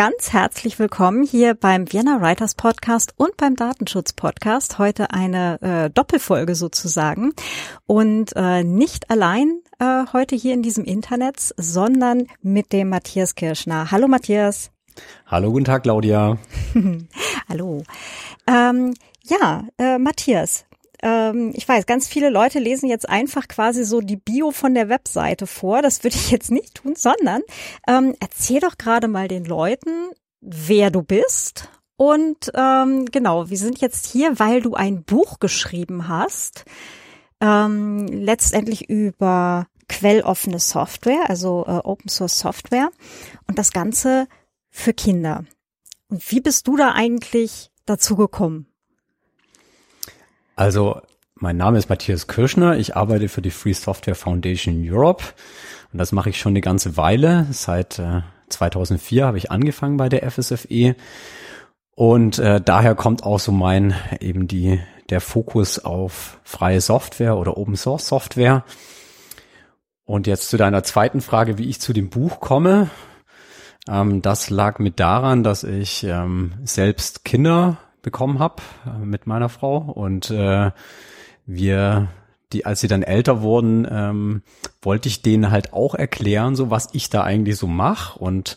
ganz herzlich willkommen hier beim Vienna Writers Podcast und beim Datenschutz Podcast. Heute eine äh, Doppelfolge sozusagen und äh, nicht allein äh, heute hier in diesem Internet, sondern mit dem Matthias Kirschner. Hallo Matthias. Hallo, guten Tag, Claudia. Hallo. Ähm, ja, äh, Matthias, ähm, ich weiß, ganz viele Leute lesen jetzt einfach quasi so die Bio von der Webseite vor. Das würde ich jetzt nicht tun, sondern ähm, erzähl doch gerade mal den Leuten, wer du bist. Und ähm, genau, wir sind jetzt hier, weil du ein Buch geschrieben hast, ähm, letztendlich über quelloffene Software, also äh, Open Source Software und das Ganze für Kinder. Und wie bist du da eigentlich dazu gekommen? Also, mein Name ist Matthias Kirschner. Ich arbeite für die Free Software Foundation Europe. Und das mache ich schon eine ganze Weile. Seit äh, 2004 habe ich angefangen bei der FSFE. Und äh, daher kommt auch so mein, eben die, der Fokus auf freie Software oder Open Source Software. Und jetzt zu deiner zweiten Frage, wie ich zu dem Buch komme. Ähm, das lag mit daran, dass ich ähm, selbst Kinder bekommen habe äh, mit meiner Frau und äh, wir die, als sie dann älter wurden, ähm, wollte ich denen halt auch erklären, so was ich da eigentlich so mache und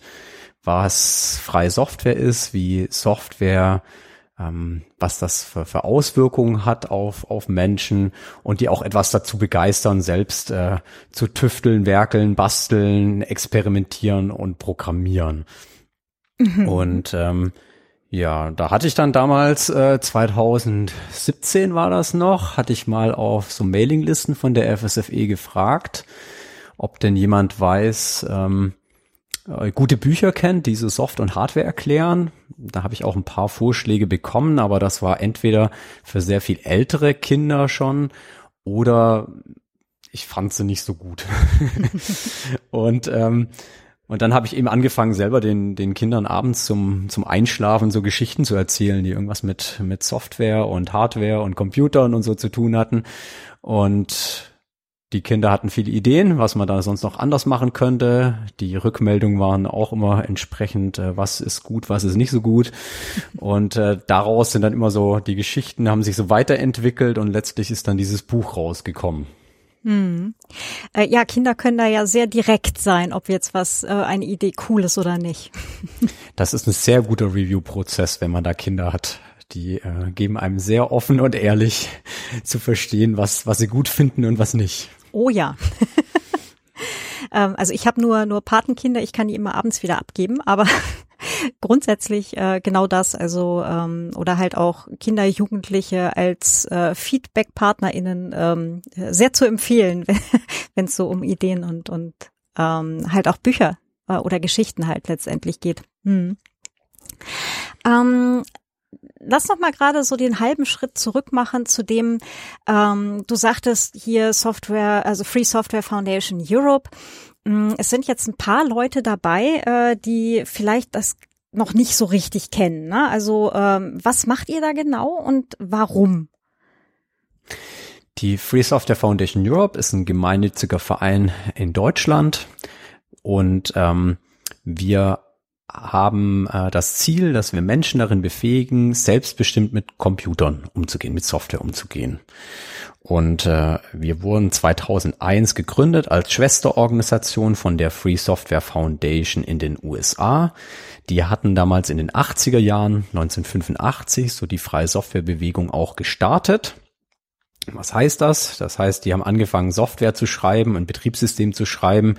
was freie Software ist, wie Software, ähm, was das für, für Auswirkungen hat auf, auf Menschen und die auch etwas dazu begeistern, selbst äh, zu tüfteln, werkeln, basteln, experimentieren und programmieren. Mhm. Und ähm, ja, da hatte ich dann damals, äh, 2017 war das noch, hatte ich mal auf so Mailinglisten von der FSFE gefragt, ob denn jemand weiß, ähm, äh, gute Bücher kennt, die so Soft- und Hardware erklären. Da habe ich auch ein paar Vorschläge bekommen, aber das war entweder für sehr viel ältere Kinder schon oder ich fand sie nicht so gut. und ähm, und dann habe ich eben angefangen, selber den, den Kindern abends zum, zum Einschlafen so Geschichten zu erzählen, die irgendwas mit, mit Software und Hardware und Computern und so zu tun hatten. Und die Kinder hatten viele Ideen, was man da sonst noch anders machen könnte. Die Rückmeldungen waren auch immer entsprechend, äh, was ist gut, was ist nicht so gut. Und äh, daraus sind dann immer so, die Geschichten haben sich so weiterentwickelt und letztlich ist dann dieses Buch rausgekommen. Hm. Äh, ja, Kinder können da ja sehr direkt sein, ob jetzt was äh, eine Idee cool ist oder nicht. das ist ein sehr guter Review-Prozess, wenn man da Kinder hat. Die äh, geben einem sehr offen und ehrlich zu verstehen, was, was sie gut finden und was nicht. Oh ja. ähm, also ich habe nur nur Patenkinder, ich kann die immer abends wieder abgeben, aber grundsätzlich äh, genau das, also ähm, oder halt auch Kinder, Jugendliche als äh, Feedback-PartnerInnen ähm, sehr zu empfehlen, wenn es so um Ideen und und ähm, halt auch Bücher äh, oder Geschichten halt letztendlich geht. Hm. Ähm, lass noch mal gerade so den halben Schritt zurück machen zu dem, ähm, du sagtest hier Software, also Free Software Foundation Europe. Mm, es sind jetzt ein paar Leute dabei, äh, die vielleicht das noch nicht so richtig kennen. Ne? Also ähm, was macht ihr da genau und warum? Die Free Software Foundation Europe ist ein gemeinnütziger Verein in Deutschland und ähm, wir haben äh, das Ziel, dass wir Menschen darin befähigen, selbstbestimmt mit Computern umzugehen, mit Software umzugehen. Und äh, wir wurden 2001 gegründet als Schwesterorganisation von der Free Software Foundation in den USA. Die hatten damals in den 80er Jahren, 1985, so die freie Softwarebewegung auch gestartet. Was heißt das? Das heißt, die haben angefangen, Software zu schreiben, ein Betriebssystem zu schreiben,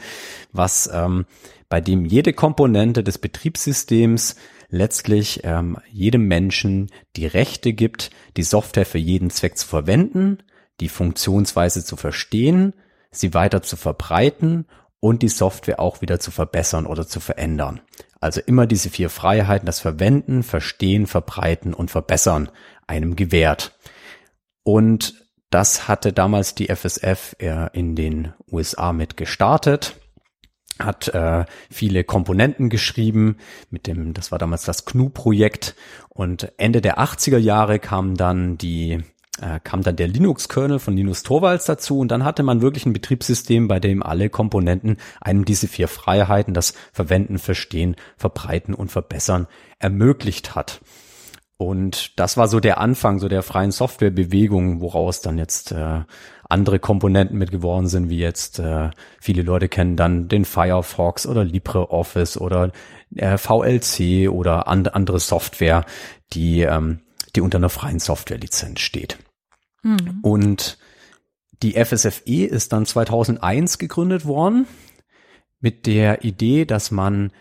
was ähm, bei dem jede Komponente des Betriebssystems letztlich ähm, jedem Menschen die Rechte gibt, die Software für jeden Zweck zu verwenden die Funktionsweise zu verstehen, sie weiter zu verbreiten und die Software auch wieder zu verbessern oder zu verändern. Also immer diese vier Freiheiten, das Verwenden, Verstehen, Verbreiten und Verbessern einem gewährt. Und das hatte damals die FSF äh, in den USA mit gestartet, hat äh, viele Komponenten geschrieben mit dem, das war damals das GNU-Projekt und Ende der 80er Jahre kam dann die äh, kam dann der Linux-Kernel von Linus Torvalds dazu und dann hatte man wirklich ein Betriebssystem, bei dem alle Komponenten einem diese vier Freiheiten, das Verwenden, Verstehen, Verbreiten und Verbessern ermöglicht hat. Und das war so der Anfang so der freien Softwarebewegung, woraus dann jetzt äh, andere Komponenten mit geworden sind, wie jetzt äh, viele Leute kennen dann den Firefox oder LibreOffice oder äh, VLC oder and andere Software, die ähm, die unter einer freien Softwarelizenz steht. Mhm. Und die FSFE ist dann 2001 gegründet worden mit der Idee, dass man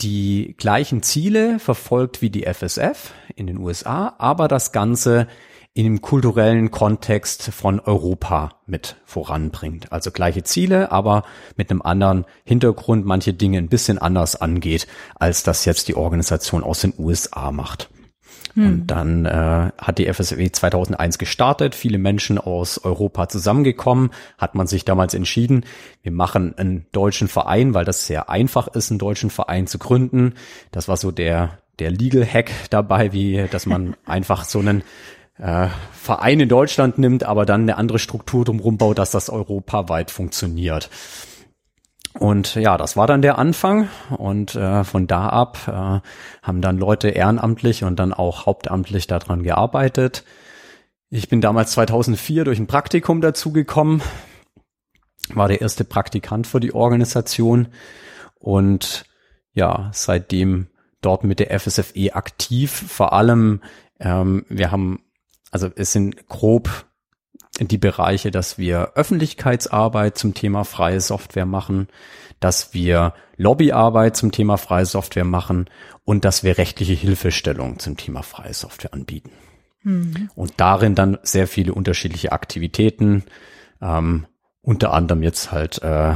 die gleichen Ziele verfolgt wie die FSF in den USA, aber das Ganze in dem kulturellen Kontext von Europa mit voranbringt. Also gleiche Ziele, aber mit einem anderen Hintergrund, manche Dinge ein bisschen anders angeht, als das jetzt die Organisation aus den USA macht. Hm. Und dann äh, hat die FSW 2001 gestartet, viele Menschen aus Europa zusammengekommen, hat man sich damals entschieden, wir machen einen deutschen Verein, weil das sehr einfach ist, einen deutschen Verein zu gründen. Das war so der der Legal Hack dabei, wie dass man einfach so einen äh, Verein in Deutschland nimmt, aber dann eine andere Struktur drumherum baut, dass das europaweit funktioniert. Und ja, das war dann der Anfang und äh, von da ab äh, haben dann Leute ehrenamtlich und dann auch hauptamtlich daran gearbeitet. Ich bin damals 2004 durch ein Praktikum dazugekommen, war der erste Praktikant für die Organisation und ja, seitdem dort mit der FSFE aktiv. Vor allem, ähm, wir haben, also es sind grob die Bereiche, dass wir Öffentlichkeitsarbeit zum Thema freie Software machen, dass wir Lobbyarbeit zum Thema freie Software machen und dass wir rechtliche Hilfestellung zum Thema freie Software anbieten. Mhm. Und darin dann sehr viele unterschiedliche Aktivitäten, ähm, unter anderem jetzt halt äh,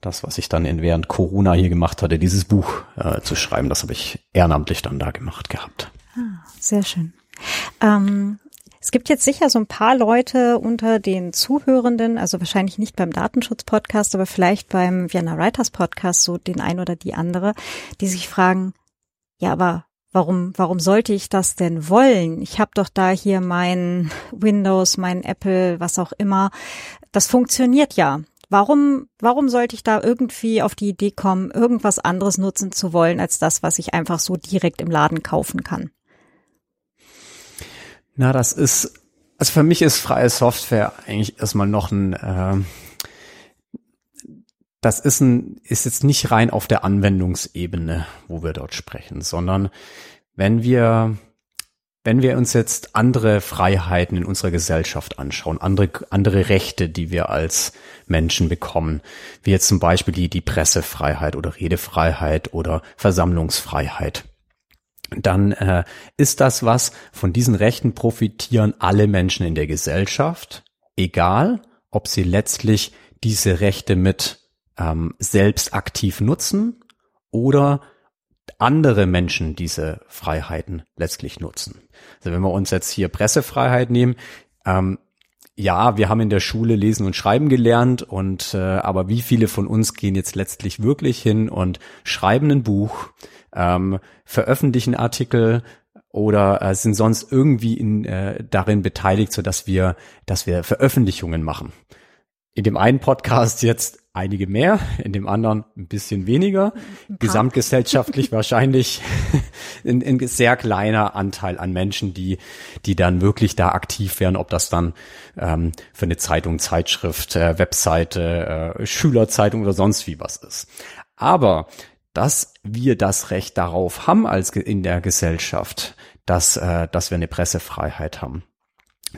das, was ich dann in, während Corona hier gemacht hatte, dieses Buch äh, zu schreiben, das habe ich ehrenamtlich dann da gemacht gehabt. Ah, sehr schön. Ähm, es gibt jetzt sicher so ein paar Leute unter den Zuhörenden, also wahrscheinlich nicht beim Datenschutz-Podcast, aber vielleicht beim Vienna Writers Podcast, so den ein oder die andere, die sich fragen, ja, aber warum, warum sollte ich das denn wollen? Ich habe doch da hier mein Windows, mein Apple, was auch immer. Das funktioniert ja. Warum, warum sollte ich da irgendwie auf die Idee kommen, irgendwas anderes nutzen zu wollen, als das, was ich einfach so direkt im Laden kaufen kann? Na, das ist, also für mich ist freie Software eigentlich erstmal noch ein, äh, das ist ein, ist jetzt nicht rein auf der Anwendungsebene, wo wir dort sprechen, sondern wenn wir, wenn wir uns jetzt andere Freiheiten in unserer Gesellschaft anschauen, andere, andere Rechte, die wir als Menschen bekommen, wie jetzt zum Beispiel die, die Pressefreiheit oder Redefreiheit oder Versammlungsfreiheit, dann äh, ist das was, von diesen Rechten profitieren alle Menschen in der Gesellschaft, egal ob sie letztlich diese Rechte mit ähm, selbst aktiv nutzen oder andere Menschen diese Freiheiten letztlich nutzen. Also wenn wir uns jetzt hier Pressefreiheit nehmen, ähm, ja, wir haben in der Schule lesen und schreiben gelernt und äh, aber wie viele von uns gehen jetzt letztlich wirklich hin und schreiben ein Buch, ähm, veröffentlichen Artikel oder äh, sind sonst irgendwie in, äh, darin beteiligt, so dass wir, dass wir Veröffentlichungen machen. In dem einen Podcast jetzt einige mehr, in dem anderen ein bisschen weniger. Gesamtgesellschaftlich wahrscheinlich ein, ein, sehr kleiner Anteil an Menschen, die, die dann wirklich da aktiv werden, ob das dann ähm, für eine Zeitung, Zeitschrift, äh, Webseite, äh, Schülerzeitung oder sonst wie was ist. Aber dass wir das Recht darauf haben als in der Gesellschaft, dass, äh, dass wir eine Pressefreiheit haben.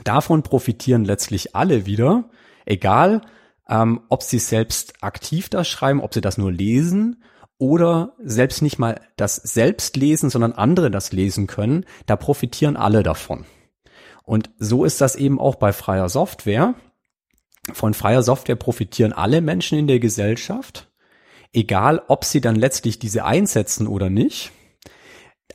Davon profitieren letztlich alle wieder, egal ähm, ob sie selbst aktiv das schreiben, ob sie das nur lesen oder selbst nicht mal das selbst lesen, sondern andere das lesen können, da profitieren alle davon. Und so ist das eben auch bei freier Software. Von freier Software profitieren alle Menschen in der Gesellschaft egal ob sie dann letztlich diese einsetzen oder nicht.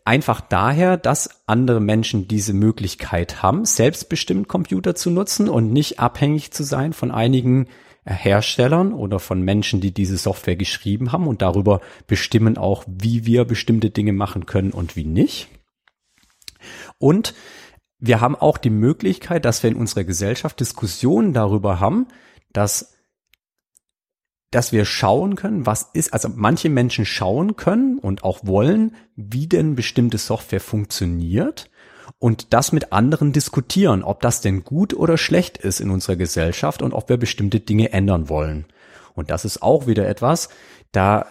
Einfach daher, dass andere Menschen diese Möglichkeit haben, selbstbestimmt Computer zu nutzen und nicht abhängig zu sein von einigen Herstellern oder von Menschen, die diese Software geschrieben haben und darüber bestimmen auch, wie wir bestimmte Dinge machen können und wie nicht. Und wir haben auch die Möglichkeit, dass wir in unserer Gesellschaft Diskussionen darüber haben, dass dass wir schauen können, was ist, also manche Menschen schauen können und auch wollen, wie denn bestimmte Software funktioniert und das mit anderen diskutieren, ob das denn gut oder schlecht ist in unserer Gesellschaft und ob wir bestimmte Dinge ändern wollen. Und das ist auch wieder etwas, da,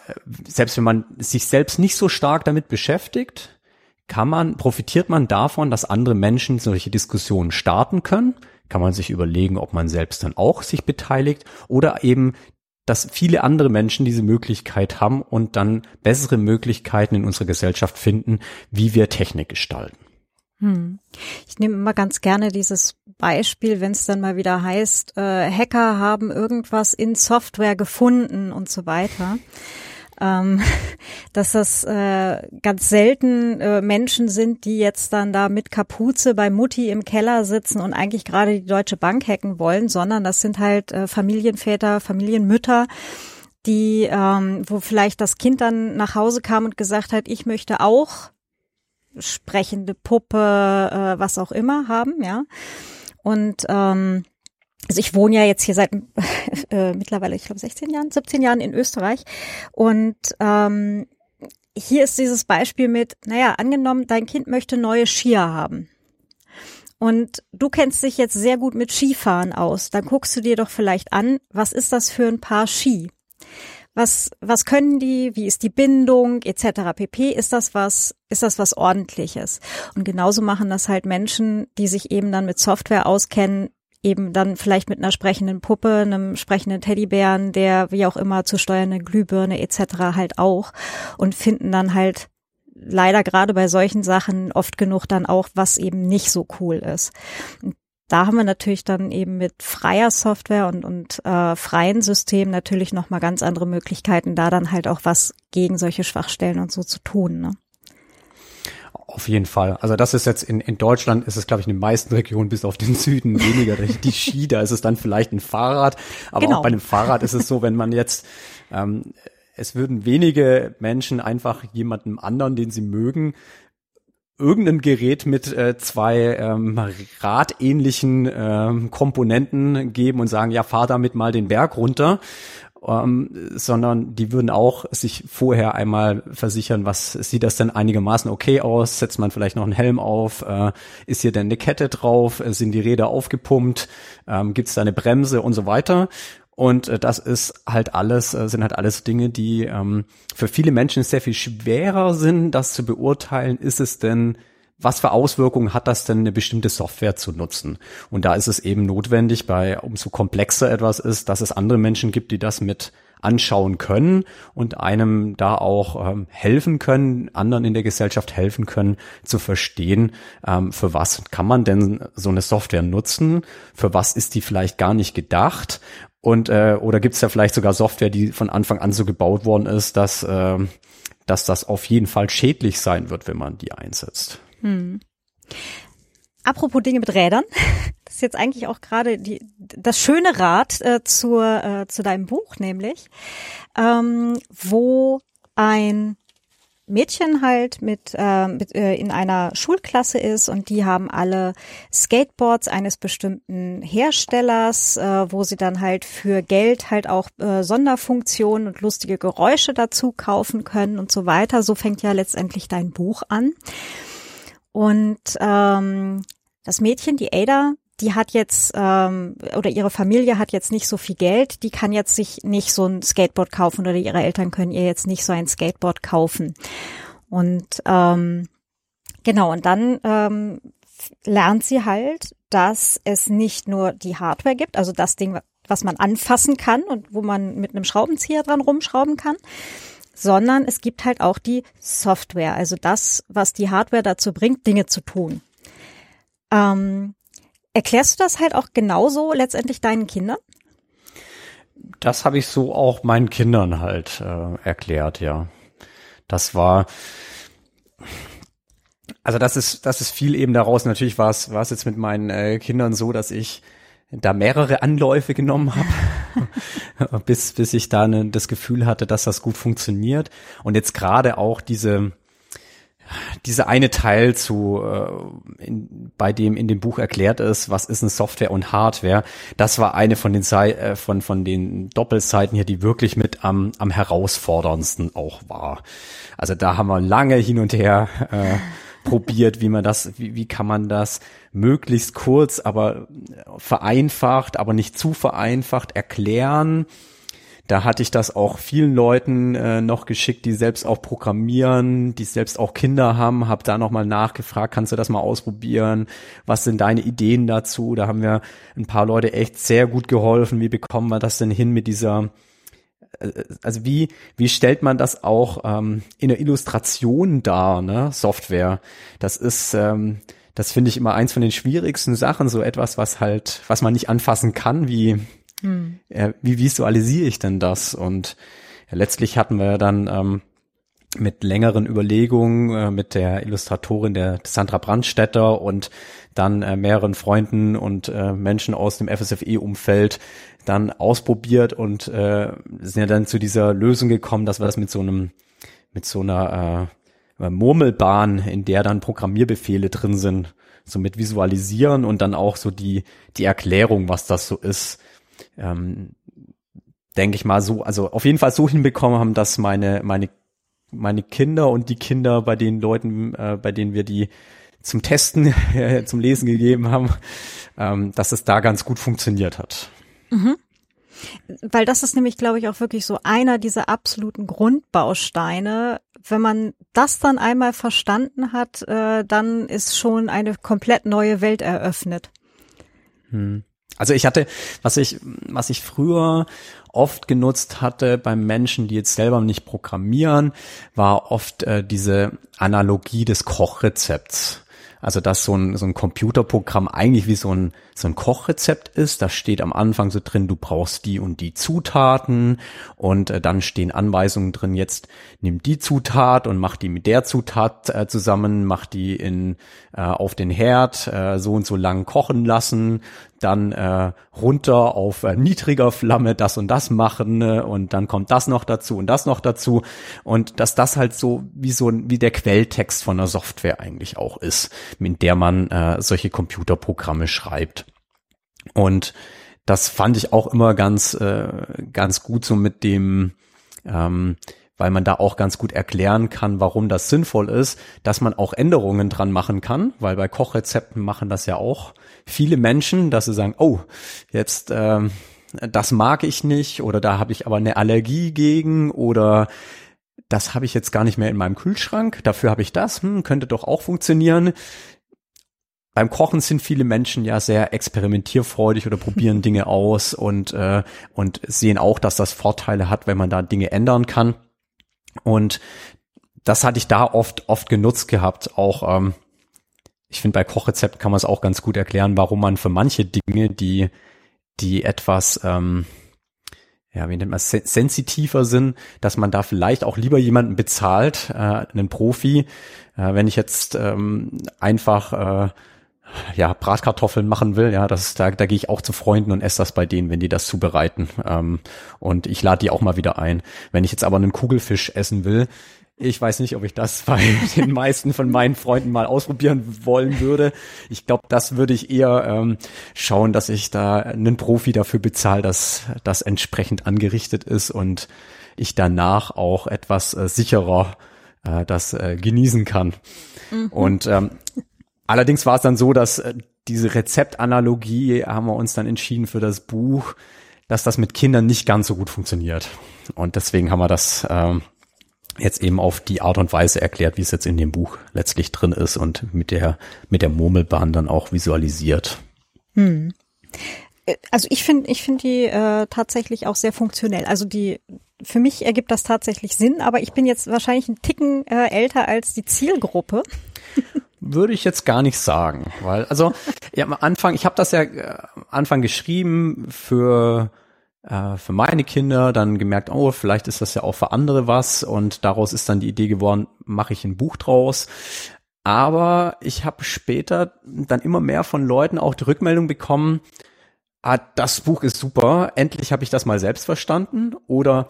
selbst wenn man sich selbst nicht so stark damit beschäftigt, kann man, profitiert man davon, dass andere Menschen solche Diskussionen starten können? Kann man sich überlegen, ob man selbst dann auch sich beteiligt oder eben dass viele andere Menschen diese Möglichkeit haben und dann bessere Möglichkeiten in unserer Gesellschaft finden, wie wir Technik gestalten. Hm. Ich nehme immer ganz gerne dieses Beispiel, wenn es dann mal wieder heißt, äh, Hacker haben irgendwas in Software gefunden und so weiter. Ähm, dass das äh, ganz selten äh, Menschen sind, die jetzt dann da mit Kapuze bei Mutti im Keller sitzen und eigentlich gerade die Deutsche Bank hacken wollen, sondern das sind halt äh, Familienväter, Familienmütter, die, ähm, wo vielleicht das Kind dann nach Hause kam und gesagt hat, ich möchte auch sprechende Puppe, äh, was auch immer haben, ja. Und ähm, also ich wohne ja jetzt hier seit äh, mittlerweile, ich glaube, 16 Jahren, 17 Jahren in Österreich. Und ähm, hier ist dieses Beispiel mit, naja, angenommen, dein Kind möchte neue Skier haben. Und du kennst dich jetzt sehr gut mit Skifahren aus. Dann guckst du dir doch vielleicht an, was ist das für ein Paar Ski? Was, was können die? Wie ist die Bindung etc. pp. Ist das was, ist das was ordentliches? Und genauso machen das halt Menschen, die sich eben dann mit Software auskennen, eben dann vielleicht mit einer sprechenden Puppe, einem sprechenden Teddybären, der wie auch immer zu steuernde Glühbirne etc. halt auch und finden dann halt leider gerade bei solchen Sachen oft genug dann auch, was eben nicht so cool ist. Und da haben wir natürlich dann eben mit freier Software und, und äh, freien Systemen natürlich nochmal ganz andere Möglichkeiten, da dann halt auch was gegen solche Schwachstellen und so zu tun. Ne? Auf jeden Fall. Also das ist jetzt in, in Deutschland ist es, glaube ich, in den meisten Regionen bis auf den Süden weniger die Ski. Da ist es dann vielleicht ein Fahrrad. Aber genau. auch bei einem Fahrrad ist es so, wenn man jetzt ähm, es würden wenige Menschen einfach jemandem anderen, den sie mögen, irgendein Gerät mit äh, zwei ähm, radähnlichen ähm, Komponenten geben und sagen, ja, fahr damit mal den Berg runter. Ähm, sondern die würden auch sich vorher einmal versichern, was sieht das denn einigermaßen okay aus? Setzt man vielleicht noch einen Helm auf? Äh, ist hier denn eine Kette drauf? Sind die Räder aufgepumpt? Ähm, Gibt es da eine Bremse und so weiter? Und äh, das ist halt alles, äh, sind halt alles Dinge, die ähm, für viele Menschen sehr viel schwerer sind, das zu beurteilen. Ist es denn, was für Auswirkungen hat das denn, eine bestimmte Software zu nutzen? Und da ist es eben notwendig, bei umso komplexer etwas ist, dass es andere Menschen gibt, die das mit anschauen können und einem da auch ähm, helfen können, anderen in der Gesellschaft helfen können, zu verstehen, ähm, für was kann man denn so eine Software nutzen, für was ist die vielleicht gar nicht gedacht und äh, oder gibt es da vielleicht sogar Software, die von Anfang an so gebaut worden ist, dass, äh, dass das auf jeden Fall schädlich sein wird, wenn man die einsetzt. Hm. Apropos Dinge mit Rädern, das ist jetzt eigentlich auch gerade die, das schöne Rad äh, zur, äh, zu deinem Buch, nämlich, ähm, wo ein Mädchen halt mit, äh, mit äh, in einer Schulklasse ist und die haben alle Skateboards eines bestimmten Herstellers, äh, wo sie dann halt für Geld halt auch äh, Sonderfunktionen und lustige Geräusche dazu kaufen können und so weiter. So fängt ja letztendlich dein Buch an. Und ähm, das Mädchen, die Ada, die hat jetzt ähm, oder ihre Familie hat jetzt nicht so viel Geld, die kann jetzt sich nicht so ein Skateboard kaufen oder ihre Eltern können ihr jetzt nicht so ein Skateboard kaufen. Und ähm, genau, und dann ähm, lernt sie halt, dass es nicht nur die Hardware gibt, also das Ding, was man anfassen kann und wo man mit einem Schraubenzieher dran rumschrauben kann, sondern es gibt halt auch die Software, also das, was die Hardware dazu bringt, Dinge zu tun. Ähm, Erklärst du das halt auch genauso letztendlich deinen Kindern? Das habe ich so auch meinen Kindern halt äh, erklärt, ja. Das war, also das ist, das ist viel eben daraus. Natürlich war es, war es jetzt mit meinen äh, Kindern so, dass ich da mehrere Anläufe genommen habe, bis, bis ich da ne, das Gefühl hatte, dass das gut funktioniert. Und jetzt gerade auch diese, dieser eine Teil zu, äh, in, bei dem in dem Buch erklärt ist, was ist eine Software und Hardware, das war eine von den äh, von von den Doppelseiten hier, die wirklich mit am am herausforderndsten auch war. Also da haben wir lange hin und her äh, probiert, wie man das, wie, wie kann man das möglichst kurz, aber vereinfacht, aber nicht zu vereinfacht erklären da hatte ich das auch vielen Leuten äh, noch geschickt, die selbst auch programmieren, die selbst auch Kinder haben, habe da nochmal nachgefragt, kannst du das mal ausprobieren? Was sind deine Ideen dazu? Da haben wir ein paar Leute echt sehr gut geholfen. Wie bekommen wir das denn hin mit dieser also wie, wie stellt man das auch ähm, in der Illustration dar, ne? Software. Das ist, ähm, das finde ich immer eins von den schwierigsten Sachen, so etwas, was halt, was man nicht anfassen kann, wie hm. Ja, wie visualisiere ich denn das? Und ja, letztlich hatten wir dann ähm, mit längeren Überlegungen äh, mit der Illustratorin der Sandra Brandstätter und dann äh, mehreren Freunden und äh, Menschen aus dem FSFE-Umfeld dann ausprobiert und äh, sind ja dann zu dieser Lösung gekommen, dass wir das mit so einem mit so einer äh, Murmelbahn, in der dann Programmierbefehle drin sind, so mit visualisieren und dann auch so die die Erklärung, was das so ist, ähm, denke ich mal so, also auf jeden Fall so hinbekommen haben, dass meine, meine, meine Kinder und die Kinder bei den Leuten, äh, bei denen wir die zum Testen, zum Lesen gegeben haben, ähm, dass es da ganz gut funktioniert hat. Mhm. Weil das ist nämlich, glaube ich, auch wirklich so einer dieser absoluten Grundbausteine. Wenn man das dann einmal verstanden hat, äh, dann ist schon eine komplett neue Welt eröffnet. Hm. Also ich hatte, was ich, was ich früher oft genutzt hatte beim Menschen, die jetzt selber nicht programmieren, war oft äh, diese Analogie des Kochrezepts. Also dass so ein, so ein Computerprogramm eigentlich wie so ein, so ein Kochrezept ist. Da steht am Anfang so drin, du brauchst die und die Zutaten und äh, dann stehen Anweisungen drin, jetzt nimm die Zutat und mach die mit der Zutat äh, zusammen, mach die in äh, auf den Herd äh, so und so lang kochen lassen, dann äh, runter auf äh, niedriger Flamme das und das machen äh, und dann kommt das noch dazu und das noch dazu und dass das halt so wie so wie der Quelltext von der Software eigentlich auch ist, mit der man äh, solche Computerprogramme schreibt. Und das fand ich auch immer ganz äh, ganz gut so mit dem ähm, weil man da auch ganz gut erklären kann, warum das sinnvoll ist, dass man auch Änderungen dran machen kann, weil bei Kochrezepten machen das ja auch viele Menschen, dass sie sagen, oh, jetzt ähm, das mag ich nicht oder da habe ich aber eine Allergie gegen oder das habe ich jetzt gar nicht mehr in meinem Kühlschrank, dafür habe ich das, hm, könnte doch auch funktionieren. Beim Kochen sind viele Menschen ja sehr experimentierfreudig oder probieren Dinge aus und, äh, und sehen auch, dass das Vorteile hat, wenn man da Dinge ändern kann. Und das hatte ich da oft, oft genutzt gehabt. Auch, ähm, ich finde, bei Kochrezepten kann man es auch ganz gut erklären, warum man für manche Dinge, die, die etwas, ähm, ja, wie nennt man es, sensitiver sind, dass man da vielleicht auch lieber jemanden bezahlt, äh, einen Profi. Äh, wenn ich jetzt ähm, einfach äh, ja, Bratkartoffeln machen will, ja, das da, da gehe ich auch zu Freunden und esse das bei denen, wenn die das zubereiten. Ähm, und ich lade die auch mal wieder ein. Wenn ich jetzt aber einen Kugelfisch essen will, ich weiß nicht, ob ich das bei den meisten von meinen Freunden mal ausprobieren wollen würde. Ich glaube, das würde ich eher ähm, schauen, dass ich da einen Profi dafür bezahle, dass das entsprechend angerichtet ist und ich danach auch etwas äh, sicherer äh, das äh, genießen kann. Mhm. Und ähm, Allerdings war es dann so, dass äh, diese Rezeptanalogie haben wir uns dann entschieden für das Buch, dass das mit Kindern nicht ganz so gut funktioniert. Und deswegen haben wir das ähm, jetzt eben auf die Art und Weise erklärt, wie es jetzt in dem Buch letztlich drin ist und mit der mit der Murmelbahn dann auch visualisiert. Hm. Äh, also ich finde ich finde die äh, tatsächlich auch sehr funktionell. Also die für mich ergibt das tatsächlich Sinn, aber ich bin jetzt wahrscheinlich einen Ticken äh, älter als die Zielgruppe. Würde ich jetzt gar nicht sagen, weil also ja, am Anfang, ich habe das ja äh, am Anfang geschrieben für äh, für meine Kinder, dann gemerkt, oh, vielleicht ist das ja auch für andere was und daraus ist dann die Idee geworden, mache ich ein Buch draus. Aber ich habe später dann immer mehr von Leuten auch die Rückmeldung bekommen, ah, das Buch ist super, endlich habe ich das mal selbst verstanden oder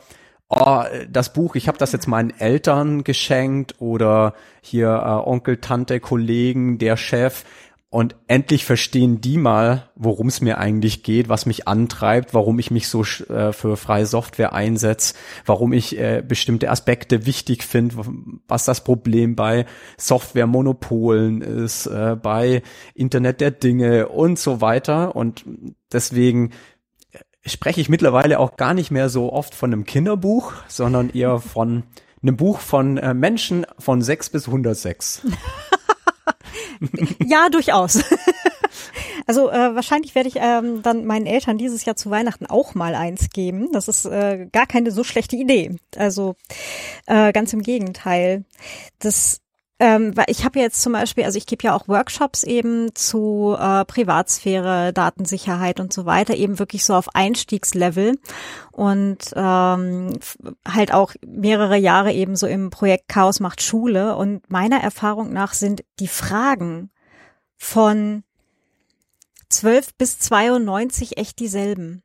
oh, das Buch, ich habe das jetzt meinen Eltern geschenkt oder hier äh, Onkel, Tante, Kollegen, der Chef. Und endlich verstehen die mal, worum es mir eigentlich geht, was mich antreibt, warum ich mich so äh, für freie Software einsetze, warum ich äh, bestimmte Aspekte wichtig finde, was das Problem bei Softwaremonopolen ist, äh, bei Internet der Dinge und so weiter. Und deswegen spreche ich mittlerweile auch gar nicht mehr so oft von einem Kinderbuch, sondern eher von einem Buch von äh, Menschen von 6 bis 106. ja, durchaus. Also äh, wahrscheinlich werde ich ähm, dann meinen Eltern dieses Jahr zu Weihnachten auch mal eins geben. Das ist äh, gar keine so schlechte Idee. Also äh, ganz im Gegenteil. Das ähm, weil ich habe jetzt zum Beispiel, also ich gebe ja auch Workshops eben zu äh, Privatsphäre, Datensicherheit und so weiter, eben wirklich so auf Einstiegslevel und ähm, halt auch mehrere Jahre eben so im Projekt Chaos macht Schule. Und meiner Erfahrung nach sind die Fragen von 12 bis 92 echt dieselben.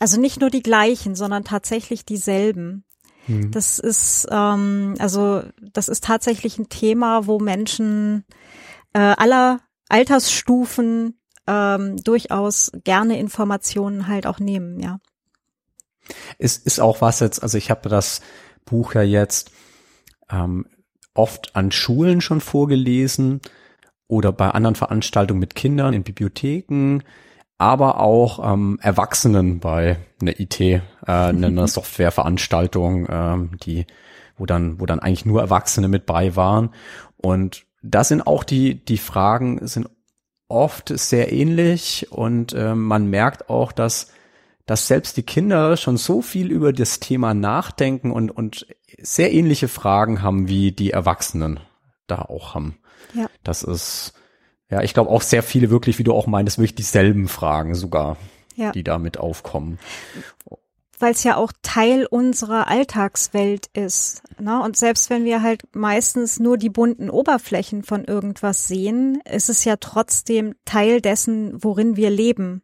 Also nicht nur die gleichen, sondern tatsächlich dieselben. Mhm. Das ist ähm, also das ist tatsächlich ein Thema, wo Menschen äh, aller Altersstufen ähm, durchaus gerne Informationen halt auch nehmen, ja. Ist, ist auch was jetzt, also ich habe das Buch ja jetzt ähm, oft an Schulen schon vorgelesen oder bei anderen Veranstaltungen mit Kindern in Bibliotheken aber auch ähm, Erwachsenen bei einer IT, äh, einer Softwareveranstaltung, ähm, die, wo dann, wo dann eigentlich nur Erwachsene mit bei waren. Und da sind auch die, die Fragen sind oft sehr ähnlich und äh, man merkt auch, dass, dass selbst die Kinder schon so viel über das Thema nachdenken und, und sehr ähnliche Fragen haben, wie die Erwachsenen da auch haben. Ja. Das ist, ja, ich glaube auch sehr viele wirklich, wie du auch meintest, wirklich dieselben Fragen sogar, ja. die damit aufkommen. Weil es ja auch Teil unserer Alltagswelt ist. Ne? Und selbst wenn wir halt meistens nur die bunten Oberflächen von irgendwas sehen, ist es ja trotzdem Teil dessen, worin wir leben.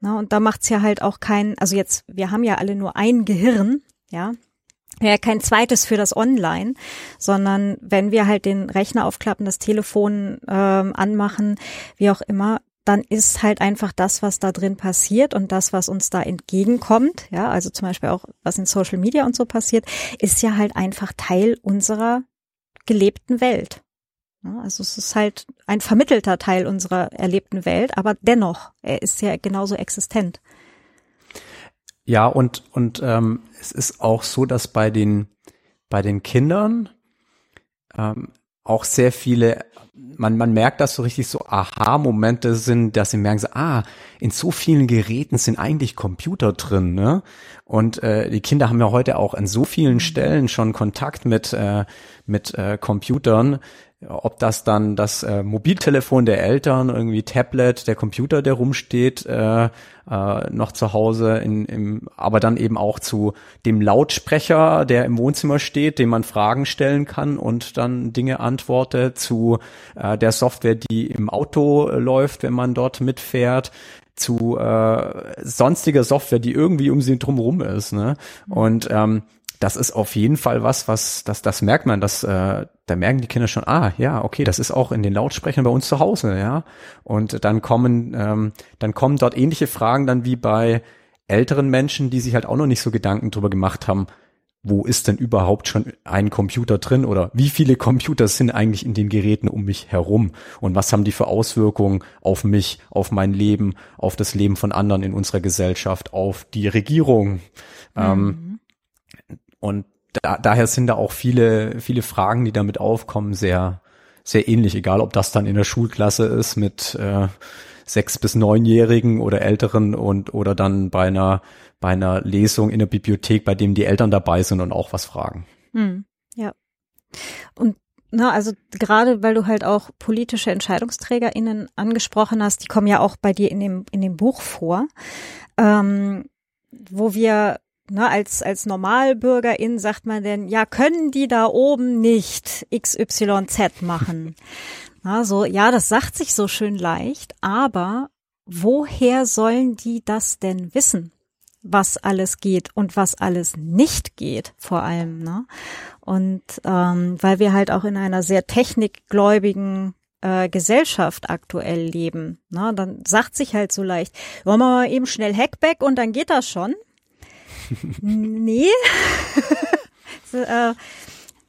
Ne? Und da macht's ja halt auch kein, also jetzt, wir haben ja alle nur ein Gehirn, ja, ja kein zweites für das Online, sondern wenn wir halt den Rechner aufklappen, das Telefon ähm, anmachen, wie auch immer, dann ist halt einfach das, was da drin passiert und das, was uns da entgegenkommt, ja, also zum Beispiel auch was in Social Media und so passiert, ist ja halt einfach Teil unserer gelebten Welt. Ja, also es ist halt ein vermittelter Teil unserer erlebten Welt, aber dennoch, er ist ja genauso existent. Ja, und, und ähm, es ist auch so, dass bei den, bei den Kindern ähm, auch sehr viele, man, man merkt, dass so richtig so Aha-Momente sind, dass sie merken, so, ah, in so vielen Geräten sind eigentlich Computer drin, ne? Und äh, die Kinder haben ja heute auch an so vielen Stellen schon Kontakt mit, äh, mit äh, Computern, ob das dann das äh, Mobiltelefon der Eltern, irgendwie Tablet, der Computer, der rumsteht, äh, äh, noch zu Hause, in, im, aber dann eben auch zu dem Lautsprecher, der im Wohnzimmer steht, dem man Fragen stellen kann und dann Dinge antwortet, zu äh, der Software, die im Auto äh, läuft, wenn man dort mitfährt, zu äh, sonstiger Software, die irgendwie um sie drumherum ist. Ne? Und ähm, das ist auf jeden Fall was, was das, das merkt man, dass äh, da merken die Kinder schon, ah, ja, okay, das ist auch in den Lautsprechern bei uns zu Hause, ja. Und dann kommen, ähm, dann kommen dort ähnliche Fragen dann wie bei älteren Menschen, die sich halt auch noch nicht so Gedanken drüber gemacht haben, wo ist denn überhaupt schon ein Computer drin oder wie viele Computer sind eigentlich in den Geräten um mich herum und was haben die für Auswirkungen auf mich, auf mein Leben, auf das Leben von anderen in unserer Gesellschaft, auf die Regierung. Ähm, mhm. Ähm, und da, daher sind da auch viele, viele Fragen, die damit aufkommen, sehr, sehr ähnlich, egal ob das dann in der Schulklasse ist mit äh, sechs bis neunjährigen oder älteren und oder dann bei einer bei einer Lesung in der Bibliothek, bei dem die Eltern dabei sind und auch was fragen. Hm, ja. Und na, also gerade weil du halt auch politische EntscheidungsträgerInnen angesprochen hast, die kommen ja auch bei dir in dem, in dem Buch vor, ähm, wo wir Ne, als, als Normalbürgerin sagt man denn, ja, können die da oben nicht XYZ machen? Na, so, ja, das sagt sich so schön leicht, aber woher sollen die das denn wissen? was alles geht und was alles nicht geht, vor allem. Ne? Und ähm, weil wir halt auch in einer sehr technikgläubigen äh, Gesellschaft aktuell leben, ne? dann sagt sich halt so leicht, wollen wir mal eben schnell Hackback und dann geht das schon. Nee. so, äh,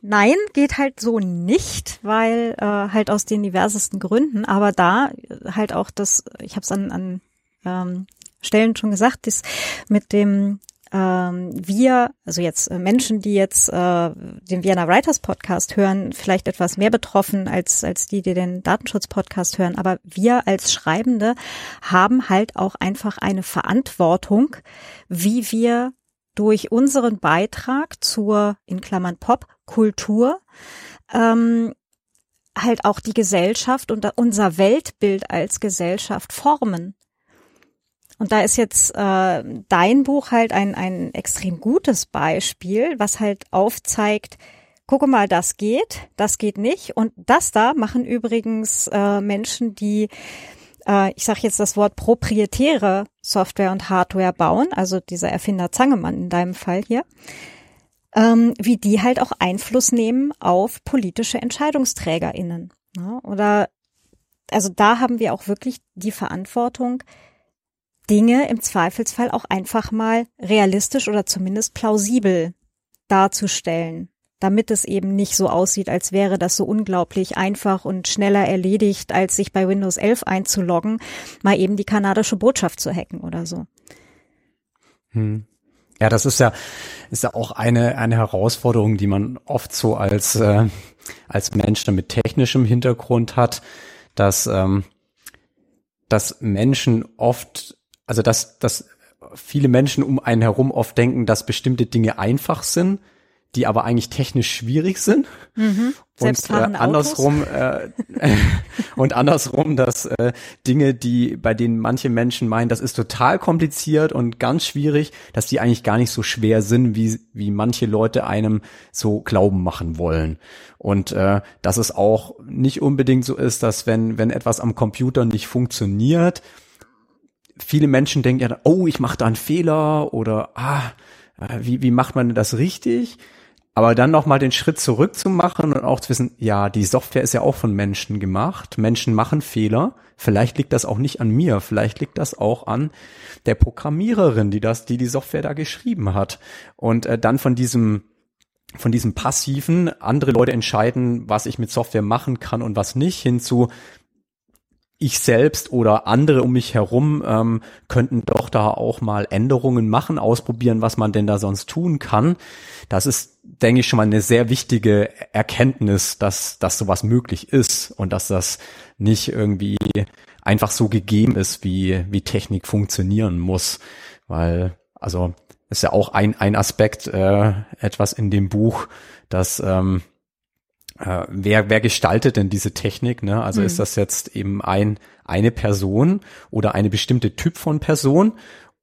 Nein, geht halt so nicht, weil äh, halt aus den diversesten Gründen. Aber da halt auch das, ich habe es an, an ähm, Stellen schon gesagt, das mit dem ähm, wir, also jetzt äh, Menschen, die jetzt äh, den Vienna Writers Podcast hören, vielleicht etwas mehr betroffen als, als die, die den Datenschutz Podcast hören. Aber wir als Schreibende haben halt auch einfach eine Verantwortung, wie wir durch unseren Beitrag zur, in Klammern Popkultur, ähm, halt auch die Gesellschaft und unser Weltbild als Gesellschaft formen. Und da ist jetzt äh, dein Buch halt ein, ein extrem gutes Beispiel, was halt aufzeigt, gucke mal, das geht, das geht nicht. Und das da machen übrigens äh, Menschen, die äh, ich sage jetzt das Wort proprietäre Software und Hardware bauen, also dieser Erfinder Zangemann in deinem Fall hier, ähm, wie die halt auch Einfluss nehmen auf politische EntscheidungsträgerInnen. Ne? Oder also da haben wir auch wirklich die Verantwortung, Dinge im Zweifelsfall auch einfach mal realistisch oder zumindest plausibel darzustellen damit es eben nicht so aussieht, als wäre das so unglaublich einfach und schneller erledigt, als sich bei Windows 11 einzuloggen, mal eben die kanadische Botschaft zu hacken oder so. Hm. Ja, das ist ja, ist ja auch eine, eine Herausforderung, die man oft so als, äh, als Mensch mit technischem Hintergrund hat, dass, ähm, dass Menschen oft, also dass, dass viele Menschen um einen herum oft denken, dass bestimmte Dinge einfach sind die aber eigentlich technisch schwierig sind. Mhm. Und äh, andersrum äh, und andersrum, dass äh, Dinge, die bei denen manche Menschen meinen, das ist total kompliziert und ganz schwierig, dass die eigentlich gar nicht so schwer sind, wie wie manche Leute einem so glauben machen wollen. Und äh, dass es auch nicht unbedingt so ist, dass wenn wenn etwas am Computer nicht funktioniert, viele Menschen denken ja, oh, ich mache da einen Fehler oder ah, äh, wie wie macht man das richtig? Aber dann nochmal den Schritt zurück zu machen und auch zu wissen, ja, die Software ist ja auch von Menschen gemacht. Menschen machen Fehler. Vielleicht liegt das auch nicht an mir. Vielleicht liegt das auch an der Programmiererin, die das, die die Software da geschrieben hat. Und äh, dann von diesem von diesem passiven, andere Leute entscheiden, was ich mit Software machen kann und was nicht, hinzu, ich selbst oder andere um mich herum ähm, könnten doch da auch mal Änderungen machen, ausprobieren, was man denn da sonst tun kann. Das ist, denke ich, schon mal eine sehr wichtige Erkenntnis, dass, dass sowas möglich ist und dass das nicht irgendwie einfach so gegeben ist, wie, wie Technik funktionieren muss. Weil, also, ist ja auch ein, ein Aspekt, äh, etwas in dem Buch, dass ähm, äh, wer, wer gestaltet denn diese Technik? Ne? Also mhm. ist das jetzt eben ein, eine Person oder eine bestimmte Typ von Person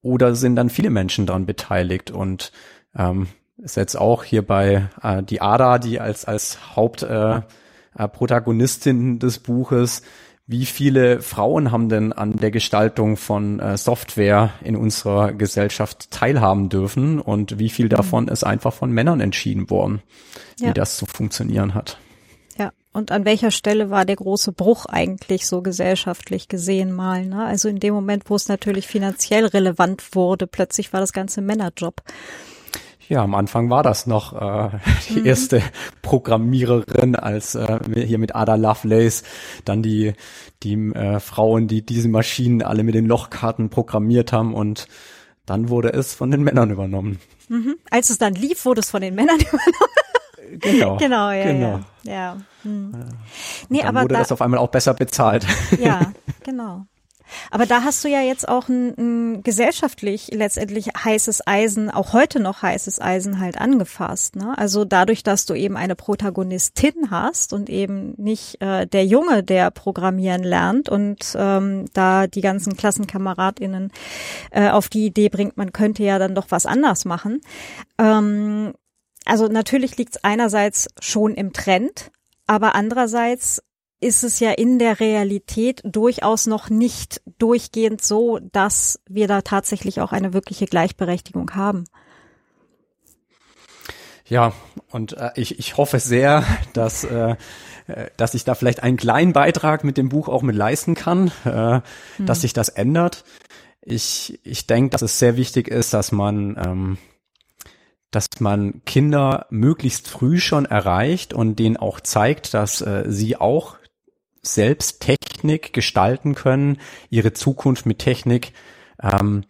oder sind dann viele Menschen daran beteiligt? Und ähm, ist jetzt auch hier bei äh, die Ada, die als, als Hauptprotagonistin äh, des Buches, wie viele Frauen haben denn an der Gestaltung von äh, Software in unserer Gesellschaft teilhaben dürfen und wie viel mhm. davon ist einfach von Männern entschieden worden, ja. wie das zu funktionieren hat. Ja, und an welcher Stelle war der große Bruch eigentlich so gesellschaftlich gesehen mal? Ne? Also in dem Moment, wo es natürlich finanziell relevant wurde, plötzlich war das ganze Männerjob. Ja, am Anfang war das noch äh, die mhm. erste Programmiererin als äh, hier mit Ada Lovelace, dann die die äh, Frauen, die diese Maschinen alle mit den Lochkarten programmiert haben und dann wurde es von den Männern übernommen. Mhm. Als es dann lief, wurde es von den Männern übernommen. Genau. genau, ja. Genau. Ja. ja. Hm. Nee, dann aber wurde da, das auf einmal auch besser bezahlt. Ja, genau. Aber da hast du ja jetzt auch ein, ein gesellschaftlich letztendlich heißes Eisen, auch heute noch heißes Eisen halt angefasst. Ne? Also dadurch, dass du eben eine Protagonistin hast und eben nicht äh, der Junge, der programmieren lernt und ähm, da die ganzen KlassenkameradInnen äh, auf die Idee bringt, man könnte ja dann doch was anders machen. Ähm, also natürlich liegt es einerseits schon im Trend, aber andererseits ist es ja in der Realität durchaus noch nicht durchgehend so, dass wir da tatsächlich auch eine wirkliche Gleichberechtigung haben. Ja, und äh, ich, ich hoffe sehr, dass, äh, äh dass ich da vielleicht einen kleinen Beitrag mit dem Buch auch mit leisten kann, äh, hm. dass sich das ändert. Ich, ich denke, dass es sehr wichtig ist, dass man ähm, dass man Kinder möglichst früh schon erreicht und denen auch zeigt, dass äh, sie auch selbst Technik gestalten können, ihre Zukunft mit Technik ähm,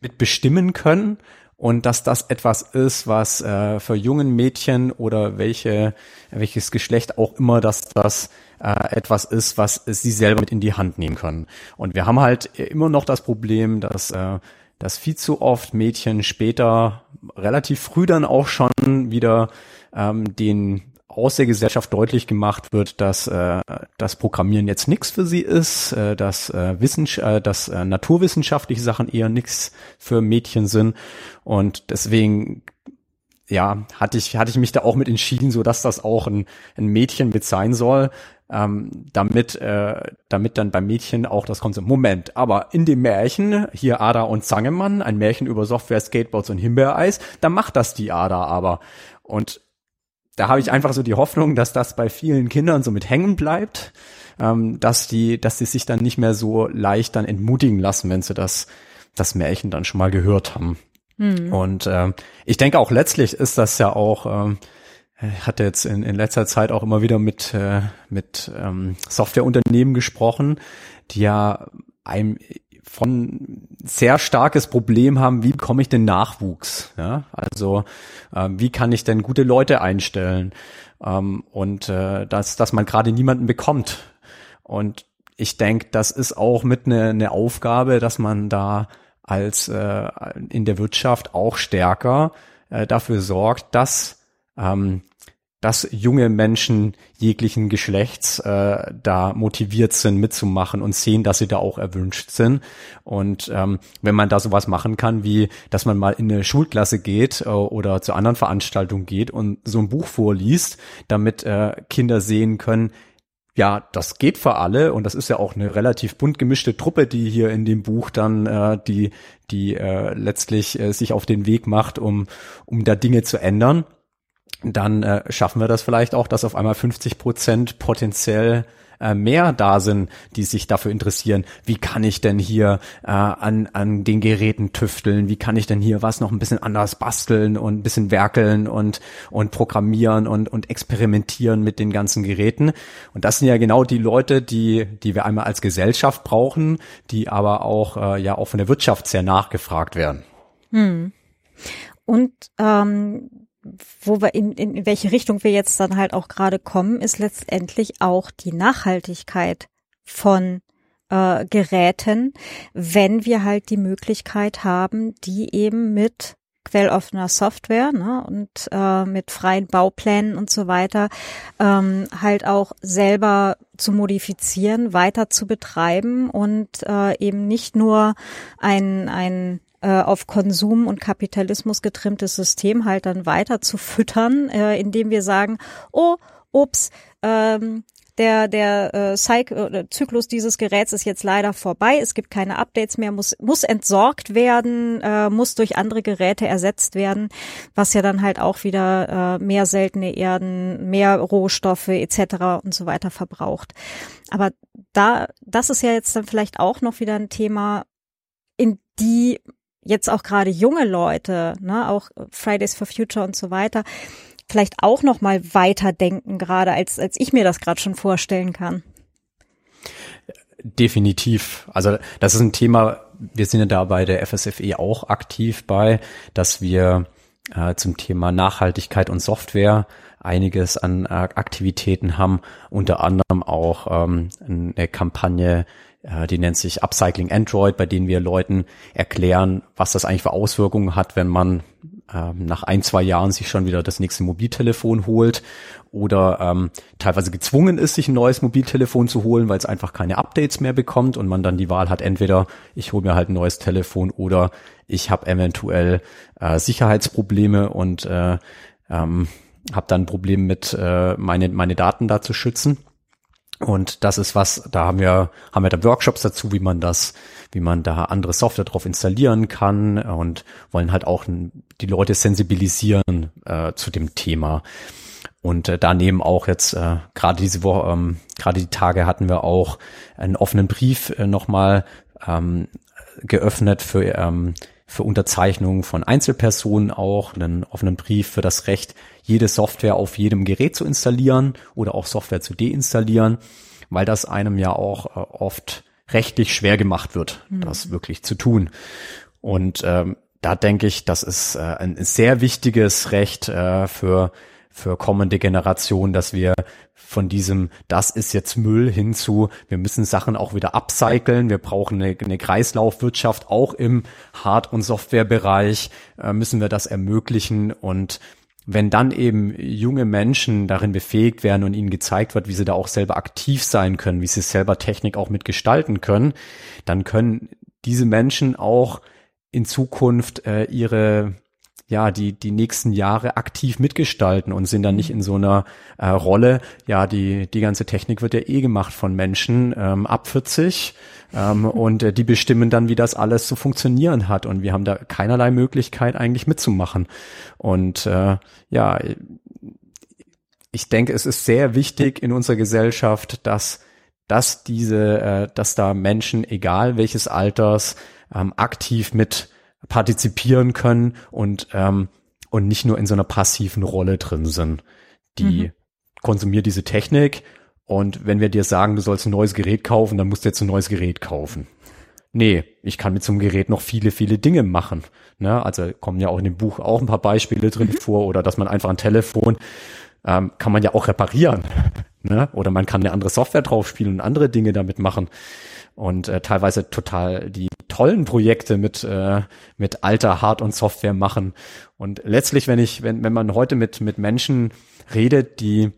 mit bestimmen können und dass das etwas ist, was äh, für jungen Mädchen oder welche welches Geschlecht auch immer, dass das äh, etwas ist, was sie selber mit in die Hand nehmen können. Und wir haben halt immer noch das Problem, dass äh, dass viel zu oft Mädchen später relativ früh dann auch schon wieder ähm, den aus der Gesellschaft deutlich gemacht wird, dass äh, das Programmieren jetzt nichts für sie ist, äh, dass, äh, Wissens äh, dass äh, naturwissenschaftliche Sachen eher nichts für Mädchen sind und deswegen ja, hatte ich, hatte ich mich da auch mit entschieden, so dass das auch ein, ein Mädchen mit sein soll, ähm, damit, äh, damit dann beim Mädchen auch das so, Moment, aber in dem Märchen, hier Ada und Zangemann, ein Märchen über Software, Skateboards und Himbeereis, da macht das die Ada aber. Und da habe ich einfach so die Hoffnung, dass das bei vielen Kindern so mit hängen bleibt, ähm, dass die, dass sie sich dann nicht mehr so leicht dann entmutigen lassen, wenn sie das, das Märchen dann schon mal gehört haben. Mhm. Und äh, ich denke auch letztlich ist das ja auch, ähm, ich hatte jetzt in, in letzter Zeit auch immer wieder mit, äh, mit ähm, Softwareunternehmen gesprochen, die ja einem von sehr starkes Problem haben, wie bekomme ich den Nachwuchs? Ja? Also äh, wie kann ich denn gute Leute einstellen? Ähm, und äh, dass, dass man gerade niemanden bekommt. Und ich denke, das ist auch mit eine ne Aufgabe, dass man da als äh, in der Wirtschaft auch stärker äh, dafür sorgt, dass ähm, dass junge Menschen jeglichen Geschlechts äh, da motiviert sind mitzumachen und sehen, dass sie da auch erwünscht sind. Und ähm, wenn man da sowas machen kann, wie dass man mal in eine Schulklasse geht äh, oder zu anderen Veranstaltungen geht und so ein Buch vorliest, damit äh, Kinder sehen können, ja, das geht für alle und das ist ja auch eine relativ bunt gemischte Truppe, die hier in dem Buch dann äh, die die äh, letztlich äh, sich auf den Weg macht, um um da Dinge zu ändern dann äh, schaffen wir das vielleicht auch, dass auf einmal 50 Prozent potenziell äh, mehr da sind, die sich dafür interessieren. Wie kann ich denn hier äh, an, an den Geräten tüfteln? Wie kann ich denn hier was noch ein bisschen anders basteln und ein bisschen werkeln und, und programmieren und, und experimentieren mit den ganzen Geräten? Und das sind ja genau die Leute, die, die wir einmal als Gesellschaft brauchen, die aber auch, äh, ja auch von der Wirtschaft sehr nachgefragt werden. Hm. Und ähm, wo wir in, in welche Richtung wir jetzt dann halt auch gerade kommen, ist letztendlich auch die Nachhaltigkeit von äh, Geräten, wenn wir halt die Möglichkeit haben, die eben mit quelloffener Software ne, und äh, mit freien Bauplänen und so weiter ähm, halt auch selber zu modifizieren, weiter zu betreiben und äh, eben nicht nur ein, ein äh, auf Konsum und Kapitalismus getrimmtes System halt dann weiter zu füttern, äh, indem wir sagen, oh, ups, ähm, der der äh, Cycle, Zyklus dieses Geräts ist jetzt leider vorbei. Es gibt keine Updates mehr, muss muss entsorgt werden, äh, muss durch andere Geräte ersetzt werden, was ja dann halt auch wieder äh, mehr seltene Erden, mehr Rohstoffe etc. und so weiter verbraucht. Aber da das ist ja jetzt dann vielleicht auch noch wieder ein Thema, in die jetzt auch gerade junge Leute, ne, auch Fridays for Future und so weiter, vielleicht auch noch mal weiterdenken gerade als als ich mir das gerade schon vorstellen kann. Definitiv. Also das ist ein Thema. Wir sind ja da bei der FSFE auch aktiv bei, dass wir äh, zum Thema Nachhaltigkeit und Software einiges an äh, Aktivitäten haben, unter anderem auch ähm, eine Kampagne, die nennt sich Upcycling Android, bei denen wir Leuten erklären, was das eigentlich für Auswirkungen hat, wenn man ähm, nach ein, zwei Jahren sich schon wieder das nächste Mobiltelefon holt oder ähm, teilweise gezwungen ist, sich ein neues Mobiltelefon zu holen, weil es einfach keine Updates mehr bekommt und man dann die Wahl hat, entweder ich hole mir halt ein neues Telefon oder ich habe eventuell äh, Sicherheitsprobleme und äh, ähm, habe dann ein Problem mit äh, meine, meine Daten da zu schützen. Und das ist was, da haben wir, haben wir da Workshops dazu, wie man das, wie man da andere Software drauf installieren kann und wollen halt auch die Leute sensibilisieren äh, zu dem Thema. Und äh, daneben auch jetzt äh, gerade diese Woche, ähm, gerade die Tage hatten wir auch einen offenen Brief äh, nochmal ähm, geöffnet für ähm, für Unterzeichnung von Einzelpersonen auch, einen offenen Brief für das Recht, jede Software auf jedem Gerät zu installieren oder auch Software zu deinstallieren, weil das einem ja auch äh, oft rechtlich schwer gemacht wird, mhm. das wirklich zu tun. Und ähm, da denke ich, das ist äh, ein sehr wichtiges Recht äh, für für kommende Generationen, dass wir von diesem, das ist jetzt Müll hinzu, wir müssen Sachen auch wieder upcyclen, wir brauchen eine, eine Kreislaufwirtschaft, auch im Hard- und Softwarebereich äh, müssen wir das ermöglichen. Und wenn dann eben junge Menschen darin befähigt werden und ihnen gezeigt wird, wie sie da auch selber aktiv sein können, wie sie selber Technik auch mitgestalten können, dann können diese Menschen auch in Zukunft äh, ihre ja, die, die nächsten Jahre aktiv mitgestalten und sind dann nicht in so einer äh, Rolle, ja, die, die ganze Technik wird ja eh gemacht von Menschen ähm, ab 40 ähm, und äh, die bestimmen dann, wie das alles zu funktionieren hat und wir haben da keinerlei Möglichkeit eigentlich mitzumachen. Und äh, ja, ich denke, es ist sehr wichtig in unserer Gesellschaft, dass dass diese, äh, dass da Menschen, egal welches Alters, ähm, aktiv mit partizipieren können und, ähm, und nicht nur in so einer passiven Rolle drin sind. Die mhm. konsumiert diese Technik und wenn wir dir sagen, du sollst ein neues Gerät kaufen, dann musst du jetzt ein neues Gerät kaufen. Nee, ich kann mit so einem Gerät noch viele, viele Dinge machen. Ne? Also kommen ja auch in dem Buch auch ein paar Beispiele drin mhm. vor oder dass man einfach ein Telefon ähm, kann man ja auch reparieren. Ne? Oder man kann eine andere Software drauf spielen und andere Dinge damit machen und äh, teilweise total die tollen Projekte mit äh, mit alter Hard- und Software machen. Und letztlich, wenn ich, wenn wenn man heute mit mit Menschen redet, die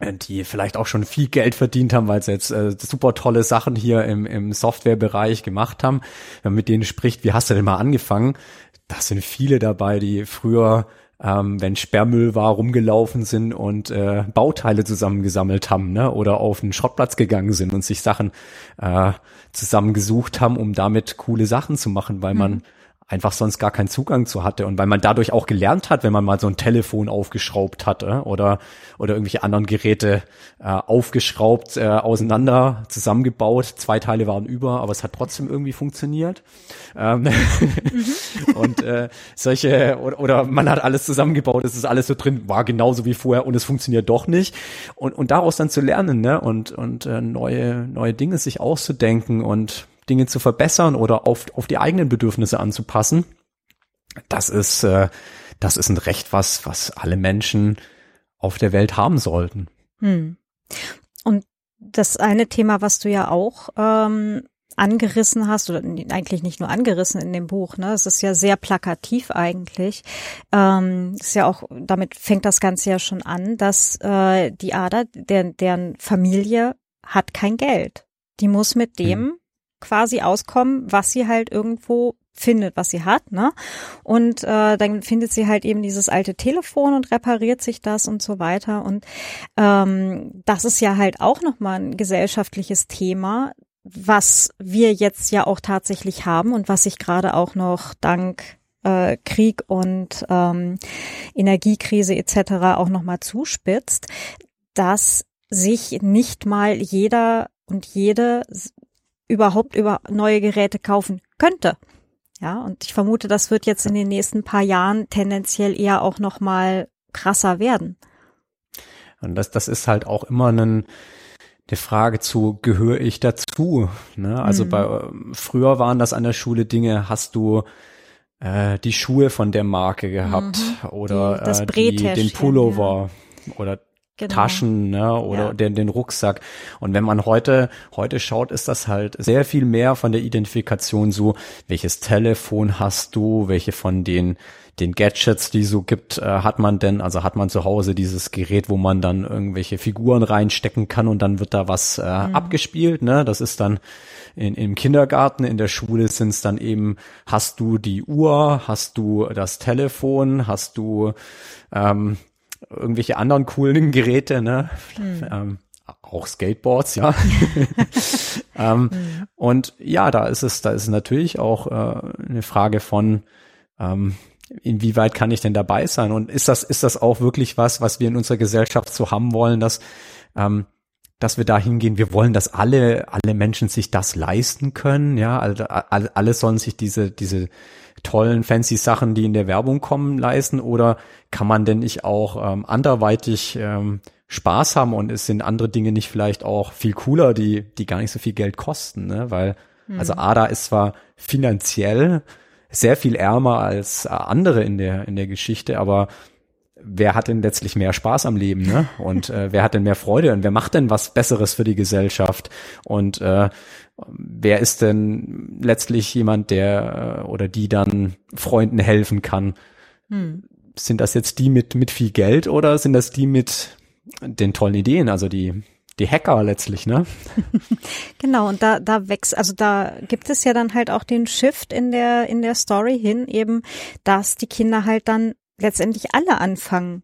äh, die vielleicht auch schon viel Geld verdient haben, weil sie jetzt äh, super tolle Sachen hier im, im Softwarebereich gemacht haben. Wenn man mit denen spricht, wie hast du denn mal angefangen? Da sind viele dabei, die früher ähm, wenn Sperrmüll war, rumgelaufen sind und äh, Bauteile zusammengesammelt haben, ne? Oder auf einen Schrottplatz gegangen sind und sich Sachen äh, zusammengesucht haben, um damit coole Sachen zu machen, weil mhm. man einfach sonst gar keinen Zugang zu hatte und weil man dadurch auch gelernt hat, wenn man mal so ein Telefon aufgeschraubt hat äh, oder oder irgendwelche anderen Geräte äh, aufgeschraubt, äh, auseinander zusammengebaut, zwei Teile waren über, aber es hat trotzdem irgendwie funktioniert. Ähm mhm. und äh, solche oder, oder man hat alles zusammengebaut, es ist alles so drin, war genauso wie vorher und es funktioniert doch nicht und und daraus dann zu lernen, ne und und äh, neue neue Dinge sich auszudenken und Dinge zu verbessern oder auf, auf die eigenen Bedürfnisse anzupassen. Das ist, äh, das ist ein Recht, was, was alle Menschen auf der Welt haben sollten. Hm. Und das eine Thema, was du ja auch ähm, angerissen hast, oder eigentlich nicht nur angerissen in dem Buch, ne? Es ist ja sehr plakativ eigentlich. Ähm, ist ja auch, damit fängt das Ganze ja schon an, dass äh, die Ader, der, deren Familie hat kein Geld. Die muss mit dem, hm quasi auskommen, was sie halt irgendwo findet, was sie hat, ne? Und äh, dann findet sie halt eben dieses alte Telefon und repariert sich das und so weiter. Und ähm, das ist ja halt auch nochmal ein gesellschaftliches Thema, was wir jetzt ja auch tatsächlich haben und was sich gerade auch noch dank äh, Krieg und ähm, Energiekrise etc. auch nochmal zuspitzt, dass sich nicht mal jeder und jede überhaupt über neue Geräte kaufen könnte. Ja, und ich vermute, das wird jetzt in den nächsten paar Jahren tendenziell eher auch noch mal krasser werden. Und das, das ist halt auch immer ein, die Frage zu, gehöre ich dazu? Ne? Also mhm. bei früher waren das an der Schule Dinge, hast du äh, die Schuhe von der Marke gehabt mhm. oder die, äh, die, den Pullover ja. oder Genau. Taschen ne, oder ja. den, den Rucksack. Und wenn man heute, heute schaut, ist das halt sehr viel mehr von der Identifikation so, welches Telefon hast du, welche von den den Gadgets, die so gibt, äh, hat man denn, also hat man zu Hause dieses Gerät, wo man dann irgendwelche Figuren reinstecken kann und dann wird da was äh, mhm. abgespielt, ne? Das ist dann in, im Kindergarten, in der Schule sind es dann eben, hast du die Uhr, hast du das Telefon, hast du ähm, irgendwelche anderen coolen Geräte, ne? Hm. Ähm, auch Skateboards, ja. ähm, mhm. Und ja, da ist es, da ist natürlich auch äh, eine Frage von, ähm, inwieweit kann ich denn dabei sein? Und ist das, ist das auch wirklich was, was wir in unserer Gesellschaft so haben wollen, dass, ähm, dass wir da hingehen, wir wollen, dass alle, alle Menschen sich das leisten können, ja, also alle, alle sollen sich diese, diese tollen, fancy Sachen, die in der Werbung kommen, leisten oder kann man denn nicht auch ähm, anderweitig ähm, Spaß haben und es sind andere Dinge nicht vielleicht auch viel cooler, die, die gar nicht so viel Geld kosten, ne? Weil, mhm. also Ada ist zwar finanziell sehr viel ärmer als andere in der, in der Geschichte, aber wer hat denn letztlich mehr Spaß am Leben, ne? Und äh, wer hat denn mehr Freude und wer macht denn was Besseres für die Gesellschaft? Und äh, wer ist denn letztlich jemand, der äh, oder die dann Freunden helfen kann? Hm. Sind das jetzt die mit mit viel Geld oder sind das die mit den tollen Ideen, also die die Hacker letztlich, ne? genau, und da, da wächst, also da gibt es ja dann halt auch den Shift in der, in der Story hin, eben, dass die Kinder halt dann letztendlich alle anfangen,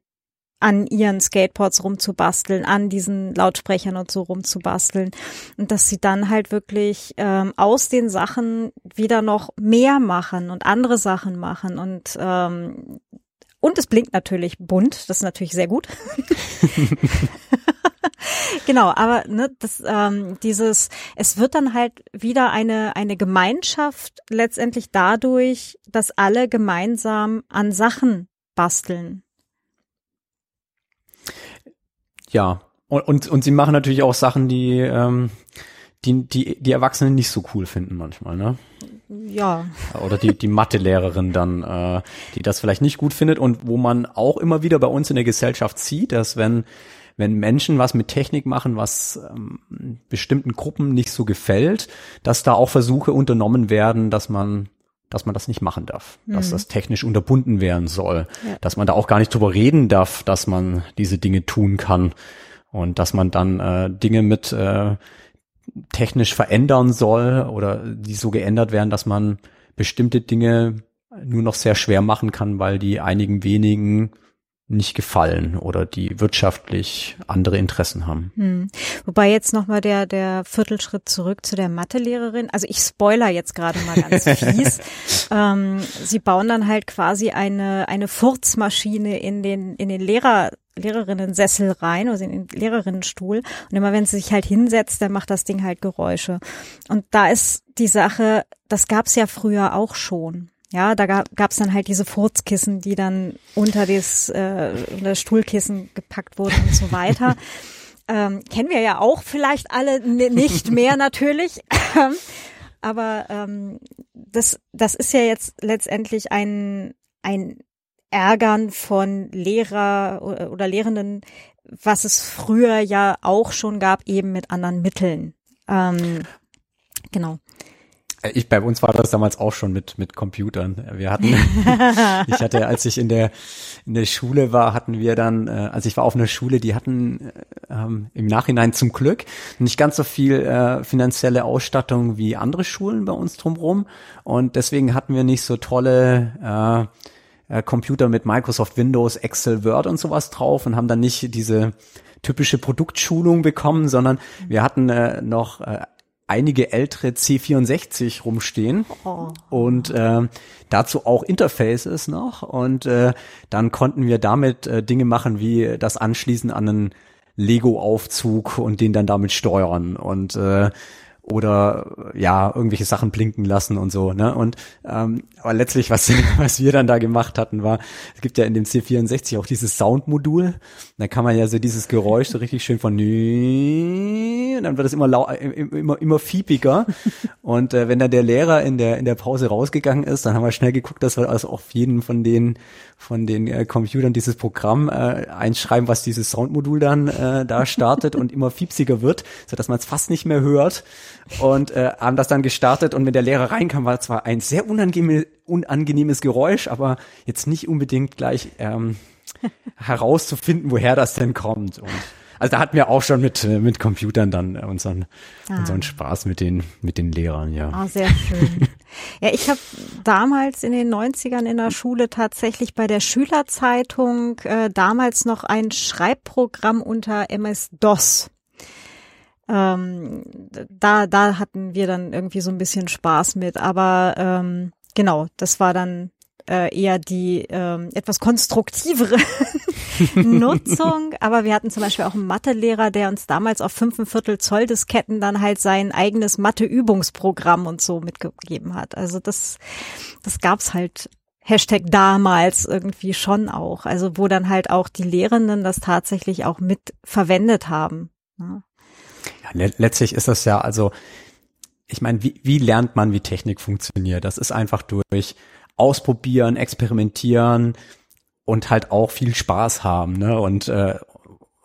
an ihren Skateboards rumzubasteln, an diesen Lautsprechern und so rumzubasteln. Und dass sie dann halt wirklich ähm, aus den Sachen wieder noch mehr machen und andere Sachen machen und ähm, und es blinkt natürlich bunt, das ist natürlich sehr gut. genau, aber ne, das, ähm, dieses, es wird dann halt wieder eine eine Gemeinschaft letztendlich dadurch, dass alle gemeinsam an Sachen basteln. Ja, und, und, und sie machen natürlich auch Sachen, die, ähm, die, die, die Erwachsenen nicht so cool finden manchmal, ne? Ja. Oder die, die Mathelehrerin dann, äh, die das vielleicht nicht gut findet und wo man auch immer wieder bei uns in der Gesellschaft sieht, dass wenn, wenn Menschen was mit Technik machen, was ähm, bestimmten Gruppen nicht so gefällt, dass da auch Versuche unternommen werden, dass man dass man das nicht machen darf, mhm. dass das technisch unterbunden werden soll, ja. dass man da auch gar nicht drüber reden darf, dass man diese Dinge tun kann und dass man dann äh, Dinge mit äh, technisch verändern soll oder die so geändert werden, dass man bestimmte Dinge nur noch sehr schwer machen kann, weil die einigen wenigen nicht gefallen oder die wirtschaftlich andere Interessen haben. Hm. Wobei jetzt nochmal der, der Viertelschritt zurück zu der Mathelehrerin. Also ich spoiler jetzt gerade mal ganz fies. ähm, sie bauen dann halt quasi eine, eine Furzmaschine in den, in den Lehrer, Lehrerinnensessel rein, also in den Lehrerinnenstuhl. Und immer wenn sie sich halt hinsetzt, dann macht das Ding halt Geräusche. Und da ist die Sache, das gab's ja früher auch schon. Ja, da gab es dann halt diese Furzkissen, die dann unter das, äh, das Stuhlkissen gepackt wurden und so weiter. ähm, kennen wir ja auch vielleicht alle nicht mehr natürlich. Aber ähm, das, das ist ja jetzt letztendlich ein, ein Ärgern von Lehrer oder Lehrenden, was es früher ja auch schon gab, eben mit anderen Mitteln. Ähm, genau. Ich, bei uns war das damals auch schon mit, mit Computern. Wir hatten, ich hatte, als ich in der, in der Schule war, hatten wir dann, äh, also ich war auf einer Schule, die hatten ähm, im Nachhinein zum Glück nicht ganz so viel äh, finanzielle Ausstattung wie andere Schulen bei uns drumherum. Und deswegen hatten wir nicht so tolle äh, äh, Computer mit Microsoft Windows, Excel, Word und sowas drauf und haben dann nicht diese typische Produktschulung bekommen, sondern wir hatten äh, noch äh, einige ältere C64 rumstehen oh. und äh, dazu auch Interfaces noch und äh, dann konnten wir damit äh, Dinge machen wie das Anschließen an einen Lego-Aufzug und den dann damit steuern und äh, oder ja irgendwelche Sachen blinken lassen und so ne und ähm, aber letztlich was was wir dann da gemacht hatten war es gibt ja in dem C64 auch dieses Soundmodul da kann man ja so dieses Geräusch so richtig schön von und dann wird es immer lau immer immer fiepiger. Und äh, wenn dann der Lehrer in der in der Pause rausgegangen ist dann haben wir schnell geguckt dass wir also auf jeden von den von den äh, Computern dieses Programm äh, einschreiben was dieses Soundmodul dann äh, da startet und immer fiepsiger wird so dass man es fast nicht mehr hört. Und äh, haben das dann gestartet und wenn der Lehrer reinkam, war zwar ein sehr unangenehm, unangenehmes Geräusch, aber jetzt nicht unbedingt gleich ähm, herauszufinden, woher das denn kommt. Und also da hatten wir auch schon mit mit Computern dann unseren ah. unseren Spaß mit den mit den Lehrern, ja. Ah, sehr schön. ja, ich habe damals in den 90ern in der Schule tatsächlich bei der Schülerzeitung äh, damals noch ein Schreibprogramm unter MS DOS ähm, da, da hatten wir dann irgendwie so ein bisschen Spaß mit. Aber ähm, genau, das war dann äh, eher die ähm, etwas konstruktivere Nutzung. Aber wir hatten zum Beispiel auch einen Mathelehrer, der uns damals auf fünfeinviertel Zoll Disketten dann halt sein eigenes Mathe-Übungsprogramm und so mitgegeben hat. Also das, das gab's halt Hashtag damals irgendwie schon auch. Also wo dann halt auch die Lehrenden das tatsächlich auch mit verwendet haben. Ne? Ja, letztlich ist das ja also, ich meine, wie, wie lernt man, wie Technik funktioniert? Das ist einfach durch ausprobieren, experimentieren und halt auch viel Spaß haben, ne? Und äh,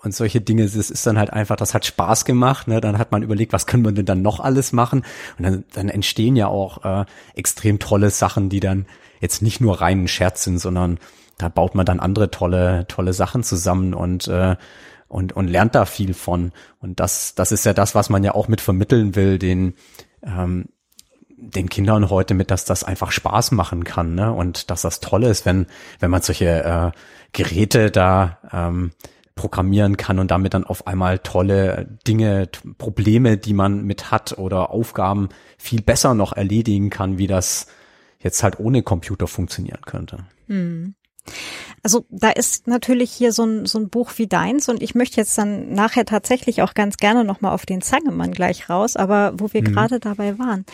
und solche Dinge, das ist dann halt einfach, das hat Spaß gemacht, ne? Dann hat man überlegt, was können wir denn dann noch alles machen? Und dann, dann entstehen ja auch äh, extrem tolle Sachen, die dann jetzt nicht nur reinen Scherz sind, sondern da baut man dann andere tolle, tolle Sachen zusammen und äh, und, und lernt da viel von. Und das, das ist ja das, was man ja auch mit vermitteln will, den, ähm, den Kindern heute mit, dass das einfach Spaß machen kann, ne? Und dass das toll ist, wenn, wenn man solche äh, Geräte da ähm, programmieren kann und damit dann auf einmal tolle Dinge, Probleme, die man mit hat oder Aufgaben viel besser noch erledigen kann, wie das jetzt halt ohne Computer funktionieren könnte. Hm. Also da ist natürlich hier so ein, so ein Buch wie deins und ich möchte jetzt dann nachher tatsächlich auch ganz gerne nochmal auf den Zangemann gleich raus, aber wo wir mhm. gerade dabei waren.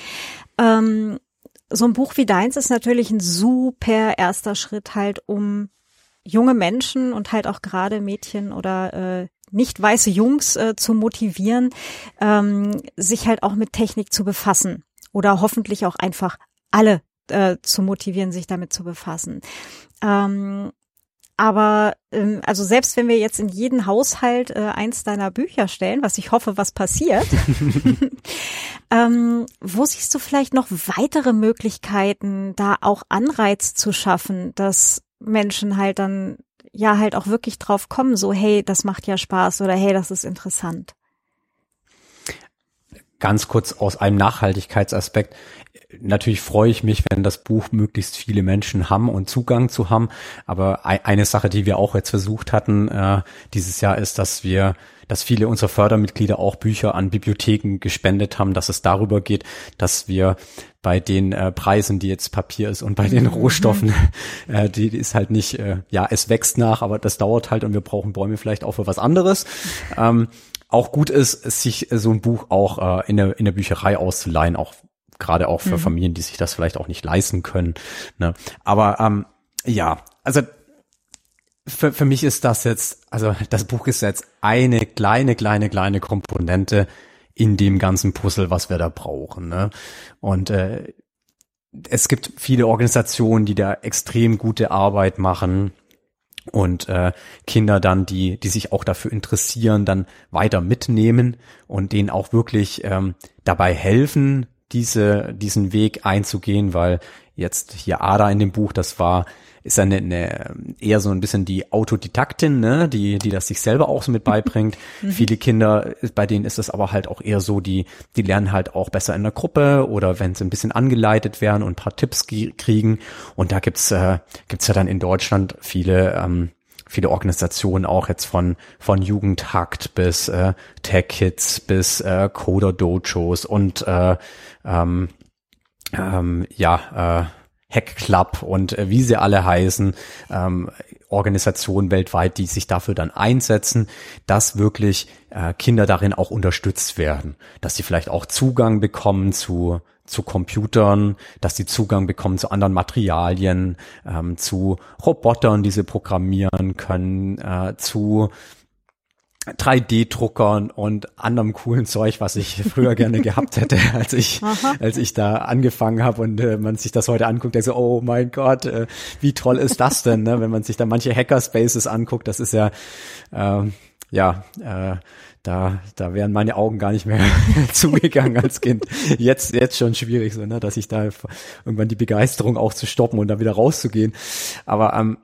Ähm, so ein Buch wie deins ist natürlich ein super erster Schritt halt, um junge Menschen und halt auch gerade Mädchen oder äh, nicht weiße Jungs äh, zu motivieren, ähm, sich halt auch mit Technik zu befassen oder hoffentlich auch einfach alle äh, zu motivieren, sich damit zu befassen. Ähm, aber ähm, also selbst wenn wir jetzt in jeden Haushalt äh, eins deiner Bücher stellen, was ich hoffe, was passiert, ähm, wo siehst du vielleicht noch weitere Möglichkeiten, da auch Anreiz zu schaffen, dass Menschen halt dann ja halt auch wirklich drauf kommen, so hey, das macht ja Spaß oder hey, das ist interessant. Ganz kurz aus einem Nachhaltigkeitsaspekt natürlich freue ich mich, wenn das Buch möglichst viele Menschen haben und Zugang zu haben. Aber eine Sache, die wir auch jetzt versucht hatten äh, dieses Jahr, ist, dass wir, dass viele unserer Fördermitglieder auch Bücher an Bibliotheken gespendet haben, dass es darüber geht, dass wir bei den äh, Preisen, die jetzt Papier ist und bei den mhm. Rohstoffen, äh, die, die ist halt nicht, äh, ja, es wächst nach, aber das dauert halt und wir brauchen Bäume vielleicht auch für was anderes. Ähm, auch gut ist, sich so ein Buch auch äh, in, der, in der Bücherei auszuleihen, auch gerade auch für mhm. Familien, die sich das vielleicht auch nicht leisten können. Ne? Aber ähm, ja, also für, für mich ist das jetzt, also das Buch ist jetzt eine kleine, kleine, kleine Komponente in dem ganzen Puzzle, was wir da brauchen. Ne? Und äh, es gibt viele Organisationen, die da extrem gute Arbeit machen und äh, Kinder dann, die, die sich auch dafür interessieren, dann weiter mitnehmen und denen auch wirklich ähm, dabei helfen, diese, diesen Weg einzugehen, weil jetzt hier Ada in dem Buch, das war, ist eine, eine eher so ein bisschen die Autodidaktin, ne, die, die das sich selber auch so mit beibringt. Mhm. Viele Kinder, bei denen ist es aber halt auch eher so, die, die lernen halt auch besser in der Gruppe oder wenn sie ein bisschen angeleitet werden und ein paar Tipps kriegen. Und da gibt's, äh, gibt's ja dann in Deutschland viele, ähm, viele Organisationen auch jetzt von von Jugendhakt bis äh, Tech Kids bis äh, Coder Dojos und äh, ähm, ähm, ja äh, Hack Club und äh, wie sie alle heißen, ähm, Organisationen weltweit, die sich dafür dann einsetzen, dass wirklich äh, Kinder darin auch unterstützt werden, dass sie vielleicht auch Zugang bekommen zu zu Computern, dass sie Zugang bekommen zu anderen Materialien, ähm, zu Robotern, die sie programmieren können, äh, zu 3D-Druckern und anderem coolen Zeug, was ich früher gerne gehabt hätte, als ich, als ich da angefangen habe und äh, man sich das heute anguckt, der so, oh mein Gott, äh, wie toll ist das denn, ne? wenn man sich da manche Hackerspaces anguckt, das ist ja, äh, ja, äh, da, da wären meine Augen gar nicht mehr zugegangen als Kind. Jetzt, jetzt schon schwierig, so, ne, dass ich da irgendwann die Begeisterung auch zu stoppen und da wieder rauszugehen. Aber ähm,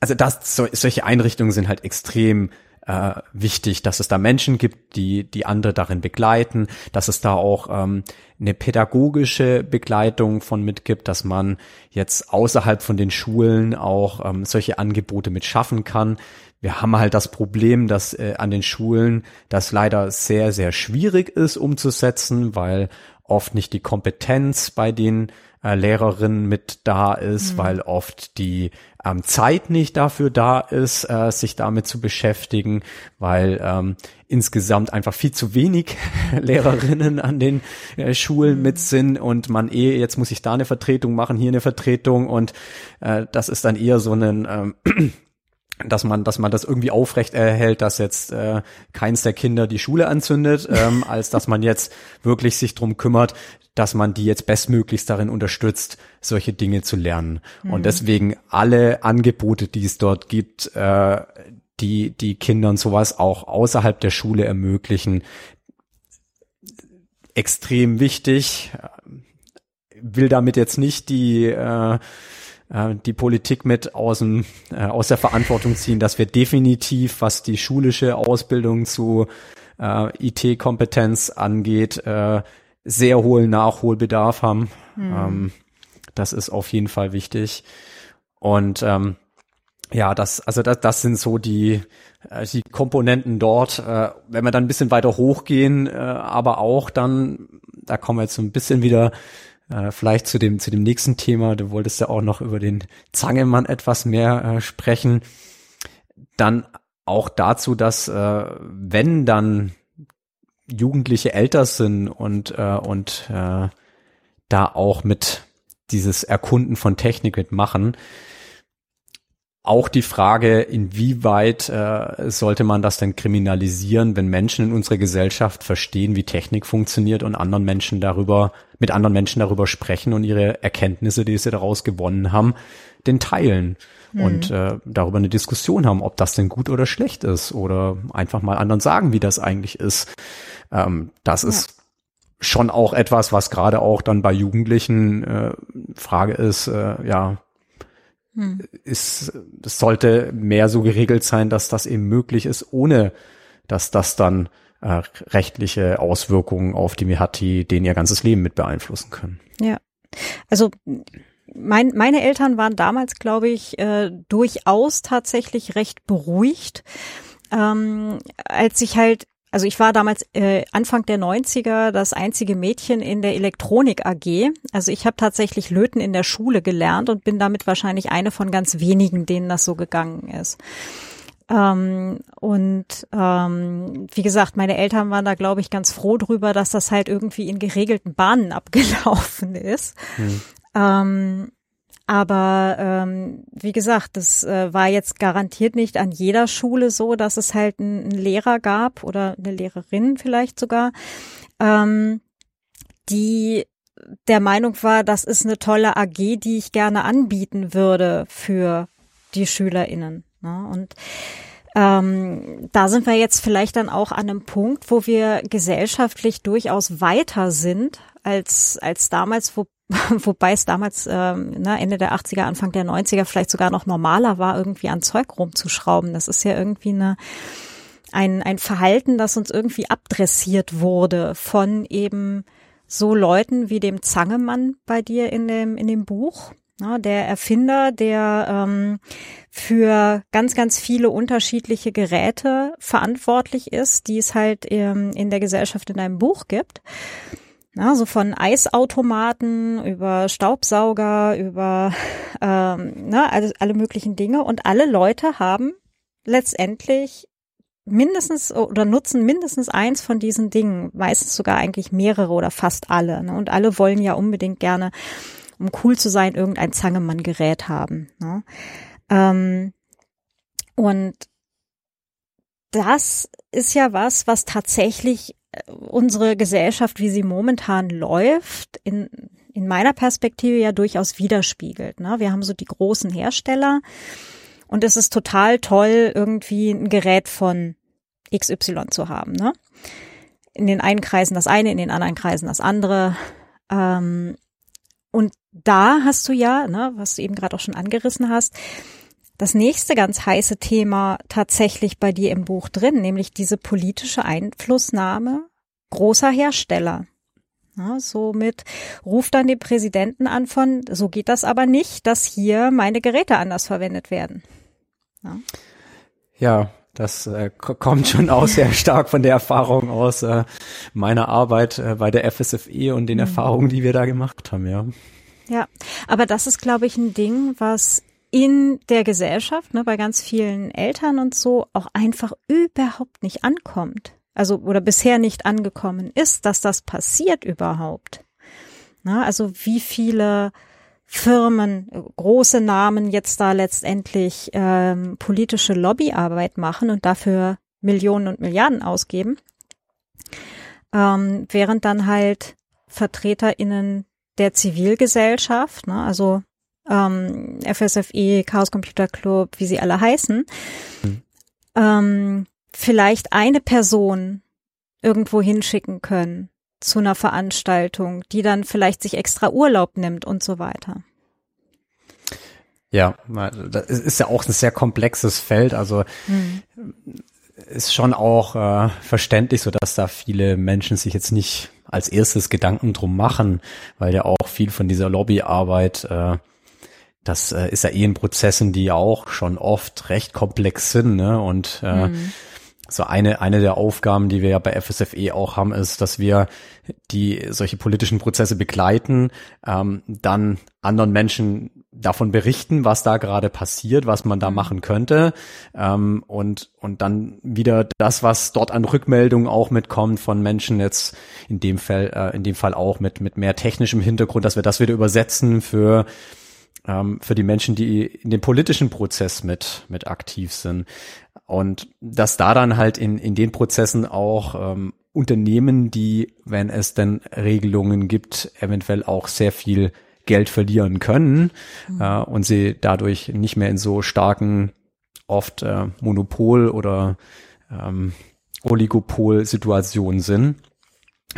also das, so, solche Einrichtungen sind halt extrem äh, wichtig, dass es da Menschen gibt, die die andere darin begleiten, dass es da auch ähm, eine pädagogische Begleitung von mitgibt, dass man jetzt außerhalb von den Schulen auch ähm, solche Angebote mit schaffen kann. Wir haben halt das Problem, dass äh, an den Schulen das leider sehr, sehr schwierig ist umzusetzen, weil oft nicht die Kompetenz bei den äh, Lehrerinnen mit da ist, mhm. weil oft die ähm, Zeit nicht dafür da ist, äh, sich damit zu beschäftigen, weil ähm, insgesamt einfach viel zu wenig Lehrerinnen an den äh, Schulen mit mhm. sind und man eh, jetzt muss ich da eine Vertretung machen, hier eine Vertretung und äh, das ist dann eher so ein ähm, dass man, dass man das irgendwie aufrecht erhält, dass jetzt äh, keins der Kinder die Schule anzündet, ähm, als dass man jetzt wirklich sich drum kümmert, dass man die jetzt bestmöglichst darin unterstützt, solche Dinge zu lernen. Mhm. Und deswegen alle Angebote, die es dort gibt, äh, die die Kindern sowas auch außerhalb der Schule ermöglichen, extrem wichtig. Will damit jetzt nicht die äh, äh die Politik mit aus, dem, äh, aus der Verantwortung ziehen, dass wir definitiv, was die schulische Ausbildung zu äh, IT-Kompetenz angeht, äh, sehr hohen Nachholbedarf haben. Mhm. Ähm, das ist auf jeden Fall wichtig. Und ähm, ja, das, also das, das sind so die, äh, die Komponenten dort. Äh, wenn wir dann ein bisschen weiter hochgehen, äh, aber auch dann, da kommen wir jetzt so ein bisschen wieder äh, vielleicht zu dem, zu dem nächsten Thema. Du wolltest ja auch noch über den Zangemann etwas mehr äh, sprechen. Dann auch dazu, dass äh, wenn dann Jugendliche älter sind und, äh, und äh, da auch mit dieses Erkunden von Technik mitmachen. Auch die Frage, inwieweit äh, sollte man das denn kriminalisieren, wenn Menschen in unserer Gesellschaft verstehen, wie Technik funktioniert und anderen Menschen darüber, mit anderen Menschen darüber sprechen und ihre Erkenntnisse, die sie daraus gewonnen haben, den teilen mhm. und äh, darüber eine Diskussion haben, ob das denn gut oder schlecht ist oder einfach mal anderen sagen, wie das eigentlich ist. Ähm, das ja. ist schon auch etwas, was gerade auch dann bei Jugendlichen äh, Frage ist, äh, ja, hm. ist, das sollte mehr so geregelt sein, dass das eben möglich ist, ohne dass das dann äh, rechtliche Auswirkungen auf die Mihati, den ihr ganzes Leben mit beeinflussen können. Ja. Also mein, meine Eltern waren damals, glaube ich, äh, durchaus tatsächlich recht beruhigt, ähm, als ich halt also ich war damals äh, Anfang der 90er das einzige Mädchen in der Elektronik AG. Also ich habe tatsächlich Löten in der Schule gelernt und bin damit wahrscheinlich eine von ganz wenigen, denen das so gegangen ist. Ähm, und ähm, wie gesagt, meine Eltern waren da, glaube ich, ganz froh drüber, dass das halt irgendwie in geregelten Bahnen abgelaufen ist. Hm. Ähm, aber ähm, wie gesagt, das äh, war jetzt garantiert nicht an jeder Schule so, dass es halt einen Lehrer gab oder eine Lehrerin vielleicht sogar, ähm, die der Meinung war, das ist eine tolle AG, die ich gerne anbieten würde für die SchülerInnen. Ne? Und ähm, da sind wir jetzt vielleicht dann auch an einem Punkt, wo wir gesellschaftlich durchaus weiter sind als, als damals, wo wobei es damals ähm, ne, Ende der 80er, Anfang der 90er vielleicht sogar noch normaler war, irgendwie an Zeug rumzuschrauben. Das ist ja irgendwie eine ein, ein Verhalten, das uns irgendwie abdressiert wurde von eben so Leuten wie dem Zangemann bei dir in dem, in dem Buch. Ja, der Erfinder, der ähm, für ganz, ganz viele unterschiedliche Geräte verantwortlich ist, die es halt ähm, in der Gesellschaft in einem Buch gibt. Na, so von Eisautomaten über Staubsauger, über ähm, ne, alle, alle möglichen Dinge. Und alle Leute haben letztendlich mindestens oder nutzen mindestens eins von diesen Dingen, meistens sogar eigentlich mehrere oder fast alle. Ne? Und alle wollen ja unbedingt gerne, um cool zu sein, irgendein Zangemann-Gerät haben. Ne? Ähm, und das ist ja was, was tatsächlich unsere Gesellschaft, wie sie momentan läuft, in, in meiner Perspektive ja durchaus widerspiegelt. Ne? Wir haben so die großen Hersteller und es ist total toll, irgendwie ein Gerät von XY zu haben. Ne? In den einen Kreisen das eine, in den anderen Kreisen das andere. Ähm, und da hast du ja, ne, was du eben gerade auch schon angerissen hast, das nächste ganz heiße Thema tatsächlich bei dir im Buch drin, nämlich diese politische Einflussnahme großer Hersteller. Ja, somit ruft dann den Präsidenten an von, so geht das aber nicht, dass hier meine Geräte anders verwendet werden. Ja, ja das äh, kommt schon auch sehr stark von der Erfahrung aus äh, meiner Arbeit äh, bei der FSFE und den mhm. Erfahrungen, die wir da gemacht haben, ja. Ja, aber das ist, glaube ich, ein Ding, was in der Gesellschaft, ne, bei ganz vielen Eltern und so, auch einfach überhaupt nicht ankommt. Also, oder bisher nicht angekommen ist, dass das passiert überhaupt. Na, also wie viele Firmen, große Namen jetzt da letztendlich ähm, politische Lobbyarbeit machen und dafür Millionen und Milliarden ausgeben, ähm, während dann halt VertreterInnen der Zivilgesellschaft, ne, also ähm, FSFE, Chaos Computer Club, wie sie alle heißen, mhm. ähm, vielleicht eine Person irgendwo hinschicken können zu einer Veranstaltung, die dann vielleicht sich extra Urlaub nimmt und so weiter. Ja, das ist ja auch ein sehr komplexes Feld. Also mhm. ist schon auch äh, verständlich, so dass da viele Menschen sich jetzt nicht als erstes Gedanken drum machen, weil ja auch viel von dieser Lobbyarbeit äh, das äh, ist ja eh in Prozessen, die auch schon oft recht komplex sind, ne? Und äh, mhm. so eine eine der Aufgaben, die wir ja bei FSFE auch haben, ist, dass wir die solche politischen Prozesse begleiten, ähm, dann anderen Menschen davon berichten, was da gerade passiert, was man da mhm. machen könnte ähm, und und dann wieder das, was dort an Rückmeldungen auch mitkommt von Menschen jetzt in dem Fall äh, in dem Fall auch mit mit mehr technischem Hintergrund, dass wir das wieder übersetzen für ähm, für die Menschen, die in dem politischen Prozess mit, mit aktiv sind. Und dass da dann halt in, in den Prozessen auch ähm, Unternehmen, die, wenn es denn Regelungen gibt, eventuell auch sehr viel Geld verlieren können mhm. äh, und sie dadurch nicht mehr in so starken, oft äh, Monopol- oder ähm, Oligopol-Situationen sind,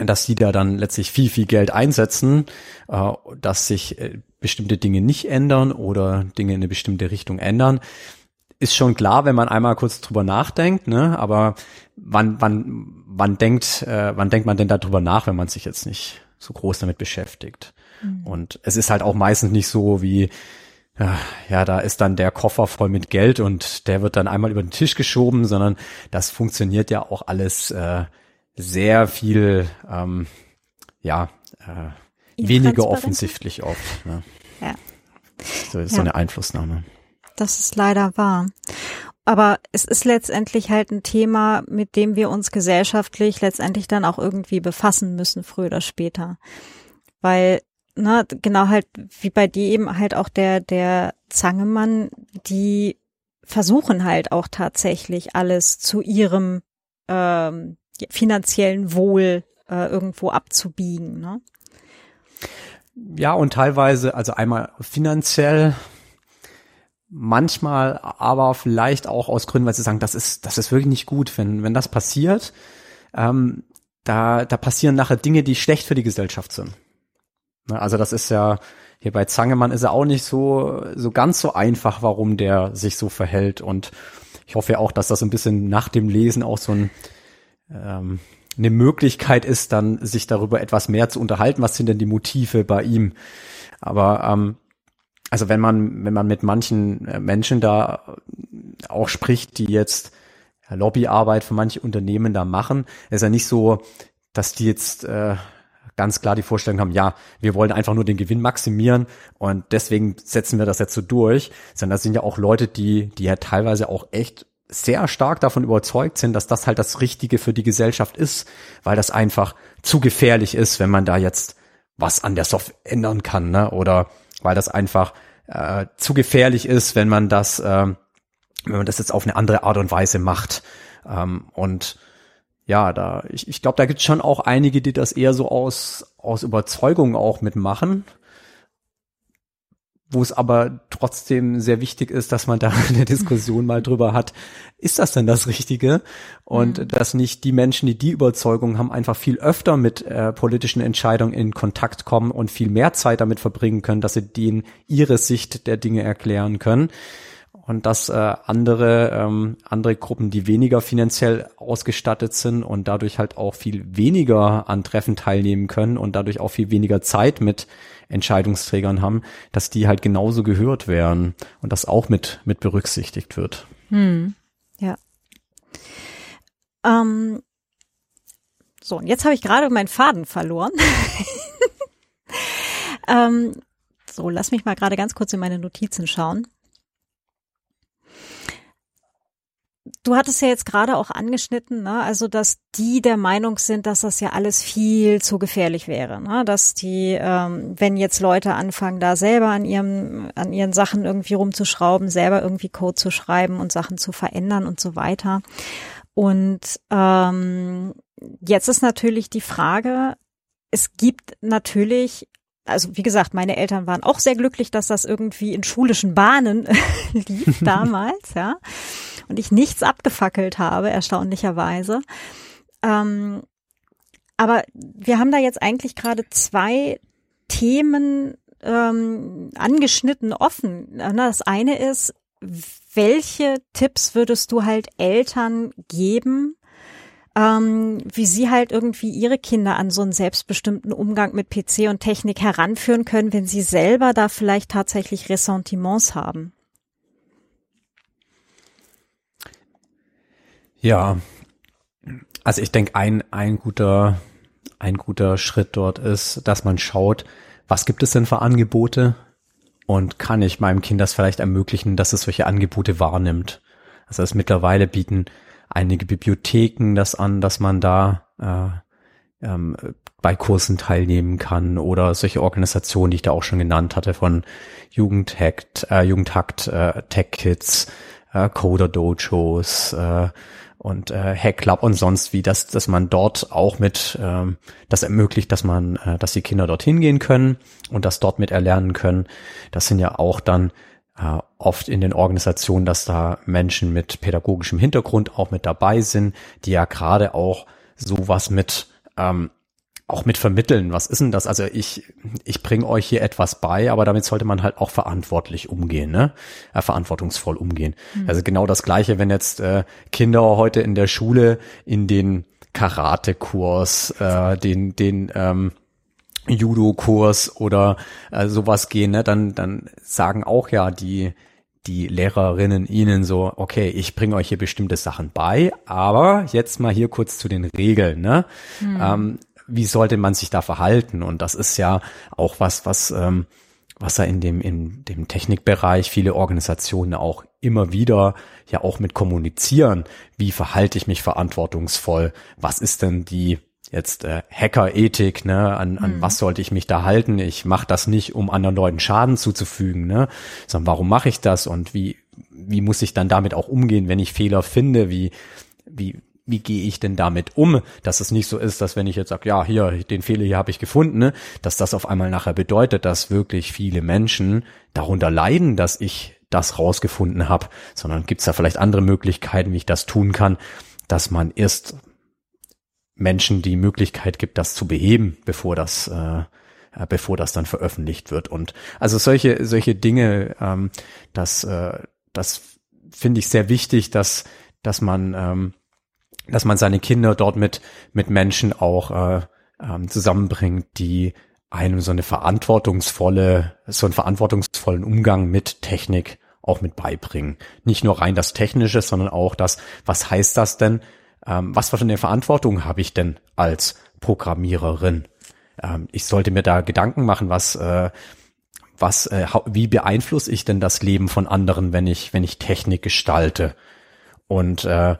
dass sie da dann letztlich viel, viel Geld einsetzen, äh, dass sich äh, bestimmte Dinge nicht ändern oder Dinge in eine bestimmte Richtung ändern. Ist schon klar, wenn man einmal kurz drüber nachdenkt, ne? Aber wann, wann, wann denkt, äh, wann denkt man denn darüber nach, wenn man sich jetzt nicht so groß damit beschäftigt? Mhm. Und es ist halt auch meistens nicht so wie, ja, ja, da ist dann der Koffer voll mit Geld und der wird dann einmal über den Tisch geschoben, sondern das funktioniert ja auch alles äh, sehr viel, ähm, ja, äh, weniger offensichtlich oft. Ne? Ja. So ja. so eine Einflussnahme. Das ist leider wahr. Aber es ist letztendlich halt ein Thema, mit dem wir uns gesellschaftlich letztendlich dann auch irgendwie befassen müssen, früher oder später. Weil, ne, genau halt, wie bei dir eben halt auch der, der Zangemann, die versuchen halt auch tatsächlich alles zu ihrem ähm, finanziellen Wohl äh, irgendwo abzubiegen. Ne? Ja, und teilweise, also einmal finanziell, manchmal aber vielleicht auch aus Gründen, weil sie sagen, das ist, das ist wirklich nicht gut, wenn, wenn das passiert, ähm, da, da passieren nachher Dinge, die schlecht für die Gesellschaft sind. Ne, also das ist ja, hier bei Zangemann ist er auch nicht so, so ganz so einfach, warum der sich so verhält und ich hoffe ja auch, dass das ein bisschen nach dem Lesen auch so ein, ähm, eine Möglichkeit ist, dann sich darüber etwas mehr zu unterhalten. Was sind denn die Motive bei ihm? Aber ähm, also wenn man wenn man mit manchen äh, Menschen da auch spricht, die jetzt Lobbyarbeit für manche Unternehmen da machen, ist ja nicht so, dass die jetzt äh, ganz klar die Vorstellung haben, ja, wir wollen einfach nur den Gewinn maximieren und deswegen setzen wir das jetzt so durch, sondern das sind ja auch Leute, die, die ja teilweise auch echt sehr stark davon überzeugt sind, dass das halt das Richtige für die Gesellschaft ist, weil das einfach zu gefährlich ist, wenn man da jetzt was an der Software ändern kann, ne? Oder weil das einfach äh, zu gefährlich ist, wenn man das, äh, wenn man das jetzt auf eine andere Art und Weise macht. Ähm, und ja, da ich, ich glaube, da gibt es schon auch einige, die das eher so aus aus Überzeugung auch mitmachen wo es aber trotzdem sehr wichtig ist, dass man da eine Diskussion mal drüber hat, ist das denn das Richtige? Und mhm. dass nicht die Menschen, die die Überzeugung haben, einfach viel öfter mit äh, politischen Entscheidungen in Kontakt kommen und viel mehr Zeit damit verbringen können, dass sie denen ihre Sicht der Dinge erklären können. und dass äh, andere ähm, andere Gruppen, die weniger finanziell ausgestattet sind und dadurch halt auch viel weniger an Treffen teilnehmen können und dadurch auch viel weniger Zeit mit Entscheidungsträgern haben, dass die halt genauso gehört werden und das auch mit mit berücksichtigt wird. Hm. Ja. Ähm, so, und jetzt habe ich gerade meinen Faden verloren. ähm, so, lass mich mal gerade ganz kurz in meine Notizen schauen. Du hattest ja jetzt gerade auch angeschnitten, ne? also dass die der Meinung sind, dass das ja alles viel zu gefährlich wäre, ne? dass die, ähm, wenn jetzt Leute anfangen, da selber an ihrem, an ihren Sachen irgendwie rumzuschrauben, selber irgendwie Code zu schreiben und Sachen zu verändern und so weiter. Und ähm, jetzt ist natürlich die Frage, es gibt natürlich also wie gesagt, meine Eltern waren auch sehr glücklich, dass das irgendwie in schulischen Bahnen lief damals, ja und ich nichts abgefackelt habe, erstaunlicherweise. Ähm, aber wir haben da jetzt eigentlich gerade zwei Themen ähm, angeschnitten offen. Das eine ist, welche Tipps würdest du halt Eltern geben, ähm, wie sie halt irgendwie ihre Kinder an so einen selbstbestimmten Umgang mit PC und Technik heranführen können, wenn sie selber da vielleicht tatsächlich Ressentiments haben? Ja, also ich denke, ein, ein guter, ein guter Schritt dort ist, dass man schaut, was gibt es denn für Angebote und kann ich meinem Kind das vielleicht ermöglichen, dass es solche Angebote wahrnimmt. Also es mittlerweile bieten einige Bibliotheken das an, dass man da äh, ähm, bei Kursen teilnehmen kann oder solche Organisationen, die ich da auch schon genannt hatte, von Jugendhackt, äh, Jugendhackt, äh, Tech Kids, äh, Coder Dojos, äh, und äh, Hack Club und sonst wie, dass, dass man dort auch mit ähm, das ermöglicht, dass man, äh, dass die Kinder dorthin gehen können und das dort mit erlernen können. Das sind ja auch dann äh, oft in den Organisationen, dass da Menschen mit pädagogischem Hintergrund auch mit dabei sind, die ja gerade auch sowas mit ähm, auch mit vermitteln. Was ist denn das? Also ich, ich bringe euch hier etwas bei, aber damit sollte man halt auch verantwortlich umgehen, ne? Äh, verantwortungsvoll umgehen. Mhm. Also genau das Gleiche, wenn jetzt äh, Kinder heute in der Schule in den Karate-Kurs, äh, den, den ähm, Judo-Kurs oder äh, sowas gehen, ne, dann, dann sagen auch ja die, die Lehrerinnen ihnen so, okay, ich bringe euch hier bestimmte Sachen bei, aber jetzt mal hier kurz zu den Regeln. Ne? Hm. Ähm, wie sollte man sich da verhalten? Und das ist ja auch was, was, ähm, was ja in dem, in dem Technikbereich viele Organisationen auch immer wieder ja auch mit kommunizieren. Wie verhalte ich mich verantwortungsvoll? Was ist denn die jetzt äh, Hacker-Ethik, ne, an, an mhm. was sollte ich mich da halten? Ich mache das nicht, um anderen Leuten Schaden zuzufügen, ne, sondern warum mache ich das und wie wie muss ich dann damit auch umgehen, wenn ich Fehler finde? Wie wie wie gehe ich denn damit um, dass es nicht so ist, dass wenn ich jetzt sage, ja, hier, den Fehler hier habe ich gefunden, ne, dass das auf einmal nachher bedeutet, dass wirklich viele Menschen darunter leiden, dass ich das rausgefunden habe, sondern gibt es da vielleicht andere Möglichkeiten, wie ich das tun kann, dass man erst Menschen die Möglichkeit gibt, das zu beheben, bevor das äh, äh bevor das dann veröffentlicht wird. Und also solche solche Dinge, ähm, das äh, das finde ich sehr wichtig, dass dass man ähm, dass man seine Kinder dort mit, mit Menschen auch äh, ähm, zusammenbringt, die einem so eine verantwortungsvolle, so einen verantwortungsvollen Umgang mit Technik auch mit beibringen. Nicht nur rein das Technische, sondern auch das, was heißt das denn? Ähm, was für eine Verantwortung habe ich denn als Programmiererin? Ähm, ich sollte mir da Gedanken machen, was, äh, was, äh, wie beeinflusse ich denn das Leben von anderen, wenn ich, wenn ich Technik gestalte? Und äh,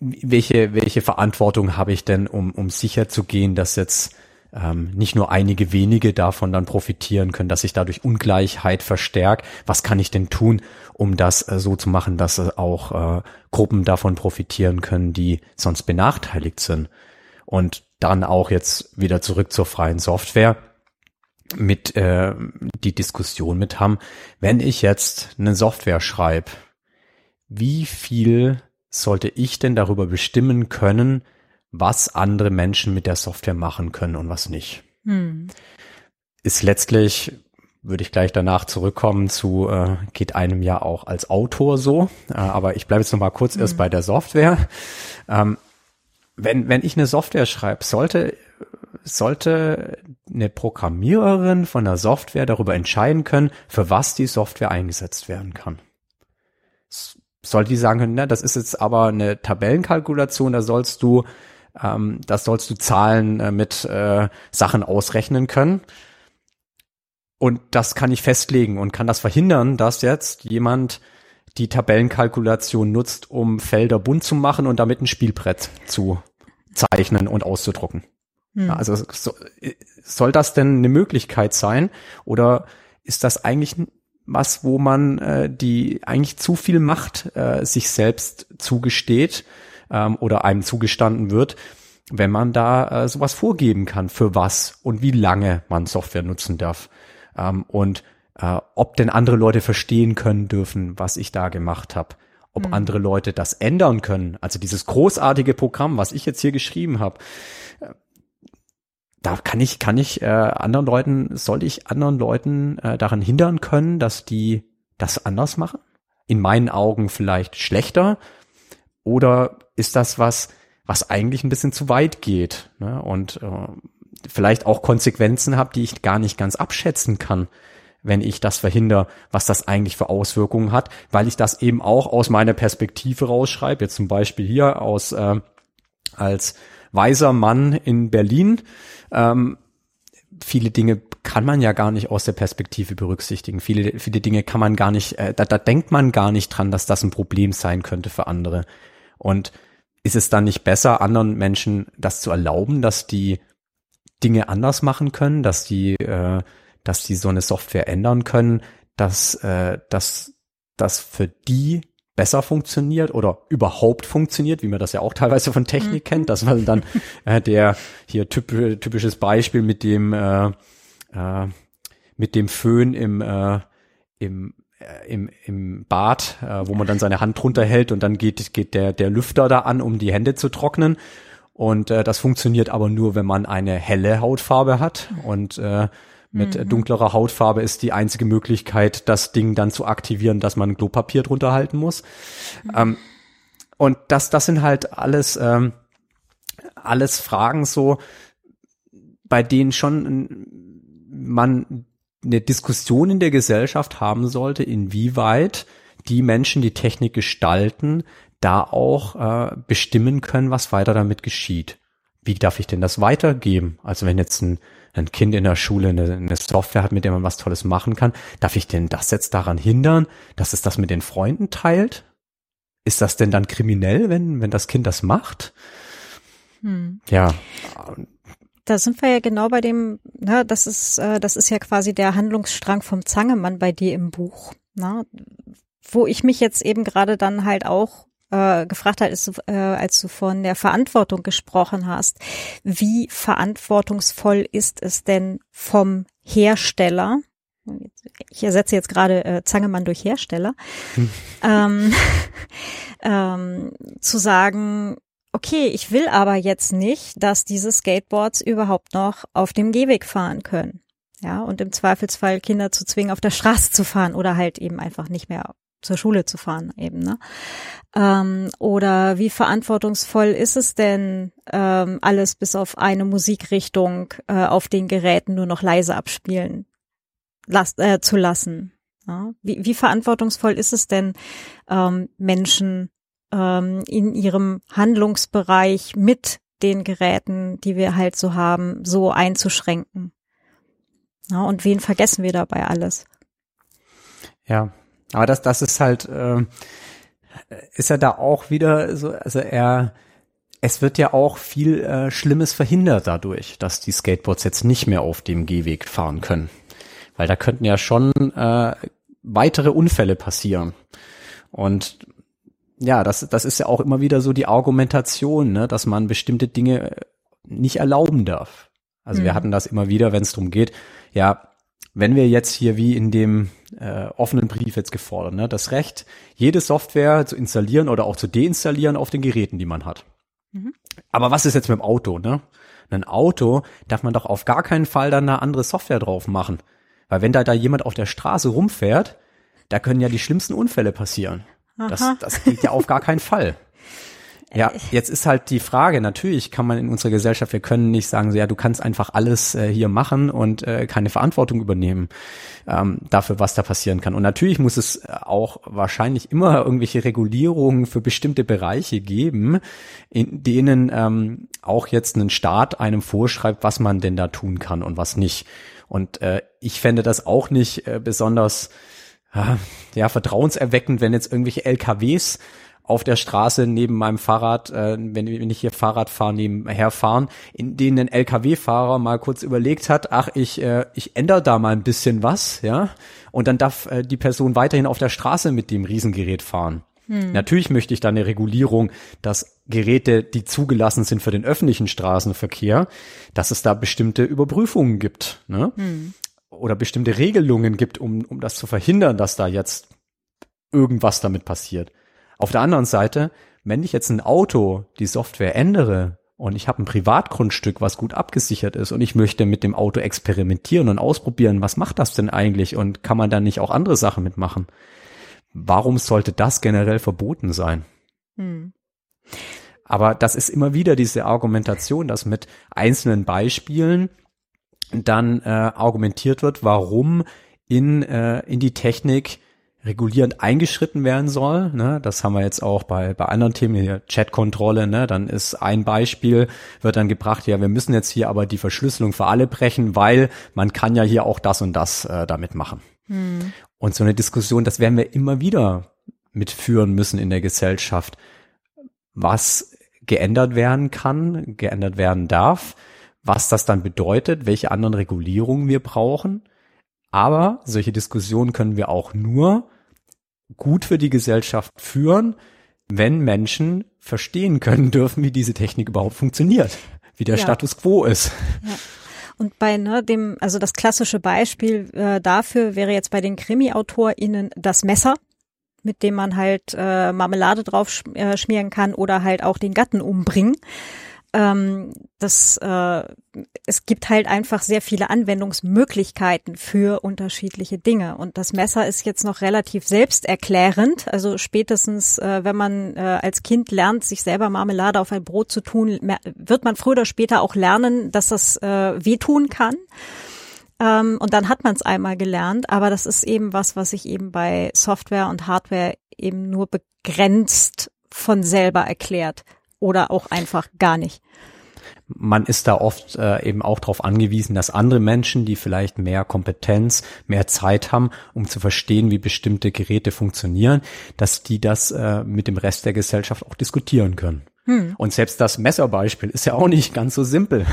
welche, welche Verantwortung habe ich denn, um, um sicher zu gehen, dass jetzt ähm, nicht nur einige wenige davon dann profitieren können, dass sich dadurch Ungleichheit verstärkt. Was kann ich denn tun, um das äh, so zu machen, dass äh, auch äh, Gruppen davon profitieren können, die sonst benachteiligt sind? Und dann auch jetzt wieder zurück zur freien Software mit äh, die Diskussion mit haben, wenn ich jetzt eine Software schreibe, wie viel sollte ich denn darüber bestimmen können, was andere Menschen mit der Software machen können und was nicht? Hm. Ist letztlich würde ich gleich danach zurückkommen zu, äh, geht einem ja auch als Autor so. Äh, aber ich bleibe jetzt noch mal kurz mhm. erst bei der Software. Ähm, wenn, wenn ich eine Software schreibe, sollte, sollte eine Programmiererin von der Software darüber entscheiden können, für was die Software eingesetzt werden kann. Sollte die sagen können, na, das ist jetzt aber eine Tabellenkalkulation, da sollst du, ähm, das sollst du Zahlen äh, mit äh, Sachen ausrechnen können und das kann ich festlegen und kann das verhindern, dass jetzt jemand die Tabellenkalkulation nutzt, um Felder bunt zu machen und damit ein Spielbrett zu zeichnen und auszudrucken. Hm. Also so, soll das denn eine Möglichkeit sein oder ist das eigentlich was, wo man äh, die eigentlich zu viel Macht äh, sich selbst zugesteht ähm, oder einem zugestanden wird, wenn man da äh, sowas vorgeben kann, für was und wie lange man Software nutzen darf ähm, und äh, ob denn andere Leute verstehen können dürfen, was ich da gemacht habe. Ob mhm. andere Leute das ändern können. Also dieses großartige Programm, was ich jetzt hier geschrieben habe, da kann ich, kann ich äh, anderen Leuten, soll ich anderen Leuten äh, daran hindern können, dass die das anders machen? In meinen Augen vielleicht schlechter? Oder ist das was, was eigentlich ein bisschen zu weit geht? Ne? Und äh, vielleicht auch Konsequenzen habe, die ich gar nicht ganz abschätzen kann, wenn ich das verhindere, was das eigentlich für Auswirkungen hat, weil ich das eben auch aus meiner Perspektive rausschreibe, jetzt zum Beispiel hier aus äh, als weiser Mann in Berlin. Ähm, viele Dinge kann man ja gar nicht aus der Perspektive berücksichtigen. Viele, viele Dinge kann man gar nicht, äh, da, da denkt man gar nicht dran, dass das ein Problem sein könnte für andere. Und ist es dann nicht besser, anderen Menschen das zu erlauben, dass die Dinge anders machen können, dass die, äh, dass die so eine Software ändern können, dass, äh, dass das für die besser funktioniert oder überhaupt funktioniert, wie man das ja auch teilweise von Technik mhm. kennt, dass man dann äh, der hier typ, typisches Beispiel mit dem äh, äh, mit dem Föhn im äh, im äh, im, im Bad, äh, wo man dann seine Hand drunter hält und dann geht, geht der, der Lüfter da an, um die Hände zu trocknen. Und äh, das funktioniert aber nur, wenn man eine helle Hautfarbe hat. Und äh, mit mhm. dunklerer Hautfarbe ist die einzige Möglichkeit, das Ding dann zu aktivieren, dass man Klopapier drunter halten muss. Mhm. Ähm, und das, das sind halt alles, ähm, alles Fragen so, bei denen schon man eine Diskussion in der Gesellschaft haben sollte, inwieweit die Menschen, die Technik gestalten, da auch äh, bestimmen können, was weiter damit geschieht. Wie darf ich denn das weitergeben? Also wenn jetzt ein, ein Kind in der Schule eine, eine Software hat, mit der man was Tolles machen kann, darf ich denn das jetzt daran hindern, dass es das mit den Freunden teilt? Ist das denn dann kriminell, wenn, wenn das Kind das macht? Hm. Ja. Da sind wir ja genau bei dem, ne, das ist, äh, das ist ja quasi der Handlungsstrang vom Zangemann bei dir im Buch, ne, wo ich mich jetzt eben gerade dann halt auch äh, gefragt hat, ist, äh, als du von der Verantwortung gesprochen hast. Wie verantwortungsvoll ist es denn vom Hersteller? Ich ersetze jetzt gerade äh, Zangemann durch Hersteller, hm. ähm, ähm, zu sagen, okay, ich will aber jetzt nicht, dass diese Skateboards überhaupt noch auf dem Gehweg fahren können. Ja, und im Zweifelsfall Kinder zu zwingen, auf der Straße zu fahren oder halt eben einfach nicht mehr zur Schule zu fahren eben. Ne? Ähm, oder wie verantwortungsvoll ist es denn, ähm, alles bis auf eine Musikrichtung äh, auf den Geräten nur noch leise abspielen las äh, zu lassen? Ja? Wie, wie verantwortungsvoll ist es denn, ähm, Menschen ähm, in ihrem Handlungsbereich mit den Geräten, die wir halt so haben, so einzuschränken? Ja, und wen vergessen wir dabei alles? Ja, aber das, das ist halt, äh, ist er da auch wieder so, also er, es wird ja auch viel äh, Schlimmes verhindert dadurch, dass die Skateboards jetzt nicht mehr auf dem Gehweg fahren können. Weil da könnten ja schon äh, weitere Unfälle passieren. Und ja, das, das ist ja auch immer wieder so die Argumentation, ne, dass man bestimmte Dinge nicht erlauben darf. Also mhm. wir hatten das immer wieder, wenn es darum geht, ja, wenn wir jetzt hier wie in dem äh, offenen Brief jetzt gefordert, ne, das Recht, jede Software zu installieren oder auch zu deinstallieren auf den Geräten, die man hat. Mhm. Aber was ist jetzt mit dem Auto, ne? Ein Auto darf man doch auf gar keinen Fall dann eine andere Software drauf machen. Weil wenn da da jemand auf der Straße rumfährt, da können ja die schlimmsten Unfälle passieren. Das, das geht ja auf gar keinen Fall. Ja, jetzt ist halt die Frage, natürlich kann man in unserer Gesellschaft, wir können nicht sagen, so ja, du kannst einfach alles äh, hier machen und äh, keine Verantwortung übernehmen ähm, dafür, was da passieren kann. Und natürlich muss es auch wahrscheinlich immer irgendwelche Regulierungen für bestimmte Bereiche geben, in denen ähm, auch jetzt ein Staat einem vorschreibt, was man denn da tun kann und was nicht. Und äh, ich fände das auch nicht äh, besonders äh, ja, vertrauenserweckend, wenn jetzt irgendwelche LKWs auf der Straße neben meinem Fahrrad, äh, wenn, wenn ich hier Fahrrad fahre, nebenher fahren, in denen ein LKW-Fahrer mal kurz überlegt hat, ach, ich, äh, ich ändere da mal ein bisschen was, ja, und dann darf äh, die Person weiterhin auf der Straße mit dem Riesengerät fahren. Hm. Natürlich möchte ich da eine Regulierung, dass Geräte, die zugelassen sind für den öffentlichen Straßenverkehr, dass es da bestimmte Überprüfungen gibt, ne? Hm. Oder bestimmte Regelungen gibt, um, um das zu verhindern, dass da jetzt irgendwas damit passiert. Auf der anderen Seite, wenn ich jetzt ein Auto die Software ändere und ich habe ein Privatgrundstück, was gut abgesichert ist und ich möchte mit dem Auto experimentieren und ausprobieren, was macht das denn eigentlich und kann man da nicht auch andere Sachen mitmachen? Warum sollte das generell verboten sein? Hm. Aber das ist immer wieder diese Argumentation, dass mit einzelnen Beispielen dann äh, argumentiert wird, warum in, äh, in die Technik regulierend eingeschritten werden soll. Ne? Das haben wir jetzt auch bei, bei anderen Themen, hier Chatkontrolle, ne? dann ist ein Beispiel, wird dann gebracht, ja, wir müssen jetzt hier aber die Verschlüsselung für alle brechen, weil man kann ja hier auch das und das äh, damit machen. Hm. Und so eine Diskussion, das werden wir immer wieder mitführen müssen in der Gesellschaft, was geändert werden kann, geändert werden darf, was das dann bedeutet, welche anderen Regulierungen wir brauchen. Aber solche Diskussionen können wir auch nur, gut für die Gesellschaft führen, wenn Menschen verstehen können dürfen, wie diese Technik überhaupt funktioniert, wie der ja. Status quo ist. Ja. Und bei ne, dem, also das klassische Beispiel äh, dafür wäre jetzt bei den Krimi-AutorInnen das Messer, mit dem man halt äh, Marmelade drauf sch äh, schmieren kann oder halt auch den Gatten umbringen ähm, das, äh, es gibt halt einfach sehr viele Anwendungsmöglichkeiten für unterschiedliche Dinge. Und das Messer ist jetzt noch relativ selbsterklärend. Also spätestens, äh, wenn man äh, als Kind lernt, sich selber Marmelade auf ein Brot zu tun, wird man früher oder später auch lernen, dass das äh, wehtun kann. Ähm, und dann hat man es einmal gelernt, aber das ist eben was, was sich eben bei Software und Hardware eben nur begrenzt von selber erklärt oder auch einfach gar nicht man ist da oft äh, eben auch darauf angewiesen, dass andere Menschen, die vielleicht mehr Kompetenz, mehr Zeit haben, um zu verstehen, wie bestimmte Geräte funktionieren, dass die das äh, mit dem Rest der Gesellschaft auch diskutieren können. Hm. Und selbst das Messerbeispiel ist ja auch nicht ganz so simpel.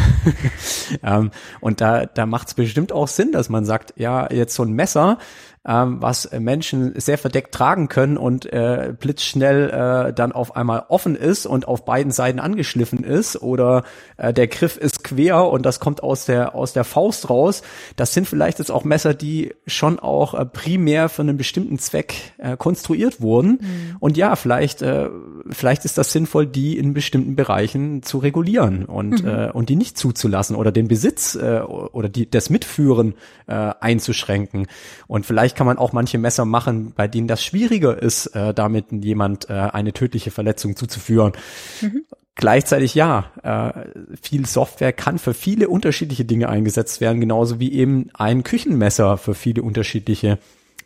ähm, und da, da macht es bestimmt auch Sinn, dass man sagt, ja, jetzt so ein Messer, ähm, was Menschen sehr verdeckt tragen können und äh, blitzschnell äh, dann auf einmal offen ist und auf beiden Seiten angeschliffen ist oder äh, der Griff ist quer und das kommt aus der aus der Faust raus. Das sind vielleicht jetzt auch Messer, die schon auch äh, primär für einen bestimmten Zweck äh, konstruiert wurden. Mhm. Und ja, vielleicht äh, vielleicht ist das sinnvoll, die in bestimmten Bereichen zu regulieren und mhm. äh, und die nicht zuzulassen oder den Besitz äh, oder die das Mitführen äh, einzuschränken. Und vielleicht vielleicht kann man auch manche Messer machen, bei denen das schwieriger ist, äh, damit jemand äh, eine tödliche Verletzung zuzuführen. Mhm. Gleichzeitig ja, äh, viel Software kann für viele unterschiedliche Dinge eingesetzt werden, genauso wie eben ein Küchenmesser für viele unterschiedliche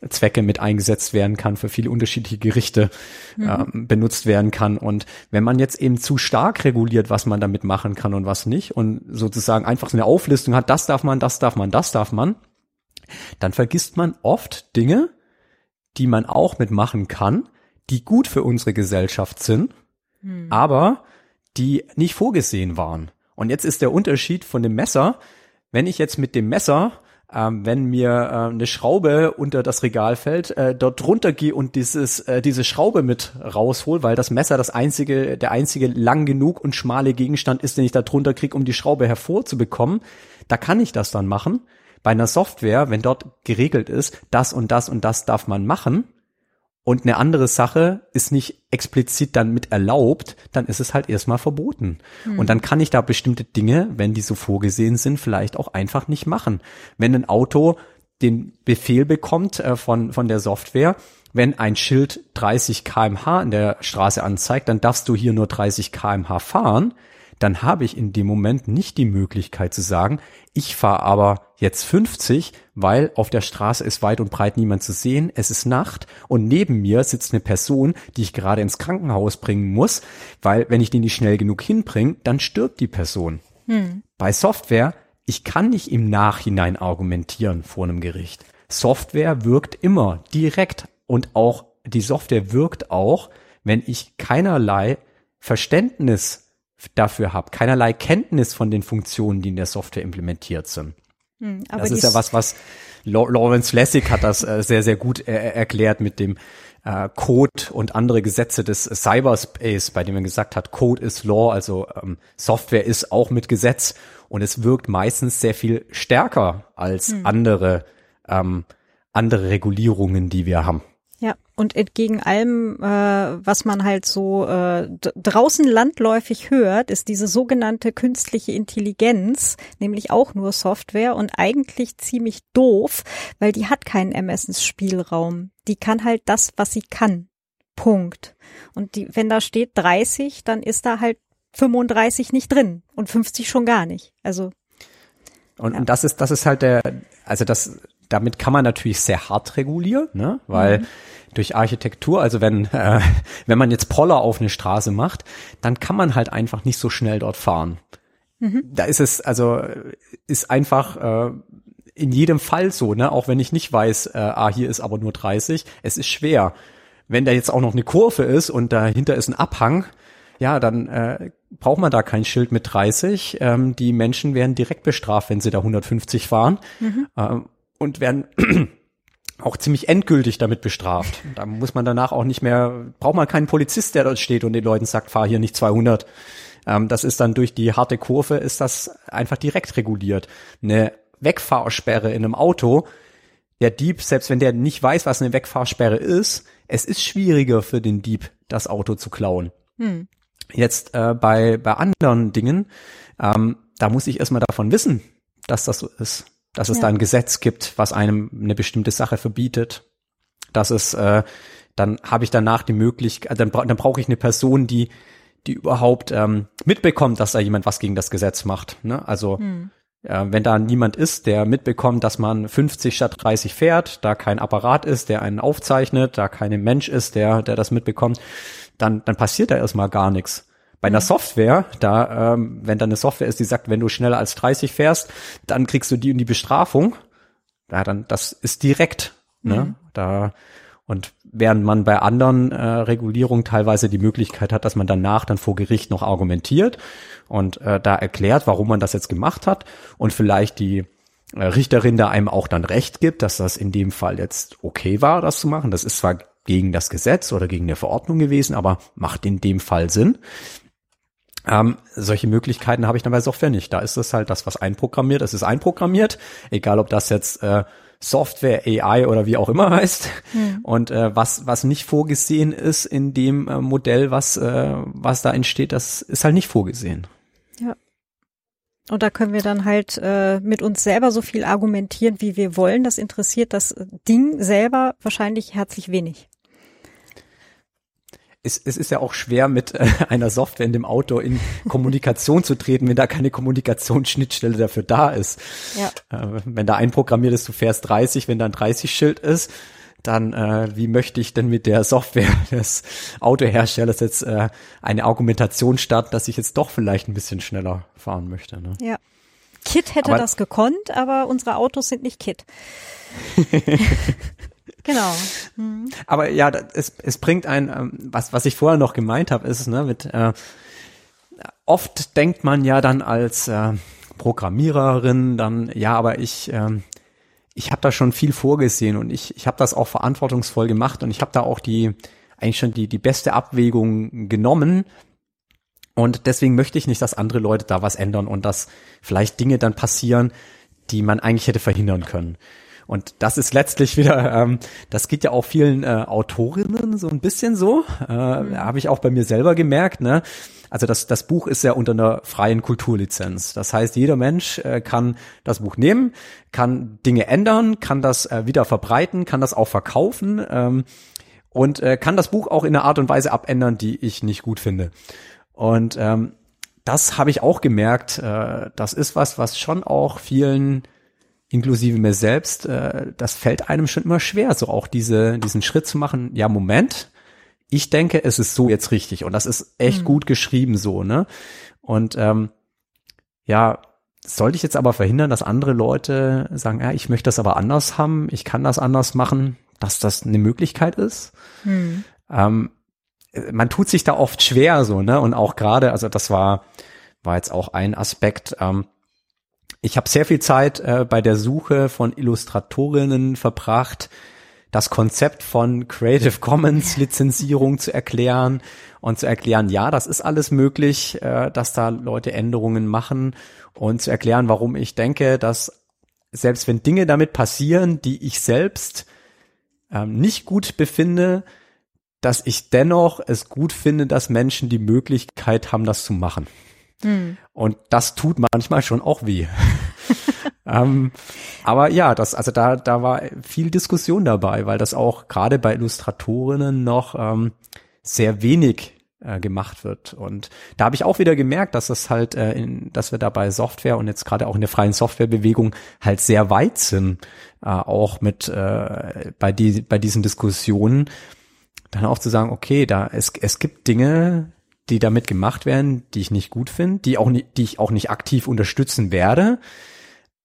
Zwecke mit eingesetzt werden kann, für viele unterschiedliche Gerichte mhm. äh, benutzt werden kann. Und wenn man jetzt eben zu stark reguliert, was man damit machen kann und was nicht, und sozusagen einfach so eine Auflistung hat, das darf man, das darf man, das darf man, dann vergisst man oft Dinge, die man auch mitmachen kann, die gut für unsere Gesellschaft sind, hm. aber die nicht vorgesehen waren. Und jetzt ist der Unterschied von dem Messer, wenn ich jetzt mit dem Messer ähm, wenn mir äh, eine Schraube unter das Regal fällt, äh, dort drunter gehe und dieses, äh, diese Schraube mit raushol, weil das Messer das einzige, der einzige lang genug und schmale Gegenstand ist, den ich da drunter kriege, um die Schraube hervorzubekommen, da kann ich das dann machen. Bei einer Software, wenn dort geregelt ist, das und das und das darf man machen und eine andere Sache ist nicht explizit dann mit erlaubt, dann ist es halt erstmal verboten. Hm. Und dann kann ich da bestimmte Dinge, wenn die so vorgesehen sind, vielleicht auch einfach nicht machen. Wenn ein Auto den Befehl bekommt äh, von, von der Software, wenn ein Schild 30 kmh in der Straße anzeigt, dann darfst du hier nur 30 kmh fahren, dann habe ich in dem Moment nicht die Möglichkeit zu sagen, ich fahre aber jetzt 50, weil auf der Straße ist weit und breit niemand zu sehen, es ist Nacht und neben mir sitzt eine Person, die ich gerade ins Krankenhaus bringen muss, weil wenn ich die nicht schnell genug hinbringe, dann stirbt die Person. Hm. Bei Software, ich kann nicht im Nachhinein argumentieren vor einem Gericht. Software wirkt immer direkt und auch die Software wirkt auch, wenn ich keinerlei Verständnis dafür habe, keinerlei Kenntnis von den Funktionen, die in der Software implementiert sind. Hm, das ist ja was, was Lawrence Lessig hat das äh, sehr, sehr gut äh, erklärt mit dem äh, Code und andere Gesetze des Cyberspace, bei dem er gesagt hat, Code ist Law, also ähm, Software ist auch mit Gesetz und es wirkt meistens sehr viel stärker als hm. andere ähm, andere Regulierungen, die wir haben. Ja, und entgegen allem, äh, was man halt so äh, draußen landläufig hört, ist diese sogenannte künstliche Intelligenz, nämlich auch nur Software und eigentlich ziemlich doof, weil die hat keinen Ermessensspielraum. Die kann halt das, was sie kann. Punkt. Und die, wenn da steht 30, dann ist da halt 35 nicht drin und 50 schon gar nicht. Also und, ja. und das ist das ist halt der also das damit kann man natürlich sehr hart regulieren, ne? weil mhm. durch Architektur, also wenn, äh, wenn man jetzt Poller auf eine Straße macht, dann kann man halt einfach nicht so schnell dort fahren. Mhm. Da ist es, also ist einfach äh, in jedem Fall so, ne? auch wenn ich nicht weiß, äh, ah, hier ist aber nur 30, es ist schwer. Wenn da jetzt auch noch eine Kurve ist und dahinter ist ein Abhang, ja, dann äh, braucht man da kein Schild mit 30. Ähm, die Menschen werden direkt bestraft, wenn sie da 150 fahren. Mhm. Ähm, und werden auch ziemlich endgültig damit bestraft. Da muss man danach auch nicht mehr, braucht man keinen Polizist, der dort steht und den Leuten sagt, fahr hier nicht 200. Ähm, das ist dann durch die harte Kurve, ist das einfach direkt reguliert. Eine Wegfahrsperre in einem Auto, der Dieb, selbst wenn der nicht weiß, was eine Wegfahrsperre ist, es ist schwieriger für den Dieb, das Auto zu klauen. Hm. Jetzt äh, bei, bei anderen Dingen, ähm, da muss ich erstmal davon wissen, dass das so ist dass es ja. da ein Gesetz gibt, was einem eine bestimmte Sache verbietet, dass es äh, dann habe ich danach die Möglichkeit, dann, dann brauche ich eine Person, die die überhaupt ähm, mitbekommt, dass da jemand was gegen das Gesetz macht. Ne? Also hm. äh, wenn da niemand ist, der mitbekommt, dass man 50 statt 30 fährt, da kein Apparat ist, der einen aufzeichnet, da kein Mensch ist, der der das mitbekommt, dann dann passiert da erstmal gar nichts. Bei einer. Software, da, ähm, wenn da eine Software ist, die sagt, wenn du schneller als 30 fährst, dann kriegst du die und die Bestrafung. Ja, dann, das ist direkt, ne? Mhm. Da, und während man bei anderen äh, Regulierungen teilweise die Möglichkeit hat, dass man danach dann vor Gericht noch argumentiert und äh, da erklärt, warum man das jetzt gemacht hat und vielleicht die äh, Richterin da einem auch dann recht gibt, dass das in dem Fall jetzt okay war, das zu machen. Das ist zwar gegen das Gesetz oder gegen eine Verordnung gewesen, aber macht in dem Fall Sinn. Ähm, solche Möglichkeiten habe ich dann bei Software nicht. Da ist es halt das, was einprogrammiert ist, ist einprogrammiert. Egal, ob das jetzt äh, Software, AI oder wie auch immer heißt. Mhm. Und äh, was, was nicht vorgesehen ist in dem äh, Modell, was, äh, was da entsteht, das ist halt nicht vorgesehen. Ja. Und da können wir dann halt äh, mit uns selber so viel argumentieren, wie wir wollen. Das interessiert das Ding selber wahrscheinlich herzlich wenig es, es ist ja auch schwer, mit äh, einer Software in dem Auto in Kommunikation zu treten, wenn da keine Kommunikationsschnittstelle dafür da ist. Ja. Äh, wenn da einprogrammiert ist, du fährst 30, wenn da ein 30-Schild ist, dann äh, wie möchte ich denn mit der Software des Autoherstellers jetzt äh, eine Argumentation starten, dass ich jetzt doch vielleicht ein bisschen schneller fahren möchte. Ne? Ja. Kit hätte aber, das gekonnt, aber unsere Autos sind nicht Kit. Genau. Mhm. Aber ja, es, es bringt ein, ähm, was, was ich vorher noch gemeint habe, ist, ne, mit äh, oft denkt man ja dann als äh, Programmiererin dann, ja, aber ich, ähm, ich habe da schon viel vorgesehen und ich, ich habe das auch verantwortungsvoll gemacht und ich habe da auch die eigentlich schon die, die beste Abwägung genommen. Und deswegen möchte ich nicht, dass andere Leute da was ändern und dass vielleicht Dinge dann passieren, die man eigentlich hätte verhindern können. Und das ist letztlich wieder, ähm, das geht ja auch vielen äh, Autorinnen so ein bisschen so. Äh, mhm. Habe ich auch bei mir selber gemerkt. Ne? Also das, das Buch ist ja unter einer freien Kulturlizenz. Das heißt, jeder Mensch äh, kann das Buch nehmen, kann Dinge ändern, kann das äh, wieder verbreiten, kann das auch verkaufen ähm, und äh, kann das Buch auch in einer Art und Weise abändern, die ich nicht gut finde. Und ähm, das habe ich auch gemerkt. Äh, das ist was, was schon auch vielen inklusive mir selbst, äh, das fällt einem schon immer schwer, so auch diese, diesen Schritt zu machen, ja, Moment, ich denke, es ist so jetzt richtig und das ist echt mhm. gut geschrieben so, ne? Und ähm, ja, sollte ich jetzt aber verhindern, dass andere Leute sagen, ja, ich möchte das aber anders haben, ich kann das anders machen, dass das eine Möglichkeit ist. Mhm. Ähm, man tut sich da oft schwer so, ne? Und auch gerade, also das war, war jetzt auch ein Aspekt, ähm, ich habe sehr viel Zeit äh, bei der Suche von Illustratorinnen verbracht, das Konzept von Creative Commons Lizenzierung zu erklären und zu erklären, ja, das ist alles möglich, äh, dass da Leute Änderungen machen und zu erklären, warum ich denke, dass selbst wenn Dinge damit passieren, die ich selbst ähm, nicht gut befinde, dass ich dennoch es gut finde, dass Menschen die Möglichkeit haben, das zu machen. Hm. Und das tut manchmal schon auch weh. ähm, aber ja, das, also da, da war viel Diskussion dabei, weil das auch gerade bei Illustratorinnen noch ähm, sehr wenig äh, gemacht wird. Und da habe ich auch wieder gemerkt, dass das halt, äh, in, dass wir da bei Software und jetzt gerade auch in der freien Softwarebewegung halt sehr weit sind, äh, auch mit äh, bei die bei diesen Diskussionen dann auch zu sagen, okay, da es es gibt Dinge, die damit gemacht werden, die ich nicht gut finde, die auch nicht, die ich auch nicht aktiv unterstützen werde.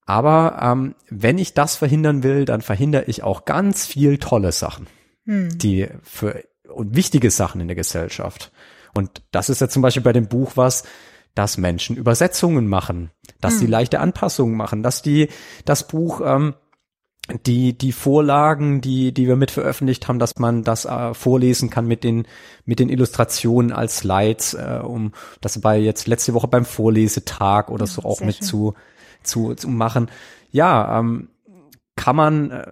Aber ähm, wenn ich das verhindern will, dann verhindere ich auch ganz viel tolle Sachen, hm. die für und wichtige Sachen in der Gesellschaft. Und das ist ja zum Beispiel bei dem Buch was, dass Menschen Übersetzungen machen, dass hm. sie leichte Anpassungen machen, dass die das Buch ähm, die die Vorlagen, die die wir mit veröffentlicht haben, dass man das äh, vorlesen kann mit den mit den Illustrationen als Slides, äh, um das bei jetzt letzte Woche beim Vorlesetag oder so auch mit zu zu zu machen. Ja, ähm, kann man äh,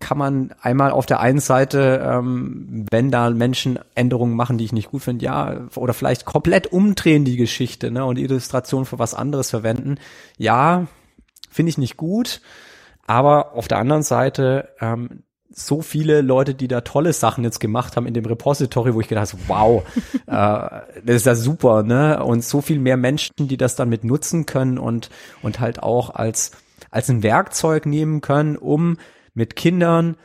kann man einmal auf der einen Seite, ähm, wenn da Menschen Änderungen machen, die ich nicht gut finde, ja, oder vielleicht komplett umdrehen die Geschichte ne, und die Illustration für was anderes verwenden. Ja, finde ich nicht gut aber auf der anderen Seite, ähm, so viele Leute, die da tolle Sachen jetzt gemacht haben in dem Repository, wo ich gedacht habe, wow, äh, das ist ja super, ne? Und so viel mehr Menschen, die das dann mit nutzen können und, und halt auch als, als ein Werkzeug nehmen können, um mit Kindern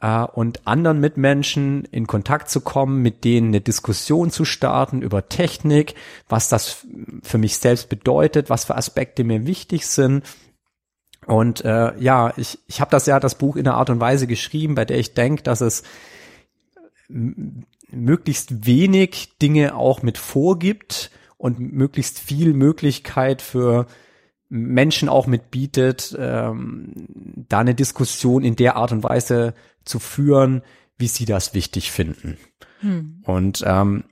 äh, und anderen Mitmenschen in Kontakt zu kommen, mit denen eine Diskussion zu starten über Technik, was das für mich selbst bedeutet, was für Aspekte mir wichtig sind und äh, ja, ich, ich habe das ja das Buch in einer Art und Weise geschrieben, bei der ich denke, dass es möglichst wenig Dinge auch mit vorgibt und möglichst viel Möglichkeit für Menschen auch mit bietet, ähm, da eine Diskussion in der Art und Weise zu führen, wie sie das wichtig finden. Hm. Und ähm,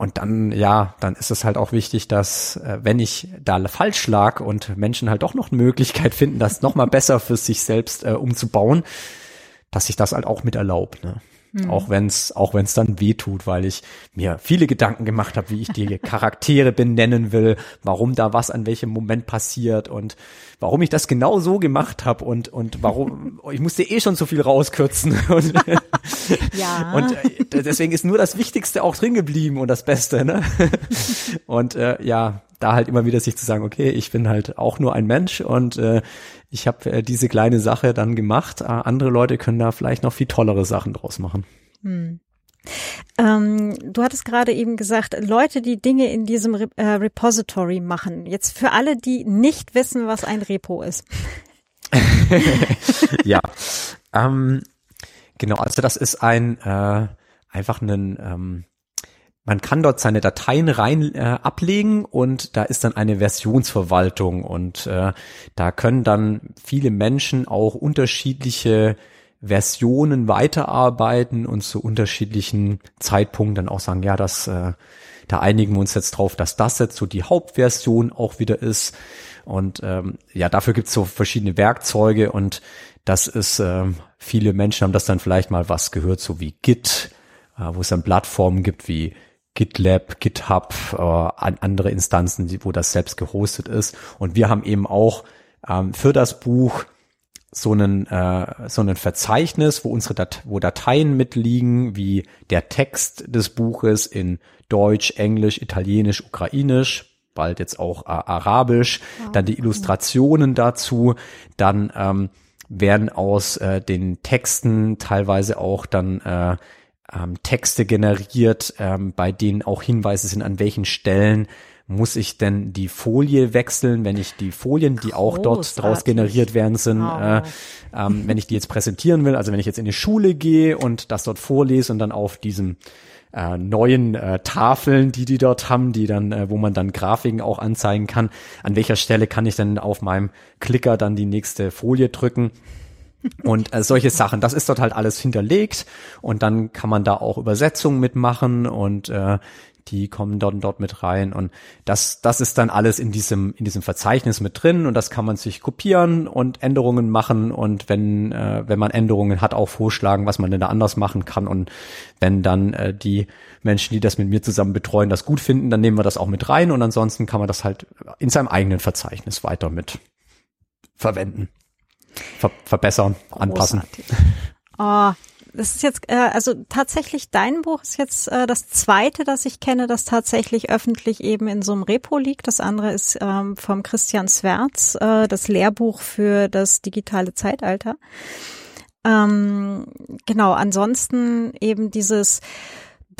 und dann, ja, dann ist es halt auch wichtig, dass, äh, wenn ich da falsch lag und Menschen halt doch noch eine Möglichkeit finden, das nochmal besser für sich selbst äh, umzubauen, dass ich das halt auch mit erlaube. Ne? Mhm. Auch wenn es auch wenn's dann weh tut, weil ich mir viele Gedanken gemacht habe, wie ich die Charaktere benennen will, warum da was an welchem Moment passiert und warum ich das genau so gemacht habe und und warum ich musste eh schon so viel rauskürzen und, ja. und äh, deswegen ist nur das Wichtigste auch drin geblieben und das Beste, ne? Und äh, ja, da halt immer wieder sich zu sagen, okay, ich bin halt auch nur ein Mensch und äh, ich habe äh, diese kleine Sache dann gemacht. Äh, andere Leute können da vielleicht noch viel tollere Sachen draus machen. Hm. Ähm, du hattest gerade eben gesagt, Leute, die Dinge in diesem Re äh, Repository machen. Jetzt für alle, die nicht wissen, was ein Repo ist. ja, ähm, genau. Also das ist ein äh, einfach ein ähm, man kann dort seine Dateien rein äh, ablegen und da ist dann eine Versionsverwaltung und äh, da können dann viele Menschen auch unterschiedliche Versionen weiterarbeiten und zu unterschiedlichen Zeitpunkten dann auch sagen, ja, das, äh, da einigen wir uns jetzt drauf, dass das jetzt so die Hauptversion auch wieder ist. Und ähm, ja, dafür gibt's so verschiedene Werkzeuge und das ist, ähm, viele Menschen haben das dann vielleicht mal was gehört, so wie Git, äh, wo es dann Plattformen gibt wie GitLab, GitHub, äh, andere Instanzen, die, wo das selbst gehostet ist. Und wir haben eben auch ähm, für das Buch so einen äh, so ein Verzeichnis, wo unsere Dat wo Dateien mitliegen, wie der Text des Buches in Deutsch, Englisch, Italienisch, Ukrainisch, bald jetzt auch äh, Arabisch, wow. dann die Illustrationen dazu, dann ähm, werden aus äh, den Texten teilweise auch dann äh, ähm, Texte generiert, ähm, bei denen auch Hinweise sind, an welchen Stellen muss ich denn die Folie wechseln, wenn ich die Folien, die auch dort draus generiert werden sind, oh. äh, ähm, wenn ich die jetzt präsentieren will, also wenn ich jetzt in die Schule gehe und das dort vorlese und dann auf diesem äh, neuen äh, Tafeln, die die dort haben, die dann, äh, wo man dann Grafiken auch anzeigen kann, an welcher Stelle kann ich denn auf meinem Klicker dann die nächste Folie drücken und äh, solche Sachen, das ist dort halt alles hinterlegt. Und dann kann man da auch Übersetzungen mitmachen und äh, die kommen dann dort mit rein. Und das das ist dann alles in diesem in diesem Verzeichnis mit drin. Und das kann man sich kopieren und Änderungen machen. Und wenn äh, wenn man Änderungen hat auch vorschlagen, was man denn da anders machen kann. Und wenn dann äh, die Menschen, die das mit mir zusammen betreuen, das gut finden, dann nehmen wir das auch mit rein. Und ansonsten kann man das halt in seinem eigenen Verzeichnis weiter mit verwenden ver verbessern, anpassen. Oh, das ist jetzt, äh, also tatsächlich dein Buch ist jetzt äh, das zweite, das ich kenne, das tatsächlich öffentlich eben in so einem Repo liegt. Das andere ist ähm, vom Christian Swerz, äh, das Lehrbuch für das digitale Zeitalter. Ähm, genau, ansonsten eben dieses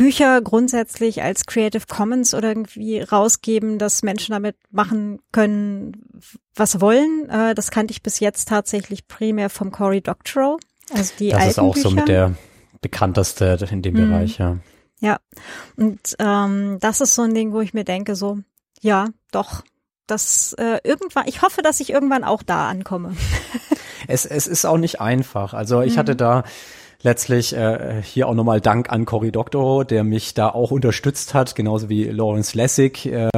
Bücher grundsätzlich als Creative Commons oder irgendwie rausgeben, dass Menschen damit machen können, was wollen. Äh, das kannte ich bis jetzt tatsächlich primär vom Cory Doctorow. Also die das alten ist auch Bücher. so mit der bekannteste in dem mhm. Bereich, ja. Ja, und ähm, das ist so ein Ding, wo ich mir denke, so, ja, doch, das äh, irgendwann, ich hoffe, dass ich irgendwann auch da ankomme. es, es ist auch nicht einfach. Also ich mhm. hatte da letztlich äh, hier auch nochmal Dank an Cory Doctorow, der mich da auch unterstützt hat, genauso wie Lawrence Lessig. Äh,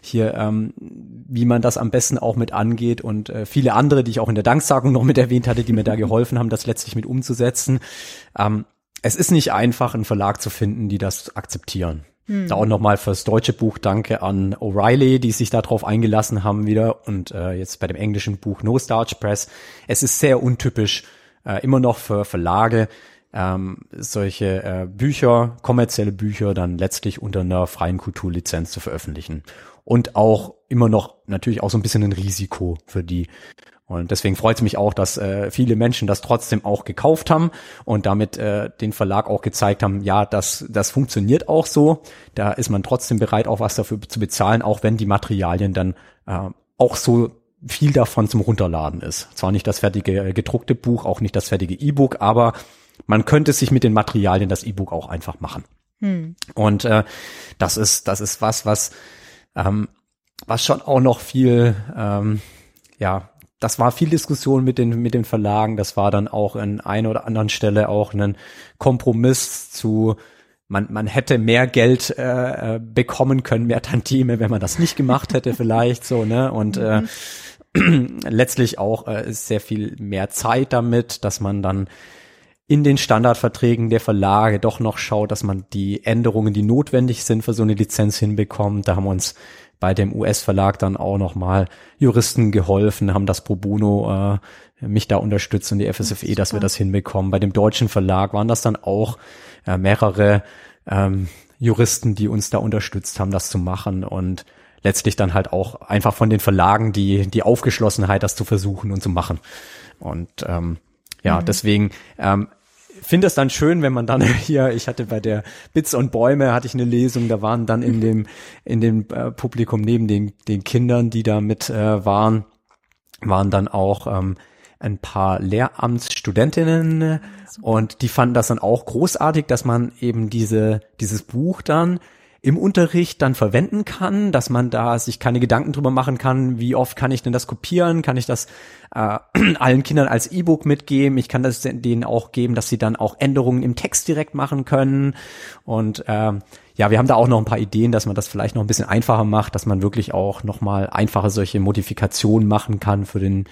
hier, ähm, wie man das am besten auch mit angeht und äh, viele andere, die ich auch in der Danksagung noch mit erwähnt hatte, die mir da geholfen haben, das letztlich mit umzusetzen. Ähm, es ist nicht einfach, einen Verlag zu finden, die das akzeptieren. Hm. Da auch nochmal fürs deutsche Buch danke an O'Reilly, die sich darauf eingelassen haben wieder und äh, jetzt bei dem englischen Buch No Starch Press. Es ist sehr untypisch, äh, immer noch für Verlage ähm, solche äh, Bücher, kommerzielle Bücher dann letztlich unter einer freien Kulturlizenz zu veröffentlichen. Und auch immer noch natürlich auch so ein bisschen ein Risiko für die. Und deswegen freut es mich auch, dass äh, viele Menschen das trotzdem auch gekauft haben und damit äh, den Verlag auch gezeigt haben, ja, das, das funktioniert auch so. Da ist man trotzdem bereit, auch was dafür zu bezahlen, auch wenn die Materialien dann äh, auch so viel davon zum Runterladen ist. Zwar nicht das fertige äh, gedruckte Buch, auch nicht das fertige E-Book, aber man könnte sich mit den Materialien das E-Book auch einfach machen. Hm. Und äh, das ist das ist was, was ähm, was schon auch noch viel ähm, ja das war viel Diskussion mit den mit den Verlagen. Das war dann auch in einer oder anderen Stelle auch ein Kompromiss zu man, man hätte mehr Geld äh, äh bekommen können, mehr Tantime, wenn man das nicht gemacht hätte, vielleicht so, ne? Und äh, mhm. letztlich auch äh, sehr viel mehr Zeit damit, dass man dann in den Standardverträgen der Verlage doch noch schaut, dass man die Änderungen, die notwendig sind für so eine Lizenz hinbekommt. Da haben uns bei dem US-Verlag dann auch nochmal Juristen geholfen, haben das pro bono äh, mich da unterstützt und die FSFE, dass wir das hinbekommen. Bei dem deutschen Verlag waren das dann auch äh, mehrere ähm, Juristen, die uns da unterstützt haben, das zu machen und letztlich dann halt auch einfach von den Verlagen die, die Aufgeschlossenheit, das zu versuchen und zu machen. Und ähm, ja, mhm. deswegen ähm, finde es dann schön, wenn man dann hier, ich hatte bei der Bits und Bäume hatte ich eine Lesung, da waren dann in mhm. dem in dem äh, Publikum neben den den Kindern, die da mit äh, waren, waren dann auch ähm, ein paar Lehramtsstudentinnen und die fanden das dann auch großartig, dass man eben diese dieses Buch dann im Unterricht dann verwenden kann, dass man da sich keine Gedanken drüber machen kann, wie oft kann ich denn das kopieren, kann ich das äh, allen Kindern als E-Book mitgeben, ich kann das denen auch geben, dass sie dann auch Änderungen im Text direkt machen können. Und äh, ja, wir haben da auch noch ein paar Ideen, dass man das vielleicht noch ein bisschen einfacher macht, dass man wirklich auch nochmal einfache solche Modifikationen machen kann für den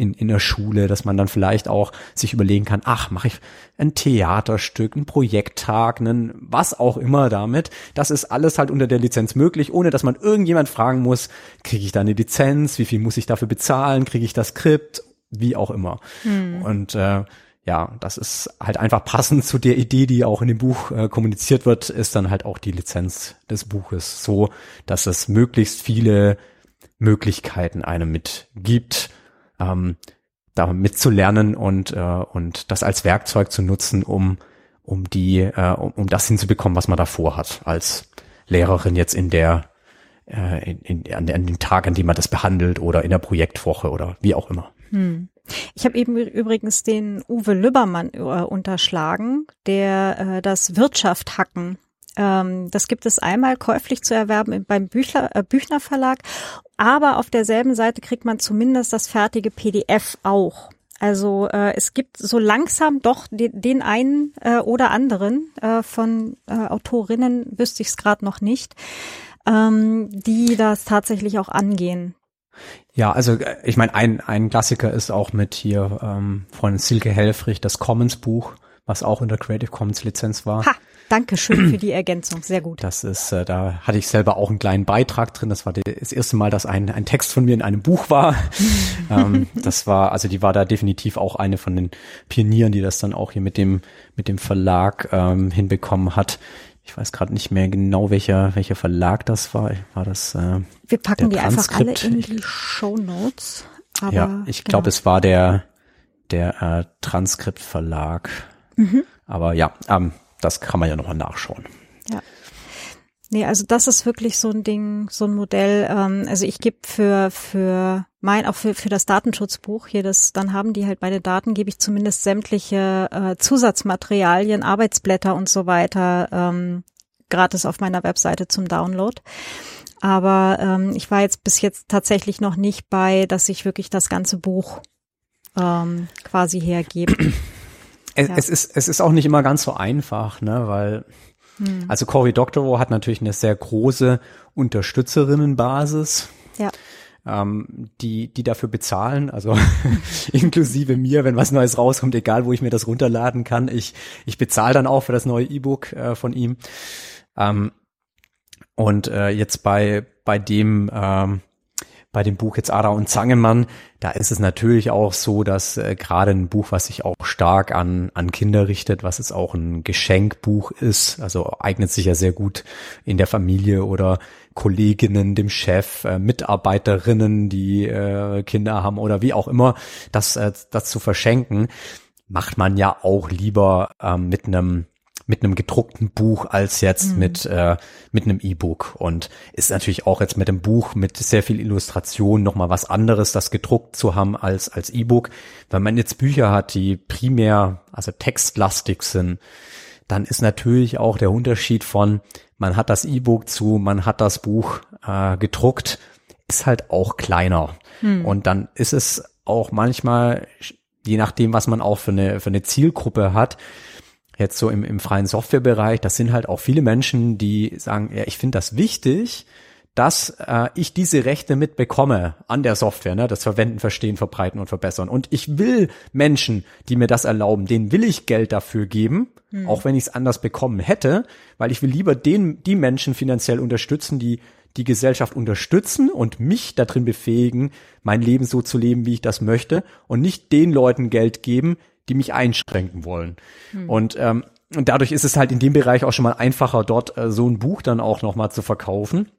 in, in der Schule, dass man dann vielleicht auch sich überlegen kann, ach, mache ich ein Theaterstück, ein Projekttag, einen, was auch immer damit. Das ist alles halt unter der Lizenz möglich, ohne dass man irgendjemand fragen muss, kriege ich da eine Lizenz, wie viel muss ich dafür bezahlen, kriege ich das Skript, wie auch immer. Hm. Und äh, ja, das ist halt einfach passend zu der Idee, die auch in dem Buch äh, kommuniziert wird, ist dann halt auch die Lizenz des Buches so, dass es möglichst viele Möglichkeiten einem mitgibt, ähm, da mitzulernen und, äh, und das als Werkzeug zu nutzen, um, um die, äh, um, um das hinzubekommen, was man davor hat, als Lehrerin jetzt in der, äh, in, in, an, an dem Tag, an dem man das behandelt oder in der Projektwoche oder wie auch immer. Hm. Ich habe eben übrigens den Uwe Lübbermann äh, unterschlagen, der äh, das Wirtschaft hacken das gibt es einmal käuflich zu erwerben beim Büchler, äh, Büchner Verlag, aber auf derselben Seite kriegt man zumindest das fertige PDF auch. Also äh, es gibt so langsam doch den, den einen äh, oder anderen äh, von äh, Autorinnen, wüsste ich es gerade noch nicht, ähm, die das tatsächlich auch angehen. Ja, also äh, ich meine, ein, ein Klassiker ist auch mit hier ähm, von Silke Helfrich das Commons Buch, was auch unter Creative Commons Lizenz war. Ha. Dankeschön für die Ergänzung, sehr gut. Das ist, äh, da hatte ich selber auch einen kleinen Beitrag drin. Das war das erste Mal, dass ein, ein Text von mir in einem Buch war. ähm, das war, also die war da definitiv auch eine von den Pionieren, die das dann auch hier mit dem mit dem Verlag ähm, hinbekommen hat. Ich weiß gerade nicht mehr genau, welcher welcher Verlag das war. War das? Äh, Wir packen die einfach alle in die Show Notes. Aber, ja, ich glaube, genau. es war der der äh, Transkript Verlag. Mhm. Aber ja, ähm, das kann man ja nochmal nachschauen. Ja. Nee, also das ist wirklich so ein Ding, so ein Modell. Ähm, also ich gebe für für mein auch für für das Datenschutzbuch hier das, dann haben die halt meine Daten, gebe ich zumindest sämtliche äh, Zusatzmaterialien, Arbeitsblätter und so weiter ähm, gratis auf meiner Webseite zum Download. Aber ähm, ich war jetzt bis jetzt tatsächlich noch nicht bei, dass ich wirklich das ganze Buch ähm, quasi hergebe. Es, ja. es, ist, es ist auch nicht immer ganz so einfach, ne, weil hm. also Cory Doctorow hat natürlich eine sehr große Unterstützerinnenbasis. Ja. Ähm, die, die dafür bezahlen, also inklusive mir, wenn was Neues rauskommt, egal wo ich mir das runterladen kann, ich, ich bezahle dann auch für das neue E-Book äh, von ihm. Ähm, und äh, jetzt bei, bei dem ähm, bei dem Buch jetzt Ada und Zangemann, da ist es natürlich auch so, dass äh, gerade ein Buch, was sich auch stark an, an Kinder richtet, was es auch ein Geschenkbuch ist, also eignet sich ja sehr gut in der Familie oder Kolleginnen, dem Chef, äh, Mitarbeiterinnen, die äh, Kinder haben oder wie auch immer, das, äh, das zu verschenken, macht man ja auch lieber ähm, mit einem mit einem gedruckten Buch als jetzt mhm. mit äh, mit einem E-Book und ist natürlich auch jetzt mit dem Buch mit sehr viel Illustration noch mal was anderes, das gedruckt zu haben als als E-Book. Wenn man jetzt Bücher hat, die primär also textlastig sind, dann ist natürlich auch der Unterschied von man hat das E-Book zu man hat das Buch äh, gedruckt ist halt auch kleiner mhm. und dann ist es auch manchmal je nachdem, was man auch für eine für eine Zielgruppe hat jetzt so im, im freien Softwarebereich, das sind halt auch viele Menschen, die sagen, ja, ich finde das wichtig, dass äh, ich diese Rechte mitbekomme an der Software, ne, das Verwenden, Verstehen, Verbreiten und Verbessern. Und ich will Menschen, die mir das erlauben, denen will ich Geld dafür geben, hm. auch wenn ich es anders bekommen hätte, weil ich will lieber den, die Menschen finanziell unterstützen, die die Gesellschaft unterstützen und mich darin befähigen, mein Leben so zu leben, wie ich das möchte und nicht den Leuten Geld geben, die mich einschränken wollen. Hm. Und, ähm, und dadurch ist es halt in dem Bereich auch schon mal einfacher, dort äh, so ein Buch dann auch nochmal zu verkaufen.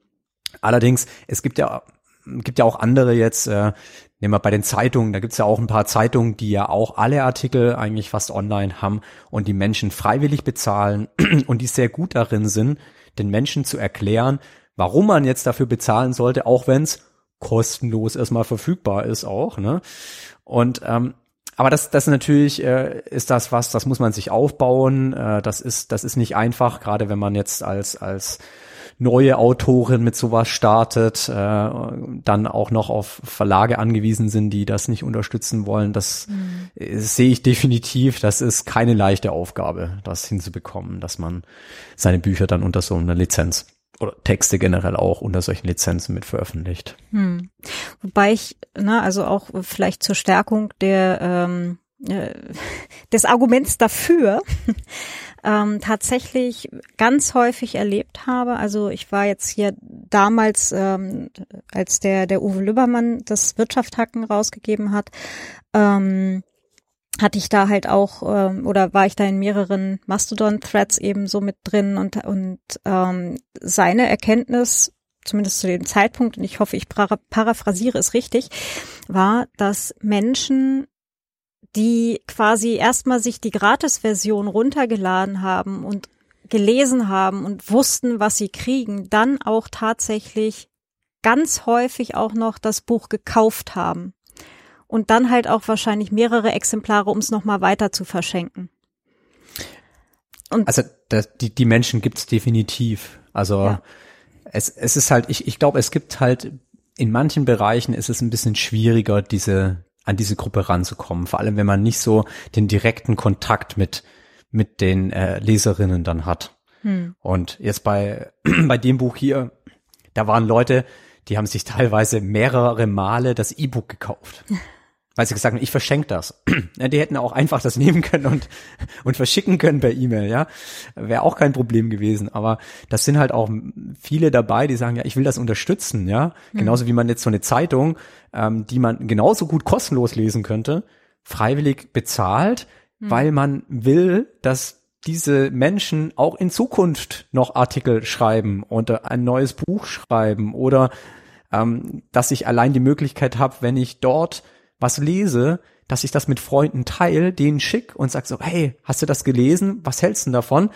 Allerdings, es gibt ja gibt ja auch andere jetzt, äh, nehmen wir bei den Zeitungen, da gibt's ja auch ein paar Zeitungen, die ja auch alle Artikel eigentlich fast online haben und die Menschen freiwillig bezahlen und die sehr gut darin sind, den Menschen zu erklären, warum man jetzt dafür bezahlen sollte, auch wenn's kostenlos erstmal verfügbar ist auch. Ne? Und ähm, aber das, das natürlich äh, ist das was, das muss man sich aufbauen. Äh, das ist, das ist nicht einfach, gerade wenn man jetzt als als neue Autorin mit sowas startet, äh, dann auch noch auf Verlage angewiesen sind, die das nicht unterstützen wollen, das mhm. sehe ich definitiv. Das ist keine leichte Aufgabe, das hinzubekommen, dass man seine Bücher dann unter so einer Lizenz oder Texte generell auch unter solchen Lizenzen mit veröffentlicht. Hm. Wobei ich, ne, also auch vielleicht zur Stärkung der ähm, äh, des Arguments dafür ähm, tatsächlich ganz häufig erlebt habe. Also ich war jetzt hier damals, ähm, als der, der Uwe Lübbermann das Wirtschaftshacken rausgegeben hat, ähm, hatte ich da halt auch ähm, oder war ich da in mehreren Mastodon-Threads eben so mit drin und, und ähm, seine Erkenntnis, zumindest zu dem Zeitpunkt, und ich hoffe, ich paraphrasiere es richtig, war, dass Menschen die quasi erstmal sich die Gratis-Version runtergeladen haben und gelesen haben und wussten, was sie kriegen, dann auch tatsächlich ganz häufig auch noch das Buch gekauft haben. Und dann halt auch wahrscheinlich mehrere Exemplare, um es nochmal weiter zu verschenken. Und also das, die, die Menschen gibt's definitiv. Also ja. es, es ist halt, ich, ich glaube, es gibt halt, in manchen Bereichen ist es ein bisschen schwieriger, diese, an diese Gruppe ranzukommen. Vor allem, wenn man nicht so den direkten Kontakt mit, mit den äh, Leserinnen dann hat. Hm. Und jetzt bei, bei dem Buch hier, da waren Leute, die haben sich teilweise mehrere Male das E-Book gekauft. weil sie gesagt haben, ich verschenke das. Ja, die hätten auch einfach das nehmen können und, und verschicken können per E-Mail, ja. Wäre auch kein Problem gewesen. Aber das sind halt auch viele dabei, die sagen, ja, ich will das unterstützen, ja. Mhm. Genauso wie man jetzt so eine Zeitung, ähm, die man genauso gut kostenlos lesen könnte, freiwillig bezahlt, mhm. weil man will, dass diese Menschen auch in Zukunft noch Artikel schreiben oder ein neues Buch schreiben oder ähm, dass ich allein die Möglichkeit habe, wenn ich dort was lese, dass ich das mit Freunden teile, denen schick und sag so, hey, hast du das gelesen? Was hältst du denn davon?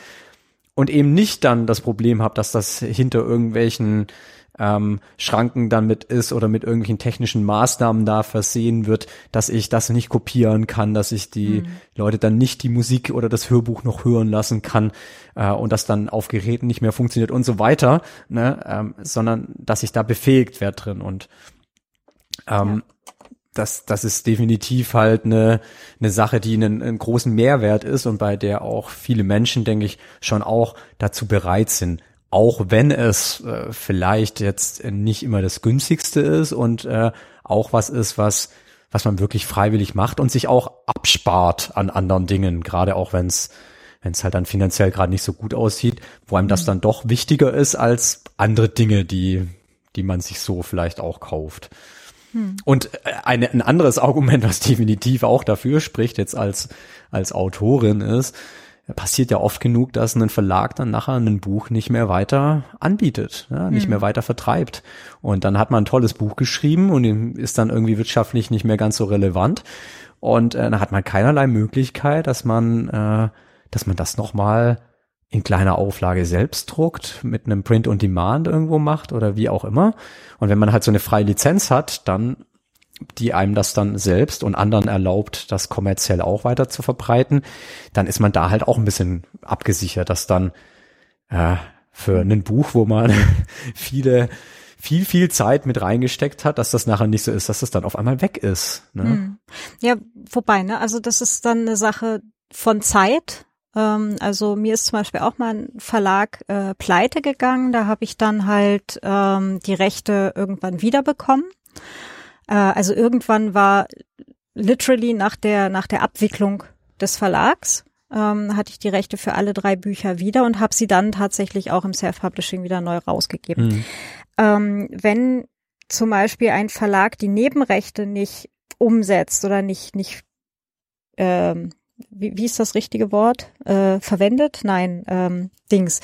Und eben nicht dann das Problem habe, dass das hinter irgendwelchen ähm, Schranken dann mit ist oder mit irgendwelchen technischen Maßnahmen da versehen wird, dass ich das nicht kopieren kann, dass ich die mhm. Leute dann nicht die Musik oder das Hörbuch noch hören lassen kann äh, und das dann auf Geräten nicht mehr funktioniert und so weiter, ne, ähm, sondern dass ich da befähigt werde drin und ähm, ja das, das ist definitiv halt eine, eine Sache, die einen, einen großen Mehrwert ist und bei der auch viele Menschen, denke ich, schon auch dazu bereit sind. Auch wenn es äh, vielleicht jetzt nicht immer das günstigste ist und äh, auch was ist, was, was man wirklich freiwillig macht und sich auch abspart an anderen Dingen, gerade auch wenn es wenn es halt dann finanziell gerade nicht so gut aussieht, wo einem das mhm. dann doch wichtiger ist als andere Dinge, die, die man sich so vielleicht auch kauft. Hm. Und äh, eine, ein anderes Argument, was definitiv auch dafür spricht, jetzt als, als Autorin ist, passiert ja oft genug, dass ein Verlag dann nachher ein Buch nicht mehr weiter anbietet, ja, nicht hm. mehr weiter vertreibt. Und dann hat man ein tolles Buch geschrieben und ist dann irgendwie wirtschaftlich nicht mehr ganz so relevant. Und äh, dann hat man keinerlei Möglichkeit, dass man, äh, dass man das nochmal in kleiner Auflage selbst druckt, mit einem Print on Demand irgendwo macht oder wie auch immer. Und wenn man halt so eine freie Lizenz hat, dann die einem das dann selbst und anderen erlaubt, das kommerziell auch weiter zu verbreiten, dann ist man da halt auch ein bisschen abgesichert, dass dann äh, für ein Buch, wo man viele viel, viel Zeit mit reingesteckt hat, dass das nachher nicht so ist, dass das dann auf einmal weg ist. Ne? Hm. Ja, wobei, ne, also das ist dann eine Sache von Zeit, ähm, also mir ist zum Beispiel auch mal ein Verlag äh, pleite gegangen. Da habe ich dann halt ähm, die Rechte irgendwann wiederbekommen. Äh, also irgendwann war literally nach der nach der Abwicklung des Verlags ähm, hatte ich die Rechte für alle drei Bücher wieder und habe sie dann tatsächlich auch im Self-Publishing wieder neu rausgegeben. Mhm. Ähm, wenn zum Beispiel ein Verlag die Nebenrechte nicht umsetzt oder nicht nicht ähm, wie, wie ist das richtige Wort, äh, verwendet? Nein, ähm, Dings.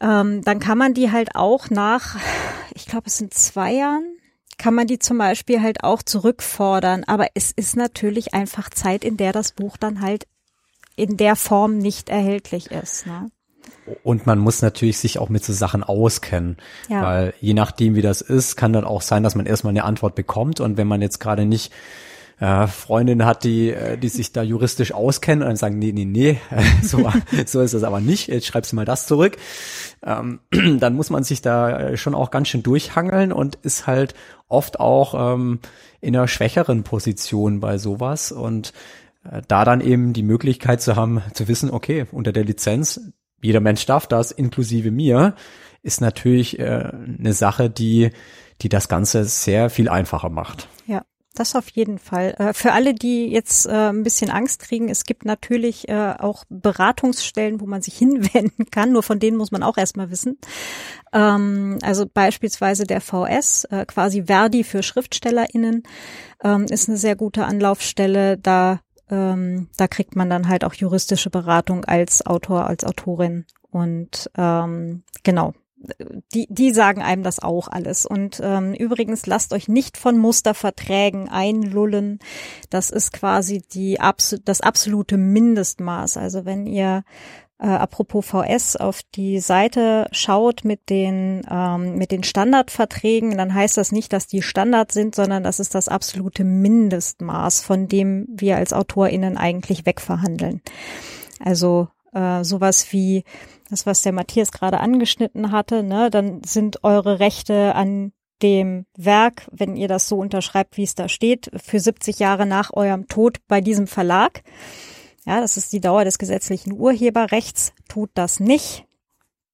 Ähm, dann kann man die halt auch nach, ich glaube, es sind zwei Jahren, kann man die zum Beispiel halt auch zurückfordern. Aber es ist natürlich einfach Zeit, in der das Buch dann halt in der Form nicht erhältlich ist. Ne? Und man muss natürlich sich auch mit so Sachen auskennen, ja. weil je nachdem, wie das ist, kann dann auch sein, dass man erstmal eine Antwort bekommt und wenn man jetzt gerade nicht äh, Freundin hat, die, äh, die sich da juristisch auskennen und dann sagen, nee, nee, nee, so, so ist es aber nicht, jetzt schreibst du mal das zurück. Ähm, dann muss man sich da schon auch ganz schön durchhangeln und ist halt oft auch ähm, in einer schwächeren Position bei sowas und äh, da dann eben die Möglichkeit zu haben, zu wissen, okay, unter der Lizenz, jeder Mensch darf das, inklusive mir, ist natürlich äh, eine Sache, die, die das Ganze sehr viel einfacher macht. Ja. Das auf jeden Fall. Äh, für alle, die jetzt äh, ein bisschen Angst kriegen, es gibt natürlich äh, auch Beratungsstellen, wo man sich hinwenden kann. Nur von denen muss man auch erstmal wissen. Ähm, also beispielsweise der VS, quasi Verdi für SchriftstellerInnen, ähm, ist eine sehr gute Anlaufstelle. Da, ähm, da kriegt man dann halt auch juristische Beratung als Autor, als Autorin. Und genau, die, die sagen einem das auch alles. Und ähm, übrigens, lasst euch nicht von Musterverträgen einlullen. Das ist quasi die das absolute Mindestmaß. Also wenn ihr äh, apropos VS auf die Seite schaut mit den ähm, mit den Standardverträgen, dann heißt das nicht, dass die Standard sind, sondern das ist das absolute Mindestmaß, von dem wir als AutorInnen eigentlich wegverhandeln. Also äh, sowas wie das, was der Matthias gerade angeschnitten hatte, ne, dann sind eure Rechte an dem Werk, wenn ihr das so unterschreibt, wie es da steht, für 70 Jahre nach eurem Tod bei diesem Verlag. Ja, das ist die Dauer des gesetzlichen Urheberrechts. Tut das nicht.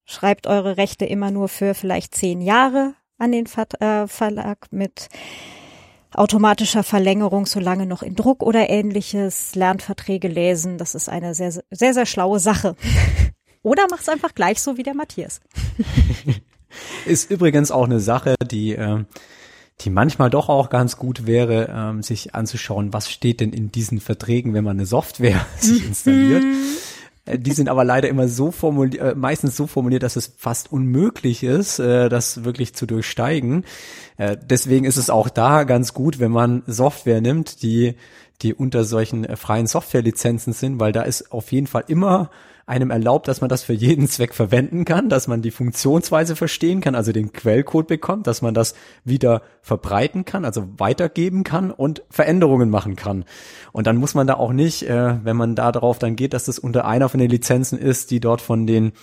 Schreibt eure Rechte immer nur für vielleicht zehn Jahre an den äh, Verlag mit automatischer Verlängerung, solange noch in Druck oder ähnliches. Lernverträge lesen, das ist eine sehr, sehr, sehr schlaue Sache. Oder mach's einfach gleich so wie der Matthias. Ist übrigens auch eine Sache, die, äh, die manchmal doch auch ganz gut wäre, ähm, sich anzuschauen, was steht denn in diesen Verträgen, wenn man eine Software sich installiert. Äh, die sind aber leider immer so formuliert, äh, meistens so formuliert, dass es fast unmöglich ist, äh, das wirklich zu durchsteigen. Deswegen ist es auch da ganz gut, wenn man Software nimmt, die, die unter solchen freien Softwarelizenzen sind, weil da ist auf jeden Fall immer einem erlaubt, dass man das für jeden Zweck verwenden kann, dass man die Funktionsweise verstehen kann, also den Quellcode bekommt, dass man das wieder verbreiten kann, also weitergeben kann und Veränderungen machen kann. Und dann muss man da auch nicht, äh, wenn man da drauf dann geht, dass das unter einer von den Lizenzen ist, die dort von den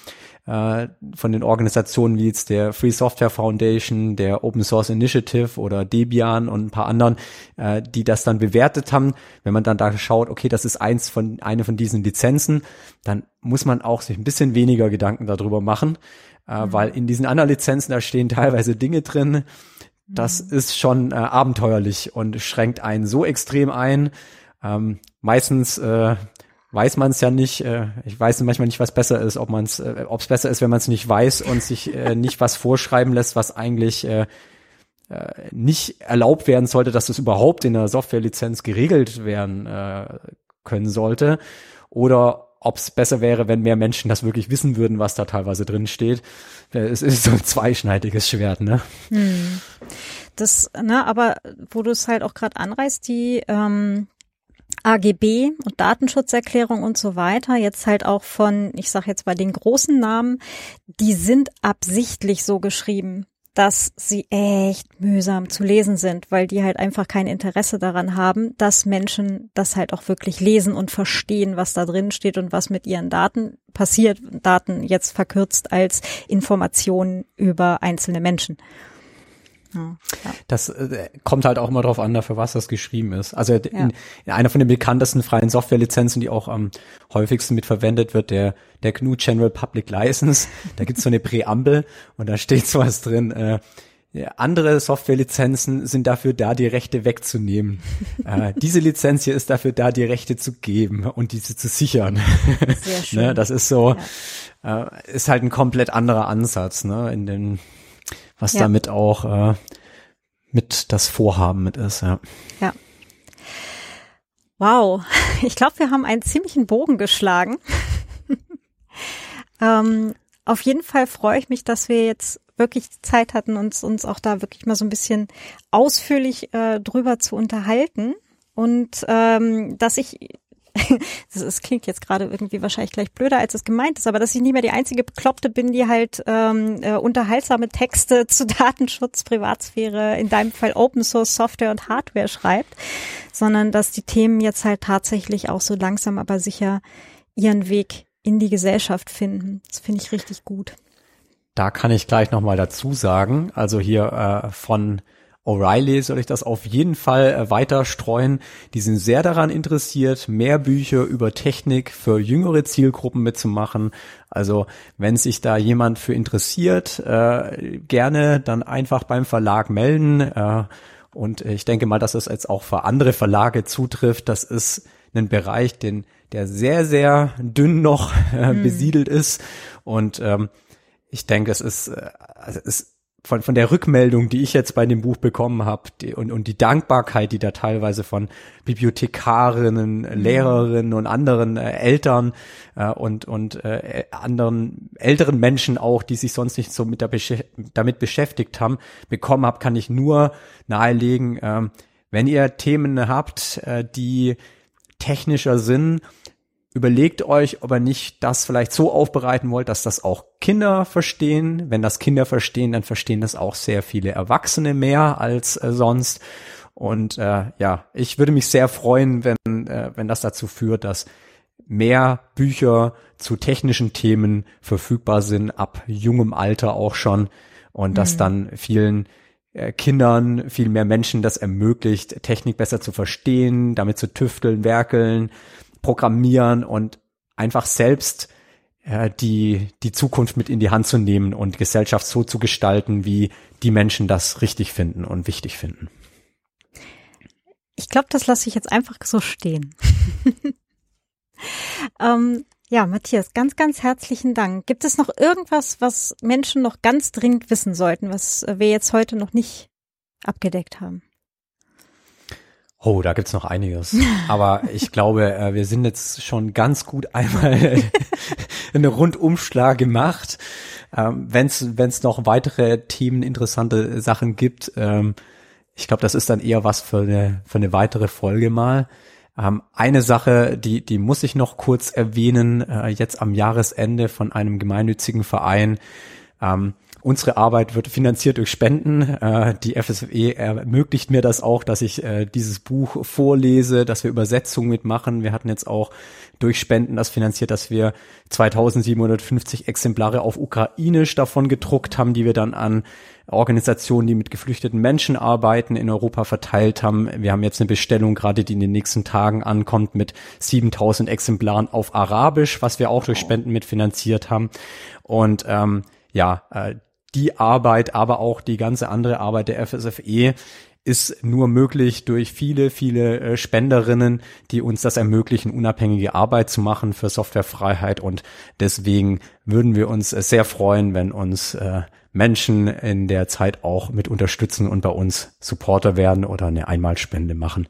äh, von den Organisationen wie jetzt der Free Software Foundation, der Open Source Initiative oder Debian und ein paar anderen, äh, die das dann bewertet haben. Wenn man dann da schaut, okay, das ist eins von, eine von diesen Lizenzen, dann muss man auch sich ein bisschen weniger Gedanken darüber machen, äh, mhm. weil in diesen anderen Lizenzen, da stehen teilweise Dinge drin, das mhm. ist schon äh, abenteuerlich und schränkt einen so extrem ein. Ähm, meistens äh, weiß man es ja nicht. Äh, ich weiß manchmal nicht, was besser ist, ob man es, äh, ob es besser ist, wenn man es nicht weiß und sich äh, nicht was vorschreiben lässt, was eigentlich äh, äh, nicht erlaubt werden sollte, dass das überhaupt in der Softwarelizenz geregelt werden äh, können sollte. Oder ob es besser wäre, wenn mehr Menschen das wirklich wissen würden, was da teilweise drin steht. Äh, es ist so ein zweischneidiges Schwert, ne? Hm. Das, ne, aber wo du es halt auch gerade anreißt, die ähm, AGB und Datenschutzerklärung und so weiter, jetzt halt auch von, ich sage jetzt bei den großen Namen, die sind absichtlich so geschrieben, dass sie echt mühsam zu lesen sind, weil die halt einfach kein Interesse daran haben, dass Menschen das halt auch wirklich lesen und verstehen, was da drin steht und was mit ihren Daten passiert. Daten jetzt verkürzt als Informationen über einzelne Menschen. Ja, Das äh, kommt halt auch immer darauf an, für was das geschrieben ist. Also in, ja. in einer von den bekanntesten freien Softwarelizenzen, die auch am häufigsten mitverwendet wird, der, der GNU General Public License, da gibt's so eine Präambel und da steht sowas drin, äh, andere Softwarelizenzen sind dafür da, die Rechte wegzunehmen. äh, diese Lizenz hier ist dafür da, die Rechte zu geben und diese zu sichern. Sehr schön. ne, das ist so, ja. äh, ist halt ein komplett anderer Ansatz, ne, in den was ja. damit auch äh, mit das Vorhaben mit ist, ja. Ja. Wow, ich glaube, wir haben einen ziemlichen Bogen geschlagen. ähm, auf jeden Fall freue ich mich, dass wir jetzt wirklich Zeit hatten, uns, uns auch da wirklich mal so ein bisschen ausführlich äh, drüber zu unterhalten. Und ähm, dass ich das, klingt jetzt gerade irgendwie wahrscheinlich gleich blöder, als es gemeint ist, aber dass ich nicht mehr die einzige Bekloppte bin, die halt ähm, äh, unterhaltsame Texte zu Datenschutz, Privatsphäre, in deinem Fall Open Source Software und Hardware schreibt, sondern dass die Themen jetzt halt tatsächlich auch so langsam aber sicher ihren Weg in die Gesellschaft finden. Das finde ich richtig gut. Da kann ich gleich nochmal dazu sagen, also hier äh, von O'Reilly soll ich das auf jeden Fall äh, weiter streuen. Die sind sehr daran interessiert, mehr Bücher über Technik für jüngere Zielgruppen mitzumachen. Also wenn sich da jemand für interessiert, äh, gerne dann einfach beim Verlag melden. Äh, und ich denke mal, dass es jetzt auch für andere Verlage zutrifft. Das ist ein Bereich, den, der sehr, sehr dünn noch äh, mhm. besiedelt ist. Und ähm, ich denke, es ist, äh, es von, von der Rückmeldung, die ich jetzt bei dem Buch bekommen habe und, und die Dankbarkeit, die da teilweise von Bibliothekarinnen, mhm. Lehrerinnen und anderen äh, Eltern äh, und, und äh, anderen älteren Menschen auch, die sich sonst nicht so mit der damit beschäftigt haben, bekommen habe, kann ich nur nahelegen, äh, wenn ihr Themen habt, äh, die technischer sind, überlegt euch, ob ihr nicht das vielleicht so aufbereiten wollt, dass das auch Kinder verstehen. Wenn das Kinder verstehen, dann verstehen das auch sehr viele Erwachsene mehr als äh, sonst. Und äh, ja, ich würde mich sehr freuen, wenn, äh, wenn das dazu führt, dass mehr Bücher zu technischen Themen verfügbar sind, ab jungem Alter auch schon. Und mhm. dass dann vielen äh, Kindern, viel mehr Menschen das ermöglicht, Technik besser zu verstehen, damit zu tüfteln, werkeln programmieren und einfach selbst äh, die, die Zukunft mit in die Hand zu nehmen und Gesellschaft so zu gestalten, wie die Menschen das richtig finden und wichtig finden. Ich glaube, das lasse ich jetzt einfach so stehen. ähm, ja, Matthias, ganz, ganz herzlichen Dank. Gibt es noch irgendwas, was Menschen noch ganz dringend wissen sollten, was wir jetzt heute noch nicht abgedeckt haben? Oh, da gibt's noch einiges. Aber ich glaube, äh, wir sind jetzt schon ganz gut einmal einen Rundumschlag gemacht. Ähm, Wenn es noch weitere Themen, interessante Sachen gibt, ähm, ich glaube, das ist dann eher was für eine, für eine weitere Folge mal. Ähm, eine Sache, die, die muss ich noch kurz erwähnen, äh, jetzt am Jahresende von einem gemeinnützigen Verein. Ähm, Unsere Arbeit wird finanziert durch Spenden. Äh, die FSFE ermöglicht mir das auch, dass ich äh, dieses Buch vorlese, dass wir Übersetzungen mitmachen. Wir hatten jetzt auch durch Spenden das finanziert, dass wir 2750 Exemplare auf Ukrainisch davon gedruckt haben, die wir dann an Organisationen, die mit geflüchteten Menschen arbeiten, in Europa verteilt haben. Wir haben jetzt eine Bestellung gerade, die in den nächsten Tagen ankommt, mit 7000 Exemplaren auf Arabisch, was wir auch durch Spenden mitfinanziert haben. Und ähm, ja, äh, die Arbeit, aber auch die ganze andere Arbeit der FSFE ist nur möglich durch viele, viele äh, Spenderinnen, die uns das ermöglichen, unabhängige Arbeit zu machen für Softwarefreiheit. Und deswegen würden wir uns äh, sehr freuen, wenn uns äh, Menschen in der Zeit auch mit unterstützen und bei uns Supporter werden oder eine Einmalspende machen.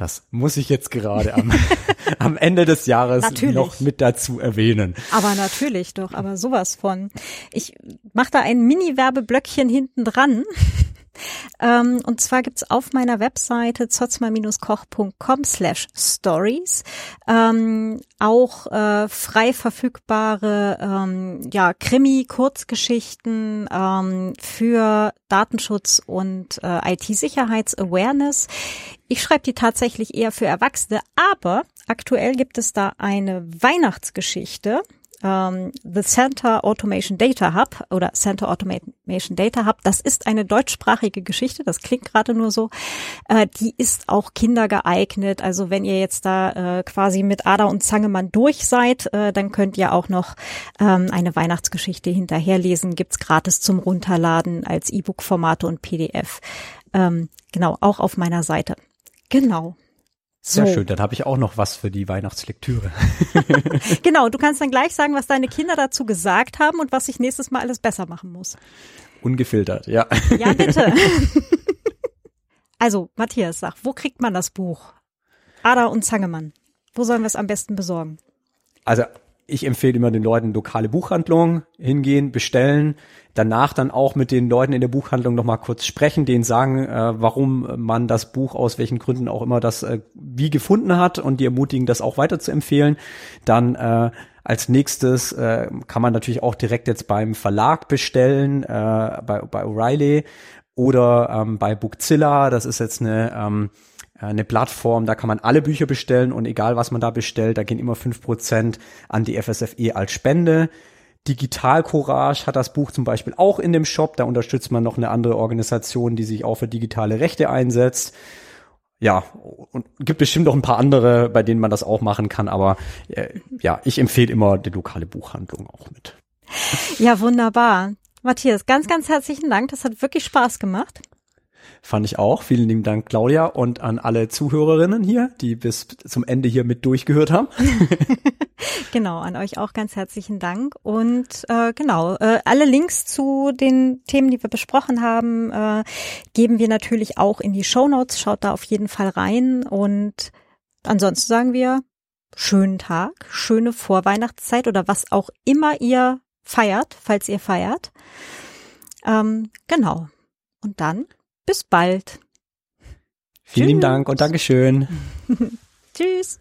Das muss ich jetzt gerade am, am Ende des Jahres natürlich. noch mit dazu erwähnen. Aber natürlich doch, aber sowas von. Ich mache da ein Mini-Werbeblöckchen hinten dran. Ähm, und zwar gibt's auf meiner Webseite zotzma-koch.com slash stories ähm, auch äh, frei verfügbare ähm, ja, Krimi-Kurzgeschichten ähm, für Datenschutz und äh, IT-Sicherheits-Awareness. Ich schreibe die tatsächlich eher für Erwachsene, aber aktuell gibt es da eine Weihnachtsgeschichte ähm, The Center Automation Data Hub oder Center Automation Data Hub, das ist eine deutschsprachige Geschichte, das klingt gerade nur so. Äh, die ist auch kindergeeignet. Also wenn ihr jetzt da äh, quasi mit Ada und Zangemann durch seid, äh, dann könnt ihr auch noch ähm, eine Weihnachtsgeschichte hinterherlesen. Gibt's gratis zum Runterladen als E-Book-Formate und PDF. Ähm, genau, auch auf meiner Seite. Genau. Sehr so. schön, dann habe ich auch noch was für die Weihnachtslektüre. genau, du kannst dann gleich sagen, was deine Kinder dazu gesagt haben und was ich nächstes Mal alles besser machen muss. Ungefiltert, ja. Ja, bitte. also, Matthias, sag, wo kriegt man das Buch? Ada und Zangemann. Wo sollen wir es am besten besorgen? Also ich empfehle immer den Leuten lokale Buchhandlungen hingehen, bestellen, danach dann auch mit den Leuten in der Buchhandlung nochmal kurz sprechen, denen sagen, äh, warum man das Buch aus welchen Gründen auch immer das äh, wie gefunden hat und die ermutigen, das auch weiter zu empfehlen. Dann äh, als nächstes äh, kann man natürlich auch direkt jetzt beim Verlag bestellen, äh, bei, bei O'Reilly oder ähm, bei Bookzilla. Das ist jetzt eine ähm, eine Plattform, da kann man alle Bücher bestellen und egal was man da bestellt, da gehen immer fünf Prozent an die FSFE als Spende. Digital Courage hat das Buch zum Beispiel auch in dem Shop. Da unterstützt man noch eine andere Organisation, die sich auch für digitale Rechte einsetzt. Ja, und gibt bestimmt noch ein paar andere, bei denen man das auch machen kann. Aber äh, ja, ich empfehle immer die lokale Buchhandlung auch mit. Ja, wunderbar. Matthias, ganz, ganz herzlichen Dank. Das hat wirklich Spaß gemacht. Fand ich auch. Vielen lieben Dank, Claudia, und an alle Zuhörerinnen hier, die bis zum Ende hier mit durchgehört haben. genau, an euch auch ganz herzlichen Dank. Und äh, genau, äh, alle Links zu den Themen, die wir besprochen haben, äh, geben wir natürlich auch in die Show Notes. Schaut da auf jeden Fall rein. Und ansonsten sagen wir schönen Tag, schöne Vorweihnachtszeit oder was auch immer ihr feiert, falls ihr feiert. Ähm, genau. Und dann bis bald. Vielen Tschüss. Dank und Dankeschön. Tschüss.